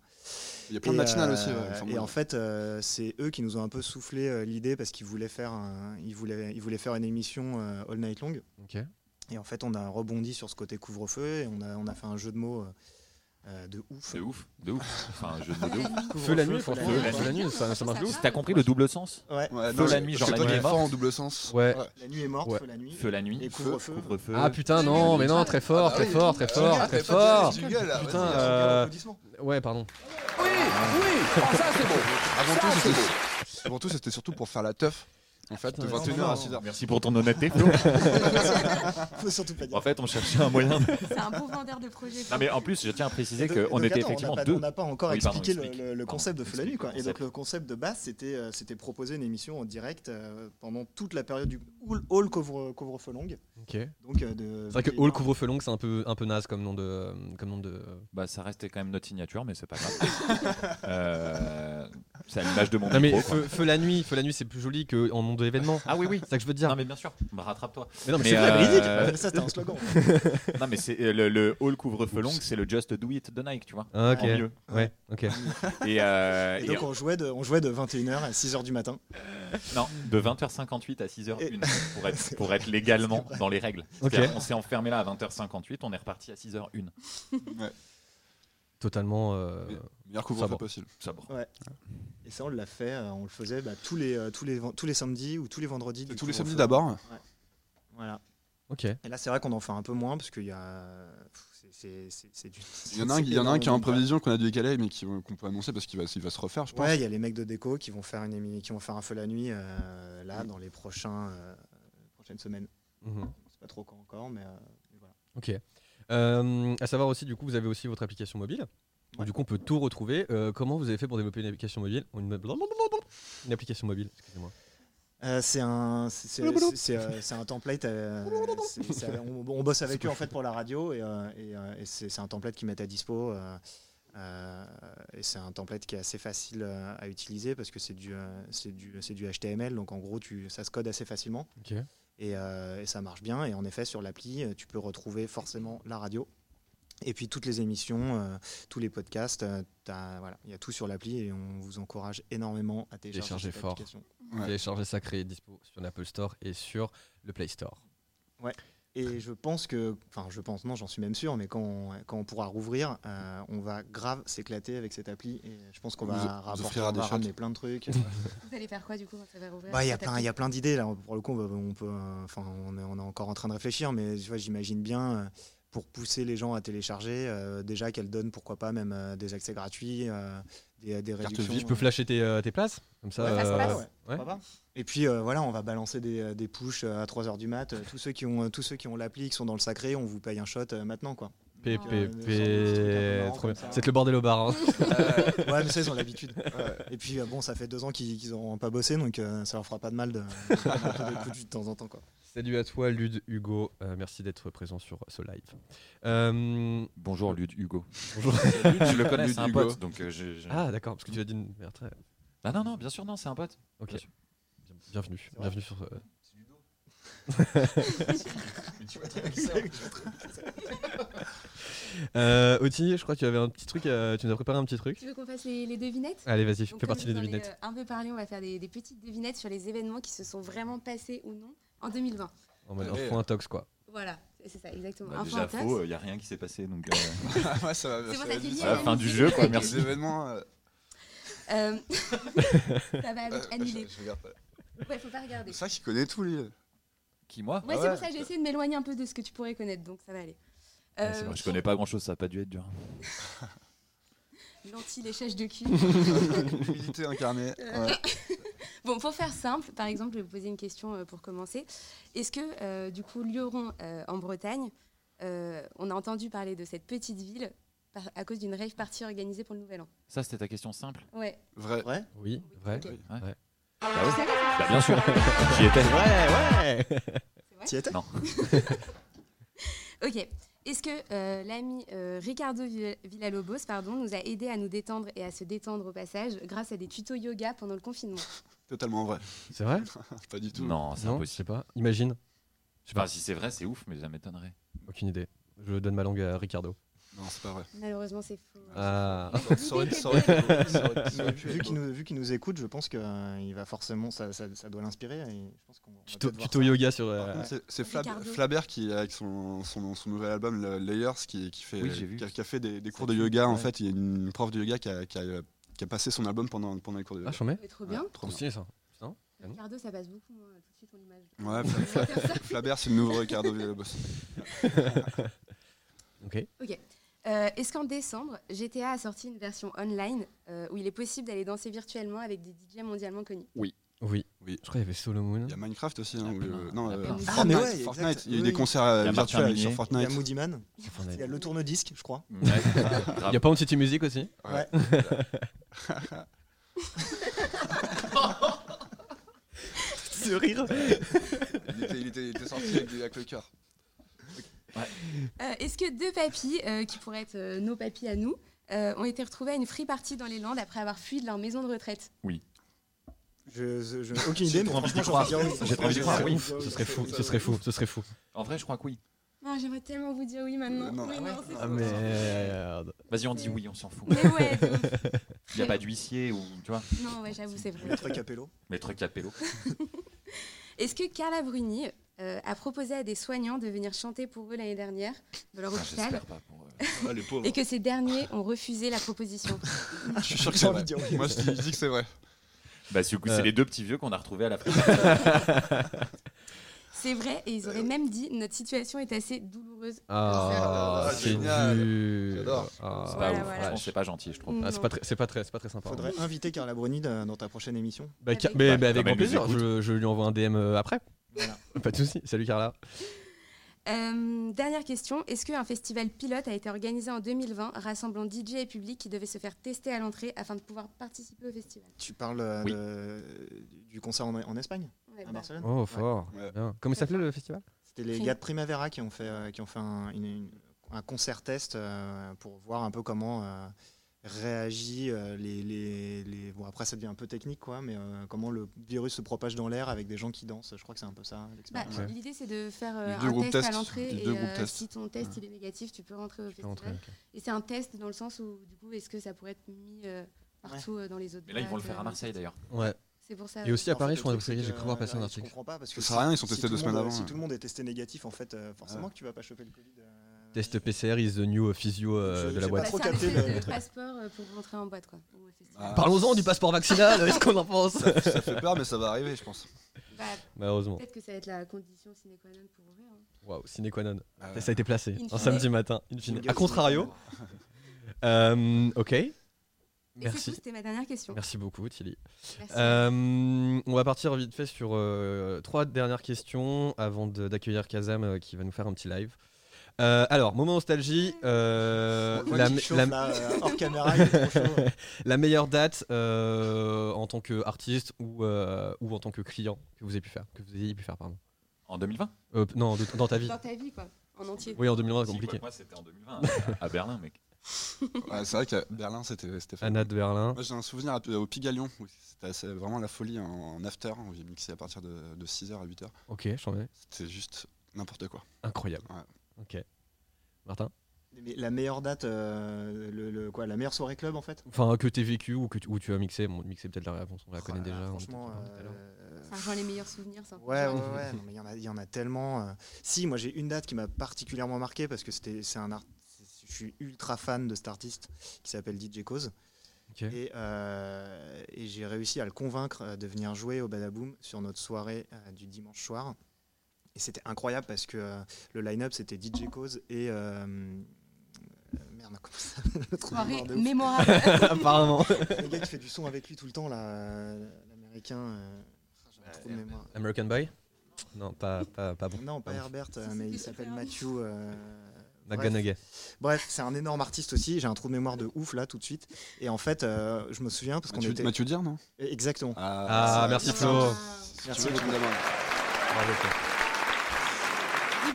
Il y a plein de matinales euh, aussi. ouais, enfin, et en fait, euh, c'est eux qui nous ont un peu soufflé euh, l'idée parce qu'ils voulaient faire, un- ils voulaient, ils voulaient faire une émission euh, all night long. Et en fait, on a rebondi sur ce côté couvre-feu et on a, on a fait un jeu de mots euh, de ouf. De ouf, de ouf. Enfin, un jeu de ouf. (laughs) Feu la nuit, feu la nuit. feu la nuit, ça, ça marche de ouf. T'as compris le double sens Ouais. ouais, Feu la nuit, genre c'est la nuit est morte. en double sens. Ouais. La nuit est morte, Ouais. feu la nuit. Feu la nuit, Et couvre-feu. Ah putain, non, mais non, très fort, Ah très oui. fort, très Ah, fort, très fort. Putain, euh. Ouais, pardon. Avant tout, c'était- Avant tout, c'était surtout pour faire la teuf. En fait, de Putain, 21h à non, 6h. Merci pour ton honnêteté. (laughs) Faut surtout pas dire. en fait, on cherchait un moyen. de- C'est un beau vendeur de projet. Non, mais en plus, je tiens à préciser qu'on était effectivement on n'a pas- deux. On n'a pas encore Oui, pardon, expliqué le- le, le Pardon, concept de Feu la nuit. Quoi. Et donc concept. le concept de base, c'était euh, c'était proposer une émission en direct euh, pendant toute la période du all, all couvre, couvre-feu longue. Ok. C'est Donc, euh, de vrai que 21 All couvre-feu long, c'est un peu, un peu naze comme nom de. Comme nom de... Bah, ça restait quand même notre signature, mais c'est pas grave. (laughs) Euh, c'est à l'image de mon Non, mais micro. quoi. feu, feu la nuit, feu la nuit, c'est plus joli qu'en nom de l'événement. Ah oui, oui. C'est ça que je veux te dire. Non, mais bien sûr. Bah, rattrape-toi. Mais non, mais Mais, c'est vrai, euh, véridique. Ah, Ça, c'était un slogan. Non, mais c'est euh, le, le hall couvre-feu long, c'est le Just Do It de Nike, tu vois. Ah, ok. En mieux. Ouais, ok. Et, euh, Et et- donc, on jouait, de, on jouait de 21h à 6h du matin. (laughs) non, de 20h58 à 6h01 pour être, (laughs) pour être légalement dans les règles. On s'est enfermé là à 20h58, on est reparti à 6h01. Totalement. euh, Meilleur couvre-feu Sabre. possible. Sabre. Et ça, on l'a fait. euh, On le faisait bah, tous, les, euh, tous, les, tous les samedis ou tous les vendredis. Tous les samedis d'abord. Voilà. Ok. Et là, c'est vrai qu'on en fait un peu moins parce qu'il y a. pff, c'est- Il y en a un, y en a un qui est en prévision qu'on a dû décaler, mais qui- qu'on peut annoncer parce qu'il va, se refaire, je pense. Ouais, il y a les mecs de déco qui vont faire une qui vont faire un feu la nuit euh, là dans les prochains euh, prochaines semaines. Mhm. C'est pas trop quand encore, mais, euh, mais voilà. Ok. Euh, à savoir aussi, du coup, vous avez aussi votre application mobile. Ouais. Du coup, on peut tout retrouver. Euh, comment vous avez fait pour développer une application mobile? Une, une application mobile, excusez-moi. Euh, c'est un c'est- euh, un template. euh, on, on bosse avec eux en fait pour la radio et, euh, et, euh, et c'est un template qu'ils mettent à dispo. euh, euh, et c'est un template qui est assez facile à utiliser parce que c'est du, euh, c'est du, c'est du HTML, donc en gros tu, ça se code assez facilement. Et, euh, et ça marche bien. Et en effet, sur l'appli, tu peux retrouver forcément la radio. Et puis toutes les émissions, euh, tous les podcasts, euh, t'as- voilà, il y a tout sur l'appli et on vous encourage énormément à télécharger fort. Ouais. Télécharger Sacré, dispo sur l'Apple Store et sur le Play Store. Et je pense que, enfin, je pense, non, j'en suis même sûr, mais quand on, quand on pourra rouvrir, euh, on va grave s'éclater avec cette appli. Et je pense qu'on On va, rapporter, on des va ramener plein de trucs. (laughs) Vous allez faire quoi du coup quand ça va rouvrir Bah, il y a plein, il y a plein d'idées là. Pour le coup, on, peut, euh, enfin, on est, on est encore en train de réfléchir, mais tu vois, j'imagine bien euh, pour pousser les gens à télécharger. euh, déjà qu'elle donne, pourquoi pas, même euh, des accès gratuits, euh, des, des Carte réductions. vie, Tu peux flasher tes, euh, tes places Comme ça. Ouais, euh, ouais. ouais. Et puis euh, voilà, on va balancer des, euh, des pushs euh, à 3h du mat. Euh, Tous ceux qui ont, tous ceux qui ont l'appli, qui sont dans le sacré, on vous paye un shot euh, maintenant. quoi. PPP. Euh, de. C'est le bordel au bar. hein. Ouais, mais ça, ils ont l'habitude. Et puis euh, bon, ça fait deux ans qu'ils n'auront pas bossé, donc euh, ça leur fera pas de mal de, de de jus de temps en temps. Quoi. Salut à toi, Lud, Hugo. Euh, merci d'être présent sur ce live. Euh, Bonjour Lud Hugo. bonjour. (laughs) je le connais, c'est un Hugo. pote. Donc euh, je, je- Ah, d'accord, parce que tu as dit une merde. très- Ah non, non, bien sûr, non, c'est un pote. Ok. Bien sûr. Bien- Bienvenue. vrai. Bienvenue sur. euh, (laughs) Euh, Oti, je crois que tu avais un petit truc. euh, tu nous as préparé un petit truc. Tu veux qu'on fasse les, les devinettes? Allez, vas-y, fais partie des devinettes. euh, un peu parlé, on va faire des, des petites devinettes sur les événements qui se sont vraiment passés ou non en info En mode Ouais. info intox, quoi. Voilà, c'est ça, exactement. Bah, déjà intox. faux, il n'y a rien qui s'est passé. Donc, euh, (laughs) ouais, ça va, C'est ça va à la fin du jeu, quoi, Les merci. événements. euh, Euh, (laughs) ça va avec annulé. je- je regarde pas. Ouais, faut pas regarder. C'est ça qui connaît tout, lui. Qui, moi Ouais, Ah c'est ouais. pour ça que j'ai essayé de m'éloigner un peu de ce que tu pourrais connaître, donc ça va aller. Ouais, Euh, c'est vrai, Je connais pas grand chose, ça a pas dû être dur. (laughs) L'anti-léchage de cul. Humilité incarnée. Euh, Ouais. Bon, pour faire simple, par exemple, je vais vous poser une question euh, pour commencer. Est-ce que, euh, du coup, Lioron, euh, en Bretagne, euh, on a entendu parler de cette petite ville par- à cause d'une rave party organisée pour le Nouvel An? Ça, c'était ta question simple? Ouais. Vrai. Vrai Oui, vrai. Ok. Ouais. Ouais. Bah oui. Bah, bien sûr. J'y étais. Ouais, ouais. C'est vrai? T'y étais? Non. (laughs) Ok. Est-ce que euh, l'ami euh, Ricardo Vill- Villalobos pardon, nous a aidé à nous détendre et à se détendre au passage grâce à des tutos yoga pendant le confinement? (laughs) Totalement vrai. C'est vrai? (laughs) Pas du tout. Non, c'est je impossible. sais pas. Imagine. Je sais pas. Si c'est vrai, c'est ouf, mais ça m'étonnerait. Aucune idée. Je donne ma langue à Ricardo. Non, c'est pas vrai. Malheureusement, c'est faux. Ah. Vu qu'il nous, vu qu'il nous écoute, je pense qu'il va forcément, ça, ça, ça doit l'inspirer. et je pense qu'on va Tuto, yoga sur. euh, C'est- Flab-. Flabert qui, avec son, son, son nouvel album le- Layers, qui, qui, fait, Oui, qui, a, qui a fait des, cours de yoga. En fait, il y a une prof de yoga qui a, qui a, qui a passé son album pendant, pendant les cours de Ah, yoga. j'en mets. C'est trop bien. Ouais, trop bien. ça. Ricardo, ça passe beaucoup, hein, tout de suite, on l'image. Ouais, Fla- Fla- Flabert, c'est le nouveau Ricardo Villalobos. (laughs) Ok. Ok. Euh, Est-ce qu'en décembre, GTA a sorti une version online euh, où il est possible d'aller danser virtuellement avec des DJ mondialement connus? Oui. Oui. Je crois qu'il y avait Solomon. Il y a Minecraft aussi. Il y a hein, où, euh, non, Il y a euh. Fortnite, Ah, mais ouais, Fortnite. exact. Il y a eu Oui, des oui. concerts Il virtuels sur Il Minier. y a Fortnite. Moody Man, Fortnite. il y a le tourne-disque, je crois. Ouais. (laughs) Il y a pas une City Music aussi Ouais. (laughs) (laughs) Ce rire. il, était, il était- il était sorti avec, des- avec le cœur. Euh, Est-ce que deux papis, euh, qui pourraient être euh, nos papis à nous, euh, ont été retrouvés à une free party dans les Landes après avoir fui de leur maison de retraite? Je, je, je- aucune idée, mais franchement, oui. J'ai trop envie croire, oui. Ce serait fou. Ce serait fou. Ce serait fou. En vrai, je crois que oui. Non, j'aimerais tellement vous dire oui maintenant. Non. Mais Ah non, Ah merde. Vas-y, on dit oui, on s'en fout. Mais ouais. Il n'y a pas d'huissier ou, tu vois, Non, ouais, j'avoue, c'est vrai. Maître Capello. les trucs à pélo. (laughs) Est-ce que Carla Bruni euh, a proposé à des soignants de venir chanter pour eux l'année dernière dans leur Ah, hôpital J'espère pas pour eux. Ah, (laughs) et que ces derniers ont refusé la proposition (laughs) Je suis sûr que J'ai c'est envie vrai. de. Moi, je dis, je dis que c'est vrai. Bah, du coup, c'est Euh. les deux petits vieux qu'on a retrouvés à la (laughs) fin. C'est vrai, et ils auraient même dit notre situation est assez douloureuse. Ah, Ah, c'est génial. J'adore. Ah, C'est pas ouf, voilà. pas gentil, je trouve. Ah, c'est pas très, c'est pas pas très sympa. Faudrait inviter Carla Bruni de- dans ta prochaine émission. Bah, Avec- mais, Bah, mais avec comme grand plaisir. je lui envoie un DM euh, après. Voilà. (laughs) Pas de souci. Salut Carla. Euh, dernière question, est-ce qu'un festival pilote a été organisé en 2020 rassemblant DJ et public qui devaient se faire tester à l'entrée afin de pouvoir participer au festival? Tu parles euh, Oui. de- du concert en, en Espagne, Ouais, à bah, Barcelone? Oh, fort. Ouais. Bien. Comment il s'appelait le festival? C'était les gars de Primavera qui ont fait, euh, qui ont fait un, une- une- un concert test euh, pour voir un peu comment euh, réagit euh, les, les, les- Bon, après, ça devient un peu technique, quoi, mais euh, comment le virus se propage dans l'air avec des gens qui dansent. Je crois que c'est un peu ça bah, l'expérience. Ouais. L'idée c'est de faire euh, un test à l'entrée et euh, si ton test il est négatif, tu peux rentrer au rentrer, festival. Et c'est un test dans le sens où du coup est-ce que ça pourrait être mis euh, partout euh, dans les autres Mais là, ils vont le faire à Marseille d'ailleurs. Ouais. C'est pour ça. Et aussi à En Paris, fait, je crois j'ai cru voir passer un article. Je comprends pas parce que Ça sert à rien, ils sont si testés deux semaines avant, Si tout le monde est testé négatif, en fait, euh, forcément Ouais. que tu vas pas choper le Covid. Test PCR is the new physio euh, Je- de la boîte. pas trop capté le- de passeport euh, pour rentrer en boîte quoi. Ah. Parlons-en du passeport vaccinal, (laughs) est-ce qu'on en pense Ça, ça fait peur, mais ça va arriver, je pense. Bah, Malheureusement. Peut-être que ça va être la condition sine qua non pour ouvrir. hein. Waouh, sine qua non. Ah ouais. Ça a été placé un samedi matin. in fine. Jingle A contrario. (laughs) Euh, ok. Et Merci. c'était ma dernière question. Merci beaucoup, Tilly. Merci. Euh, on va partir vite fait sur euh, trois dernières questions avant d'accueillir Kazam euh, qui va nous faire un petit live. Euh, alors, moment nostalgie. euh, la, qu'il me- chauffe, la- là, euh, hors (laughs) caméra, il est trop chaud. (laughs) la meilleure date euh, en tant qu'artiste ou, euh, ou en tant que client que vous ayez pu faire. Que vous ayez pu faire, pardon. En 2020 Euh, non, de- dans ta vie. Dans ta vie, quoi, en entier. Oui, en 2020, c'est Si, compliqué. Moi, c'était en 2020, à Berlin, mec. (laughs) Ouais, c'est vrai qu'à Berlin, c'était c'était fun. Anna de Berlin. Moi, j'ai un souvenir à- au Pigalion. où C'était assez- vraiment la folie en, en after. où J'ai mixé à partir de, 6h à 8h. Ok, j'en ai. C'était juste n'importe quoi. Incroyable. Ouais. Ok. Martin? Mais la meilleure date, euh, le, le- quoi, la meilleure soirée club en fait? Enfin, que t'aies vécu ou que tu, où tu as mixé. Bon, mixé, peut-être la réponse, on la connaît Ah, déjà. Franchement, euh, Ça rejoint les meilleurs souvenirs. peu Ouais, ouais, ouais. non, mais il y en a, il y en a tellement. euh. Si, moi j'ai une date qui m'a particulièrement marqué parce que c'était, c'est un art. Je suis ultra fan de cet artiste qui s'appelle DJ Cause. Et, euh, et j'ai réussi à le convaincre de venir jouer au Badaboom sur notre soirée euh, du dimanche soir. Et c'était incroyable parce que euh, le line-up c'était DJ Cause et. euh, euh, merde, comment ça Soirée mémorable. (laughs) Apparemment. Le gars qui fait du son avec lui tout le temps, là, euh, l'américain. euh, de mémoire. American Boy? Non, pas, pas, pas bon. Non, pas. Herbert, euh, mais il s'appelle Matthew. euh, Naganaga. Bref, c'est un énorme artiste aussi. J'ai un trou de mémoire de ouf là tout de suite. Et en fait, euh, je me souviens parce qu'on était. Mathieu Dire, non? Exactement. Ah, ça- merci, Flo. Merci beaucoup. Bravo,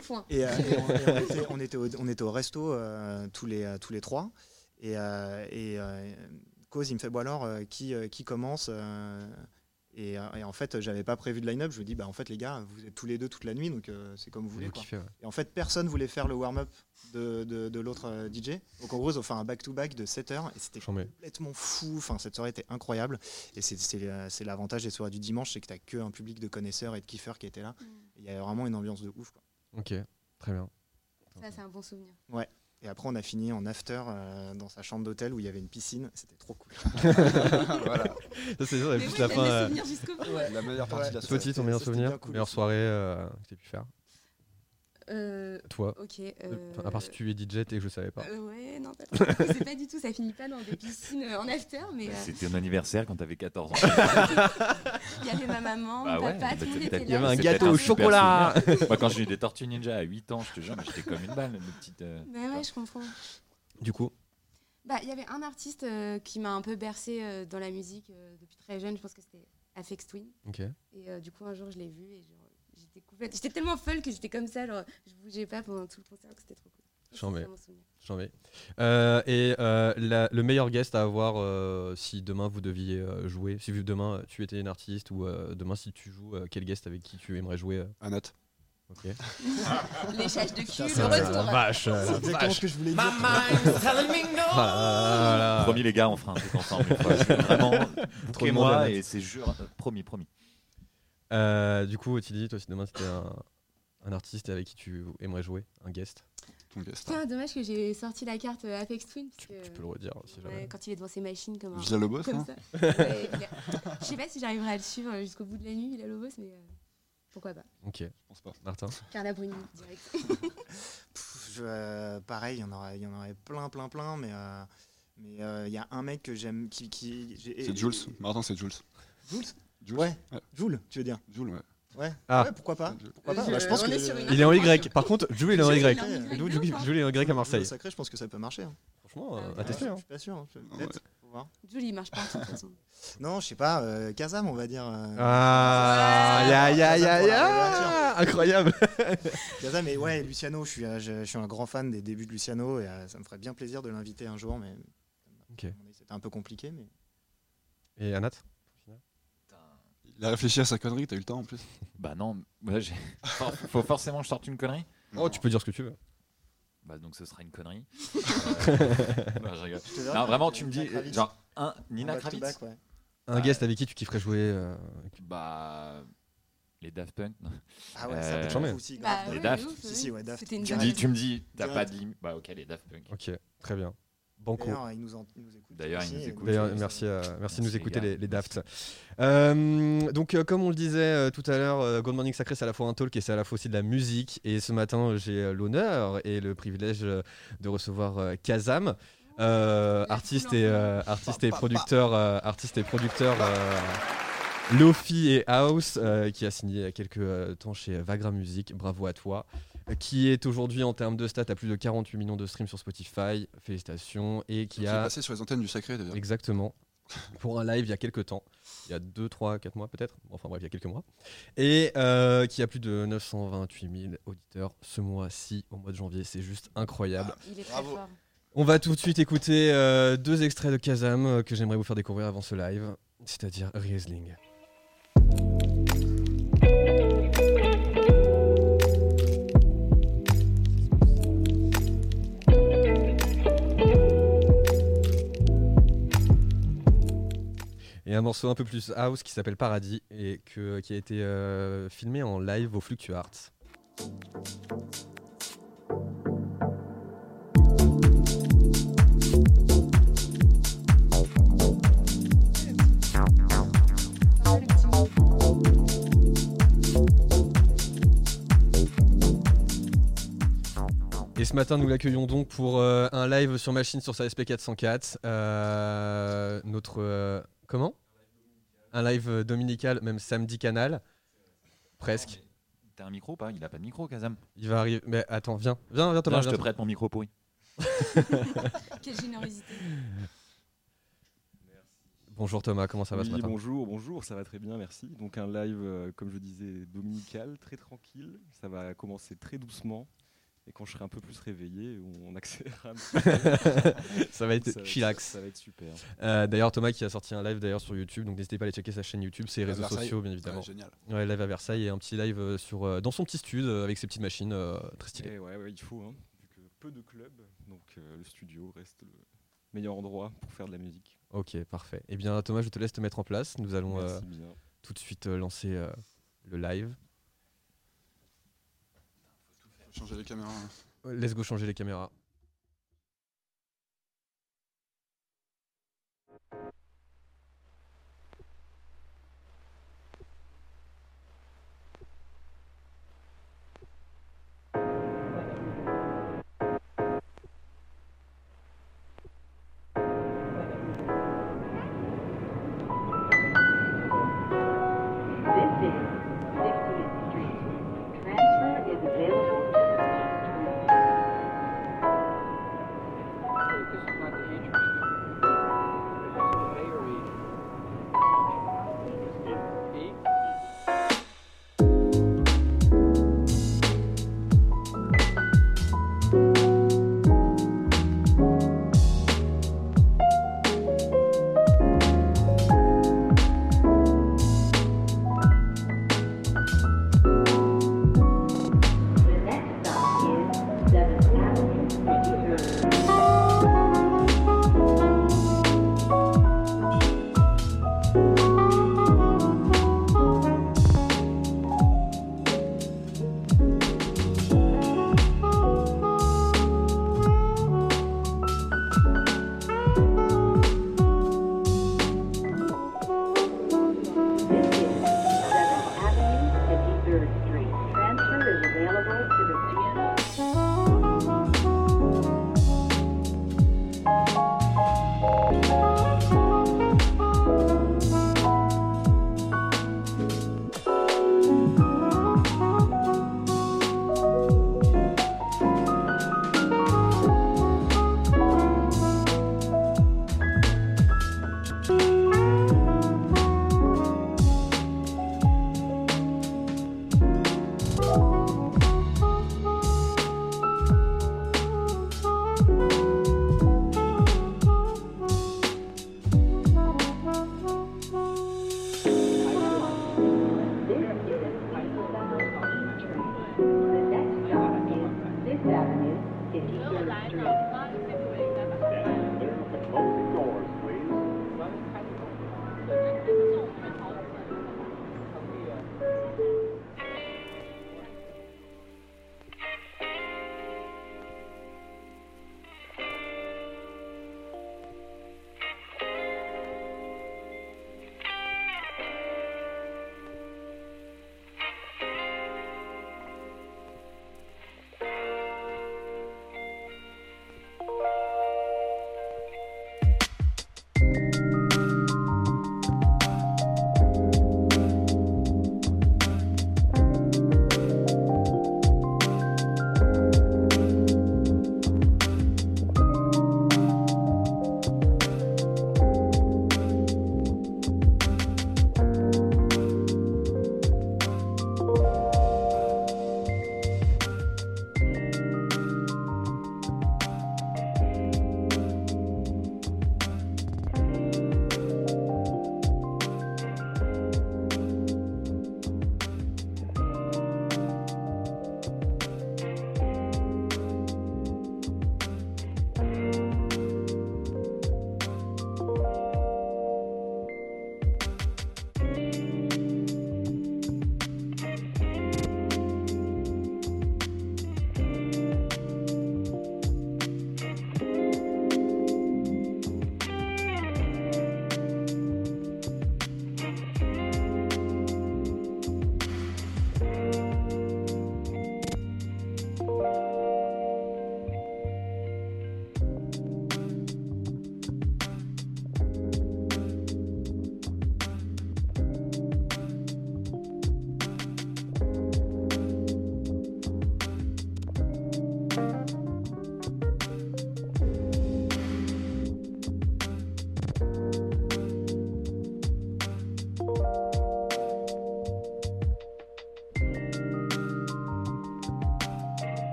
Flo. 10 points. Et, euh, et on, et on (laughs) était, on, était au, on était au resto euh, tous, les, euh, tous les trois. Et, euh, et euh, Cause, il me fait Bon, alors, euh, qui, euh, qui commence euh, et, et en fait, j'avais pas prévu de line-up. Je lui dis Bah, en fait, les gars, vous êtes tous les deux toute la nuit, donc euh, c'est comme vous voulez. Vous quoi. kiffez, ouais. Et en fait, personne voulait faire le warm-up de, de, de l'autre euh, DJ. Donc en gros, ils ont fait un back-to-back de 7 heures et c'était complètement fou. Enfin, cette soirée était incroyable. Et c'est- l'avantage des soirées du dimanche, c'est que t'as que un public de connaisseurs et de kiffeurs qui étaient là. Mm. Il y avait vraiment une ambiance de ouf. quoi. Ok, très bien. Ça, c'est un bon souvenir. Et après, on a fini en after euh, dans sa chambre d'hôtel où il y avait une piscine. C'était trop cool. (laughs) voilà, Ça, c'est oui, la fin. euh, la meilleure partie Ouais. de la soirée. Petit, ton meilleur souvenir cool Meilleure aussi. soirée euh, que tu pu faire Euh, Toi ok. Euh, euh, enfin, À part si tu es DJ et que je savais pas. euh, ouais, non, c'est pas du tout, ça finit pas dans des piscines euh, en after, mais euh, C'était mon anniversaire quand t'avais 14 ans. (laughs) il y avait ma maman, Bah mon ouais, papa, bah tout le monde t'as- était là. Il y avait un gâteau au chocolat. Moi, quand j'ai eu des Tortues Ninja à 8 ans, je te jure, j'étais comme une balle, une petite. euh, Bah ouais, je comprends. Du coup, Bah, il y avait un artiste euh, qui m'a un peu bercé euh, dans la musique euh, depuis très jeune. Je pense que c'était Afex Twin. ok. Et euh, du coup, un jour, je l'ai vu et genre, j'étais complète. J'étais tellement folle que j'étais comme ça, genre, je bougeais pas pendant tout le concert, c'était trop cool. J'en vais. Euh, et euh, la- le meilleur guest à avoir euh, si demain vous deviez euh, jouer, si vous- demain tu étais une artiste ou euh, demain si tu joues, euh, quel guest avec qui tu aimerais jouer euh, Annette. Ok. (laughs) Léchage de cul, le retour. vache, euh, C'est la exactement vache. ce que je voulais dire. (laughs) Voilà. Promis, les gars, on fera un truc ensemble une fois. Vraiment, (laughs) moi, et c'est jure. Promis, promis. Euh, du coup, Otili, toi si demain c'était un, un artiste avec qui tu aimerais jouer, un guest, Ton guest. Putain, dommage que j'ai sorti la carte euh, Apex Twin. Parce tu, que, tu peux le redire si ouais, jamais. quand il est devant ses machines comme un. Villa Lobos, comme ça. Ouais, a- (laughs) Je sais pas si j'arriverai à le suivre jusqu'au bout de la nuit, Villa Lobos, mais euh, pourquoi pas. Ok, Je pense pas. Martin. Carla Bruni, direct. (laughs) Pff, je- euh, pareil, il y en aurait, il y en aurait plein, plein, plein, mais euh, mais euh, il y a un mec que j'aime qui, C'est Jules. Martin, c'est Jules. Jules? Jules Ouais. Ouais. Jules, tu veux dire Jules, ouais. Ouais. Ah. Ouais, pourquoi pas Jules. Pourquoi pas Je- Bah, je pense on que Il est en Y. Par contre, Jules il est en Jules, Y. hein. Jules il est en Y à Le Marseille. sacré, je pense que ça peut marcher. hein. Franchement, euh, Ah, à tester. Je hein. suis pas sûr. hein. Peut-être. Voir. Julie, il marche pas de toute façon. (laughs) Non, je sais pas. euh, Kazam, on va dire. euh, Ah, ya ya ya ya, incroyable. (laughs) Kazam, mais ouais, Luciano, je suis, euh, je, je suis un grand fan des débuts de Luciano et euh, ça me ferait bien plaisir de l'inviter un jour, mais Ok. à mon avis, c'était un peu compliqué. Mais Et Anat? Il a réfléchi à sa connerie, t'as eu le temps en plus. Bah non, moi, j'ai- faut (laughs) faut forcément que je sorte une connerie. Oh, tu peux dire ce que tu veux. Bah donc ce sera une connerie. (laughs) Euh, non, je rigole. Je te verrai, Non, vraiment, euh, tu me dis, genre, un, Nina Kravitz back, ouais. Un Ouais. guest avec qui tu kifferais jouer euh, Bah. Les Daft Punk non. Ah ouais, Euh, ça mets. être aussi. Bah, grave. Les Daft. de ouf, Si, si, ouais, Daft. C'était une Tu me dis, tu me dis, t'as Direct. pas de limite. Bah ok, les Daft Punk. Ok, très bien. Banco. D'ailleurs, ils nous, en- ils nous écoutent. D'ailleurs, merci, euh, de nous écouter les, les Daft. Euh, donc, euh, comme on le disait euh, tout à l'heure, euh, Good Morning Sacré, c'est à la fois un talk et c'est à la fois aussi de la musique. Et ce matin, j'ai l'honneur et le privilège de recevoir euh, Kazam, euh, artiste, et, euh, artiste et producteur, euh, artiste et producteur euh, Lofi et House, euh, qui a signé il y a quelques euh, temps chez Vagra Music. Bravo à toi. Qui est aujourd'hui en termes de stats à plus de 48 millions de streams sur Spotify. Félicitations. Et qui est a. passé sur les antennes du Sacré d'ailleurs. Exactement. (laughs) Pour un live il y a quelques temps, il y a 2, 3, 4 mois peut-être, enfin bref, il y a quelques mois, et euh, qui a plus de 928 000 auditeurs ce mois-ci, au mois de janvier, c'est juste incroyable. Il est très Bravo. fort. On va tout de suite écouter euh, deux extraits de Kazam euh, que j'aimerais vous faire découvrir avant ce live, c'est-à-dire Riesling. Et un morceau un peu plus house qui s'appelle Paradis et que, qui a été euh, filmé en live au Fluctuarts. Et ce matin, nous l'accueillons donc pour euh, un live sur machine sur sa SP404. Euh, notre. Comment? Un live euh, dominical, même samedi canal. Presque. T'as un micro ou pas? Il a pas de micro, Kazam. Il va arriver. Mais attends, viens. Viens, viens, Thomas. Viens, je te prête mon micro pourri. (laughs) Quelle générosité. Bonjour Thomas, comment ça va ce Oui, matin? bonjour, bonjour, ça va très bien, merci. Donc un live, euh, comme je disais, dominical, très tranquille. Ça va commencer très doucement. Et quand je serai un peu plus réveillé, on accélérera un petit peu. (laughs) Ça va être Ça chillax. Ça va être super. Euh, d'ailleurs, Thomas qui a sorti un live d'ailleurs sur YouTube, donc n'hésitez pas à aller checker sa chaîne YouTube, ses réseaux Versailles. sociaux bien évidemment. Ouais, génial. Ouais, live à Versailles et un petit live euh, sur, euh, dans son petit studio euh, avec ses petites machines euh, très stylées. Et ouais, ouais, il faut, hein, vu que peu de clubs, donc euh, le studio reste le meilleur endroit pour faire de la musique. Ok, parfait. Eh bien Thomas, je te laisse te mettre en place. Nous allons euh, tout de suite euh, lancer euh, le live. Let's go changer les caméras.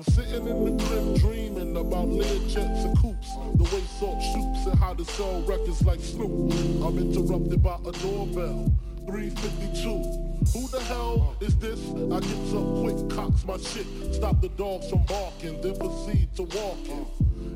I'm sitting in the crib dreaming about lead jets and coops, the way salt shoots and how to sell records like Snoop. I'm interrupted by a doorbell. 352. Who the hell is this? I get up quick, cocks my shit, stop the dogs from barking, then proceed to walking.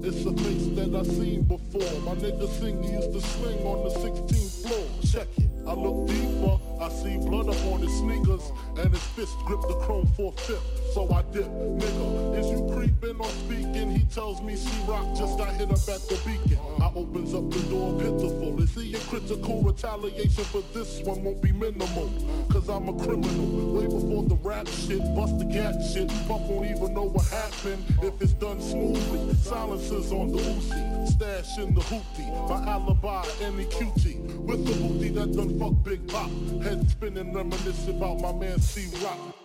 It's a face that I seen before. My nigga sing used to swing on the 16th floor. Check it. I look deeper, I see blood up on his sneakers, and his fist grip the chrome for fifth. So I dip, nigga. Is you creeping or speaking? He tells me C-Rock just got hit up at the beacon. I opens up the door pitiful. Is he a critical retaliation for this one won't be minimal? Cause I'm a criminal. Way before the rap shit, bust the gat shit. Fuck won't even know what happened if it's done smoothly. Silences on the Uzi, stash in the hoopty. My alibi, any cutie. With the booty that done fuck Big Pop. Head spinning, reminisce about my man C-Rock.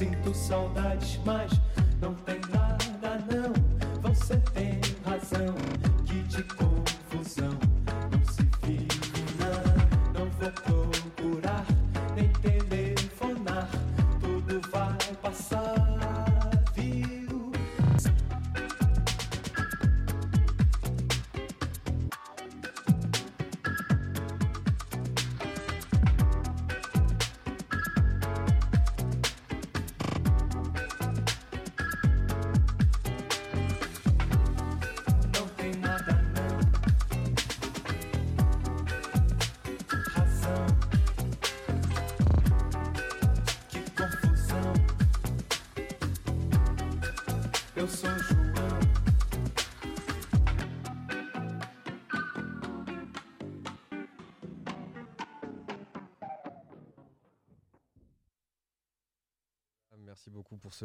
Sinto saudades, mas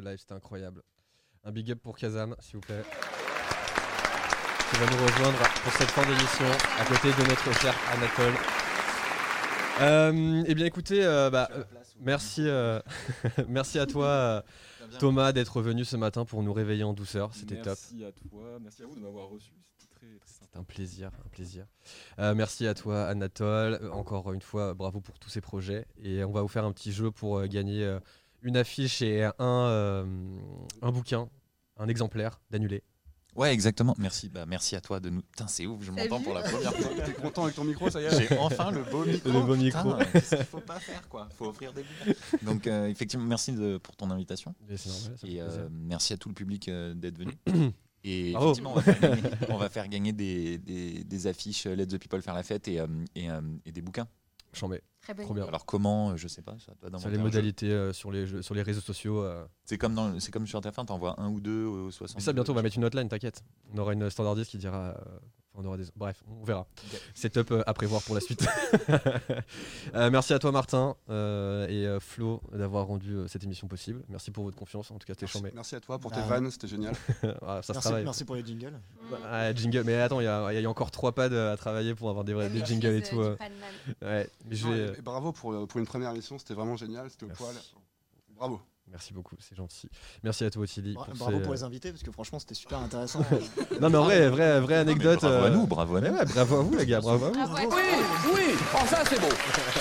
live, c'était incroyable. Un big up pour Kazam, s'il vous plaît. Qui va nous rejoindre pour cette fin d'émission à côté de notre cher Anatole. Euh, eh bien écoutez, euh, bah, euh, merci, euh, (laughs) merci à toi (laughs) Thomas d'être venu ce matin pour nous réveiller en douceur, c'était top. Merci à toi, merci à vous de m'avoir reçu. C'était un plaisir, un plaisir. Merci à toi Anatole, encore une fois bravo pour tous ces projets et on va vous faire un petit jeu pour gagner une affiche et un, euh, un bouquin, un exemplaire d'annulé. Ouais, exactement. Merci. Bah, merci à toi de nous. Putain, c'est ouf, je m'entends pour la première fois. T'es content avec ton micro, ça y est J'ai enfin le beau micro. Le beau micro. Faut pas faire, quoi? Faut offrir des bouquins. Donc, euh, effectivement, merci de- pour ton invitation. Normal, Et euh, merci à tout le public euh, d'être venu. (coughs) Et Bravo. effectivement, on va faire gagner, on va faire gagner des, des- des affiches Let the People faire la fête et, euh, et, euh, et des bouquins. Chambé. Très bonne Trop bien. Alors comment euh, Je sais pas. Ça doit Sur les modalités euh, sur, les jeux- sur les réseaux sociaux. euh. C'est comme, dans, c'est comme sur TF1, t'envoies un ou deux au 60. Mais ça bientôt on va mettre une hotline, t'inquiète. On aura une standardiste qui dira... euh, on aura des... Bref, on verra. Setup euh, à prévoir pour la suite. (laughs) (laughs) Euh, merci à toi Martin euh, et euh, Flo d'avoir rendu euh, cette émission possible. Merci pour votre confiance, en tout cas c'était Merci, chambé. merci à toi pour tes vannes, c'était génial. (laughs) Ah, ça se Merci, travaille. merci pour les jingles. Ah, jingle, mais attends, il y, a il y a encore trois pads à travailler pour avoir des, vrais, Ah des jingles et tout. euh. Ouais, mais Non, et- bravo pour, pour une première émission, c'était vraiment génial, c'était au Merci. poil. Bravo. Merci beaucoup, c'est gentil. Merci à toi Ottilie. Bra- pour Bravo ces, pour les invités parce que franchement c'était super intéressant. (laughs) Non mais en vrai, vraie, vraie Non, anecdote. bravo à euh, nous, bravo à nous. ouais, bravo à vous les gars, bravo à vous. Bravo. Oui, oui, oh ça c'est beau,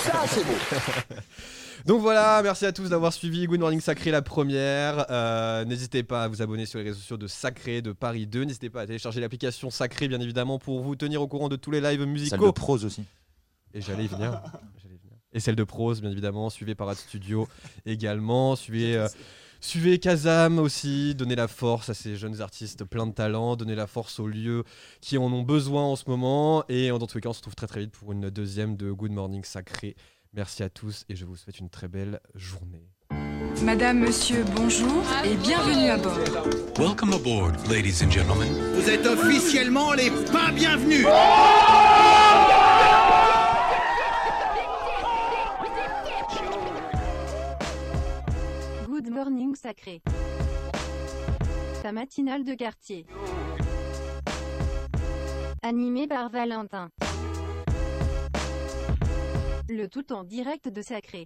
ça c'est beau. (laughs) Donc voilà, merci à tous d'avoir suivi Good Morning Sacré la première. Euh, N'hésitez pas à vous abonner sur les réseaux sociaux de Sacré, de Paris 2. N'hésitez pas à télécharger l'application Sacré, bien évidemment, pour vous tenir au courant de tous les lives musicaux. Celle de prose aussi. Et j'allais y venir. (laughs) Et celle de prose, bien évidemment. Suivez Parade Studio (laughs) également. Suivez. euh, Suivez Kazam aussi, donnez la force à ces jeunes artistes pleins de talent, donnez la force aux lieux qui en ont besoin en ce moment. Et dans tous les cas, on se retrouve très très vite pour une deuxième de Good Morning Sacré. Merci à tous et je vous souhaite une très belle journée. Madame, monsieur, bonjour et bienvenue à bord. Welcome aboard, ladies and gentlemen. Vous êtes officiellement les pas bienvenus. Good morning sacré. Ta matinale de quartier. Animé par Valentin. Le tout en direct de Sacré.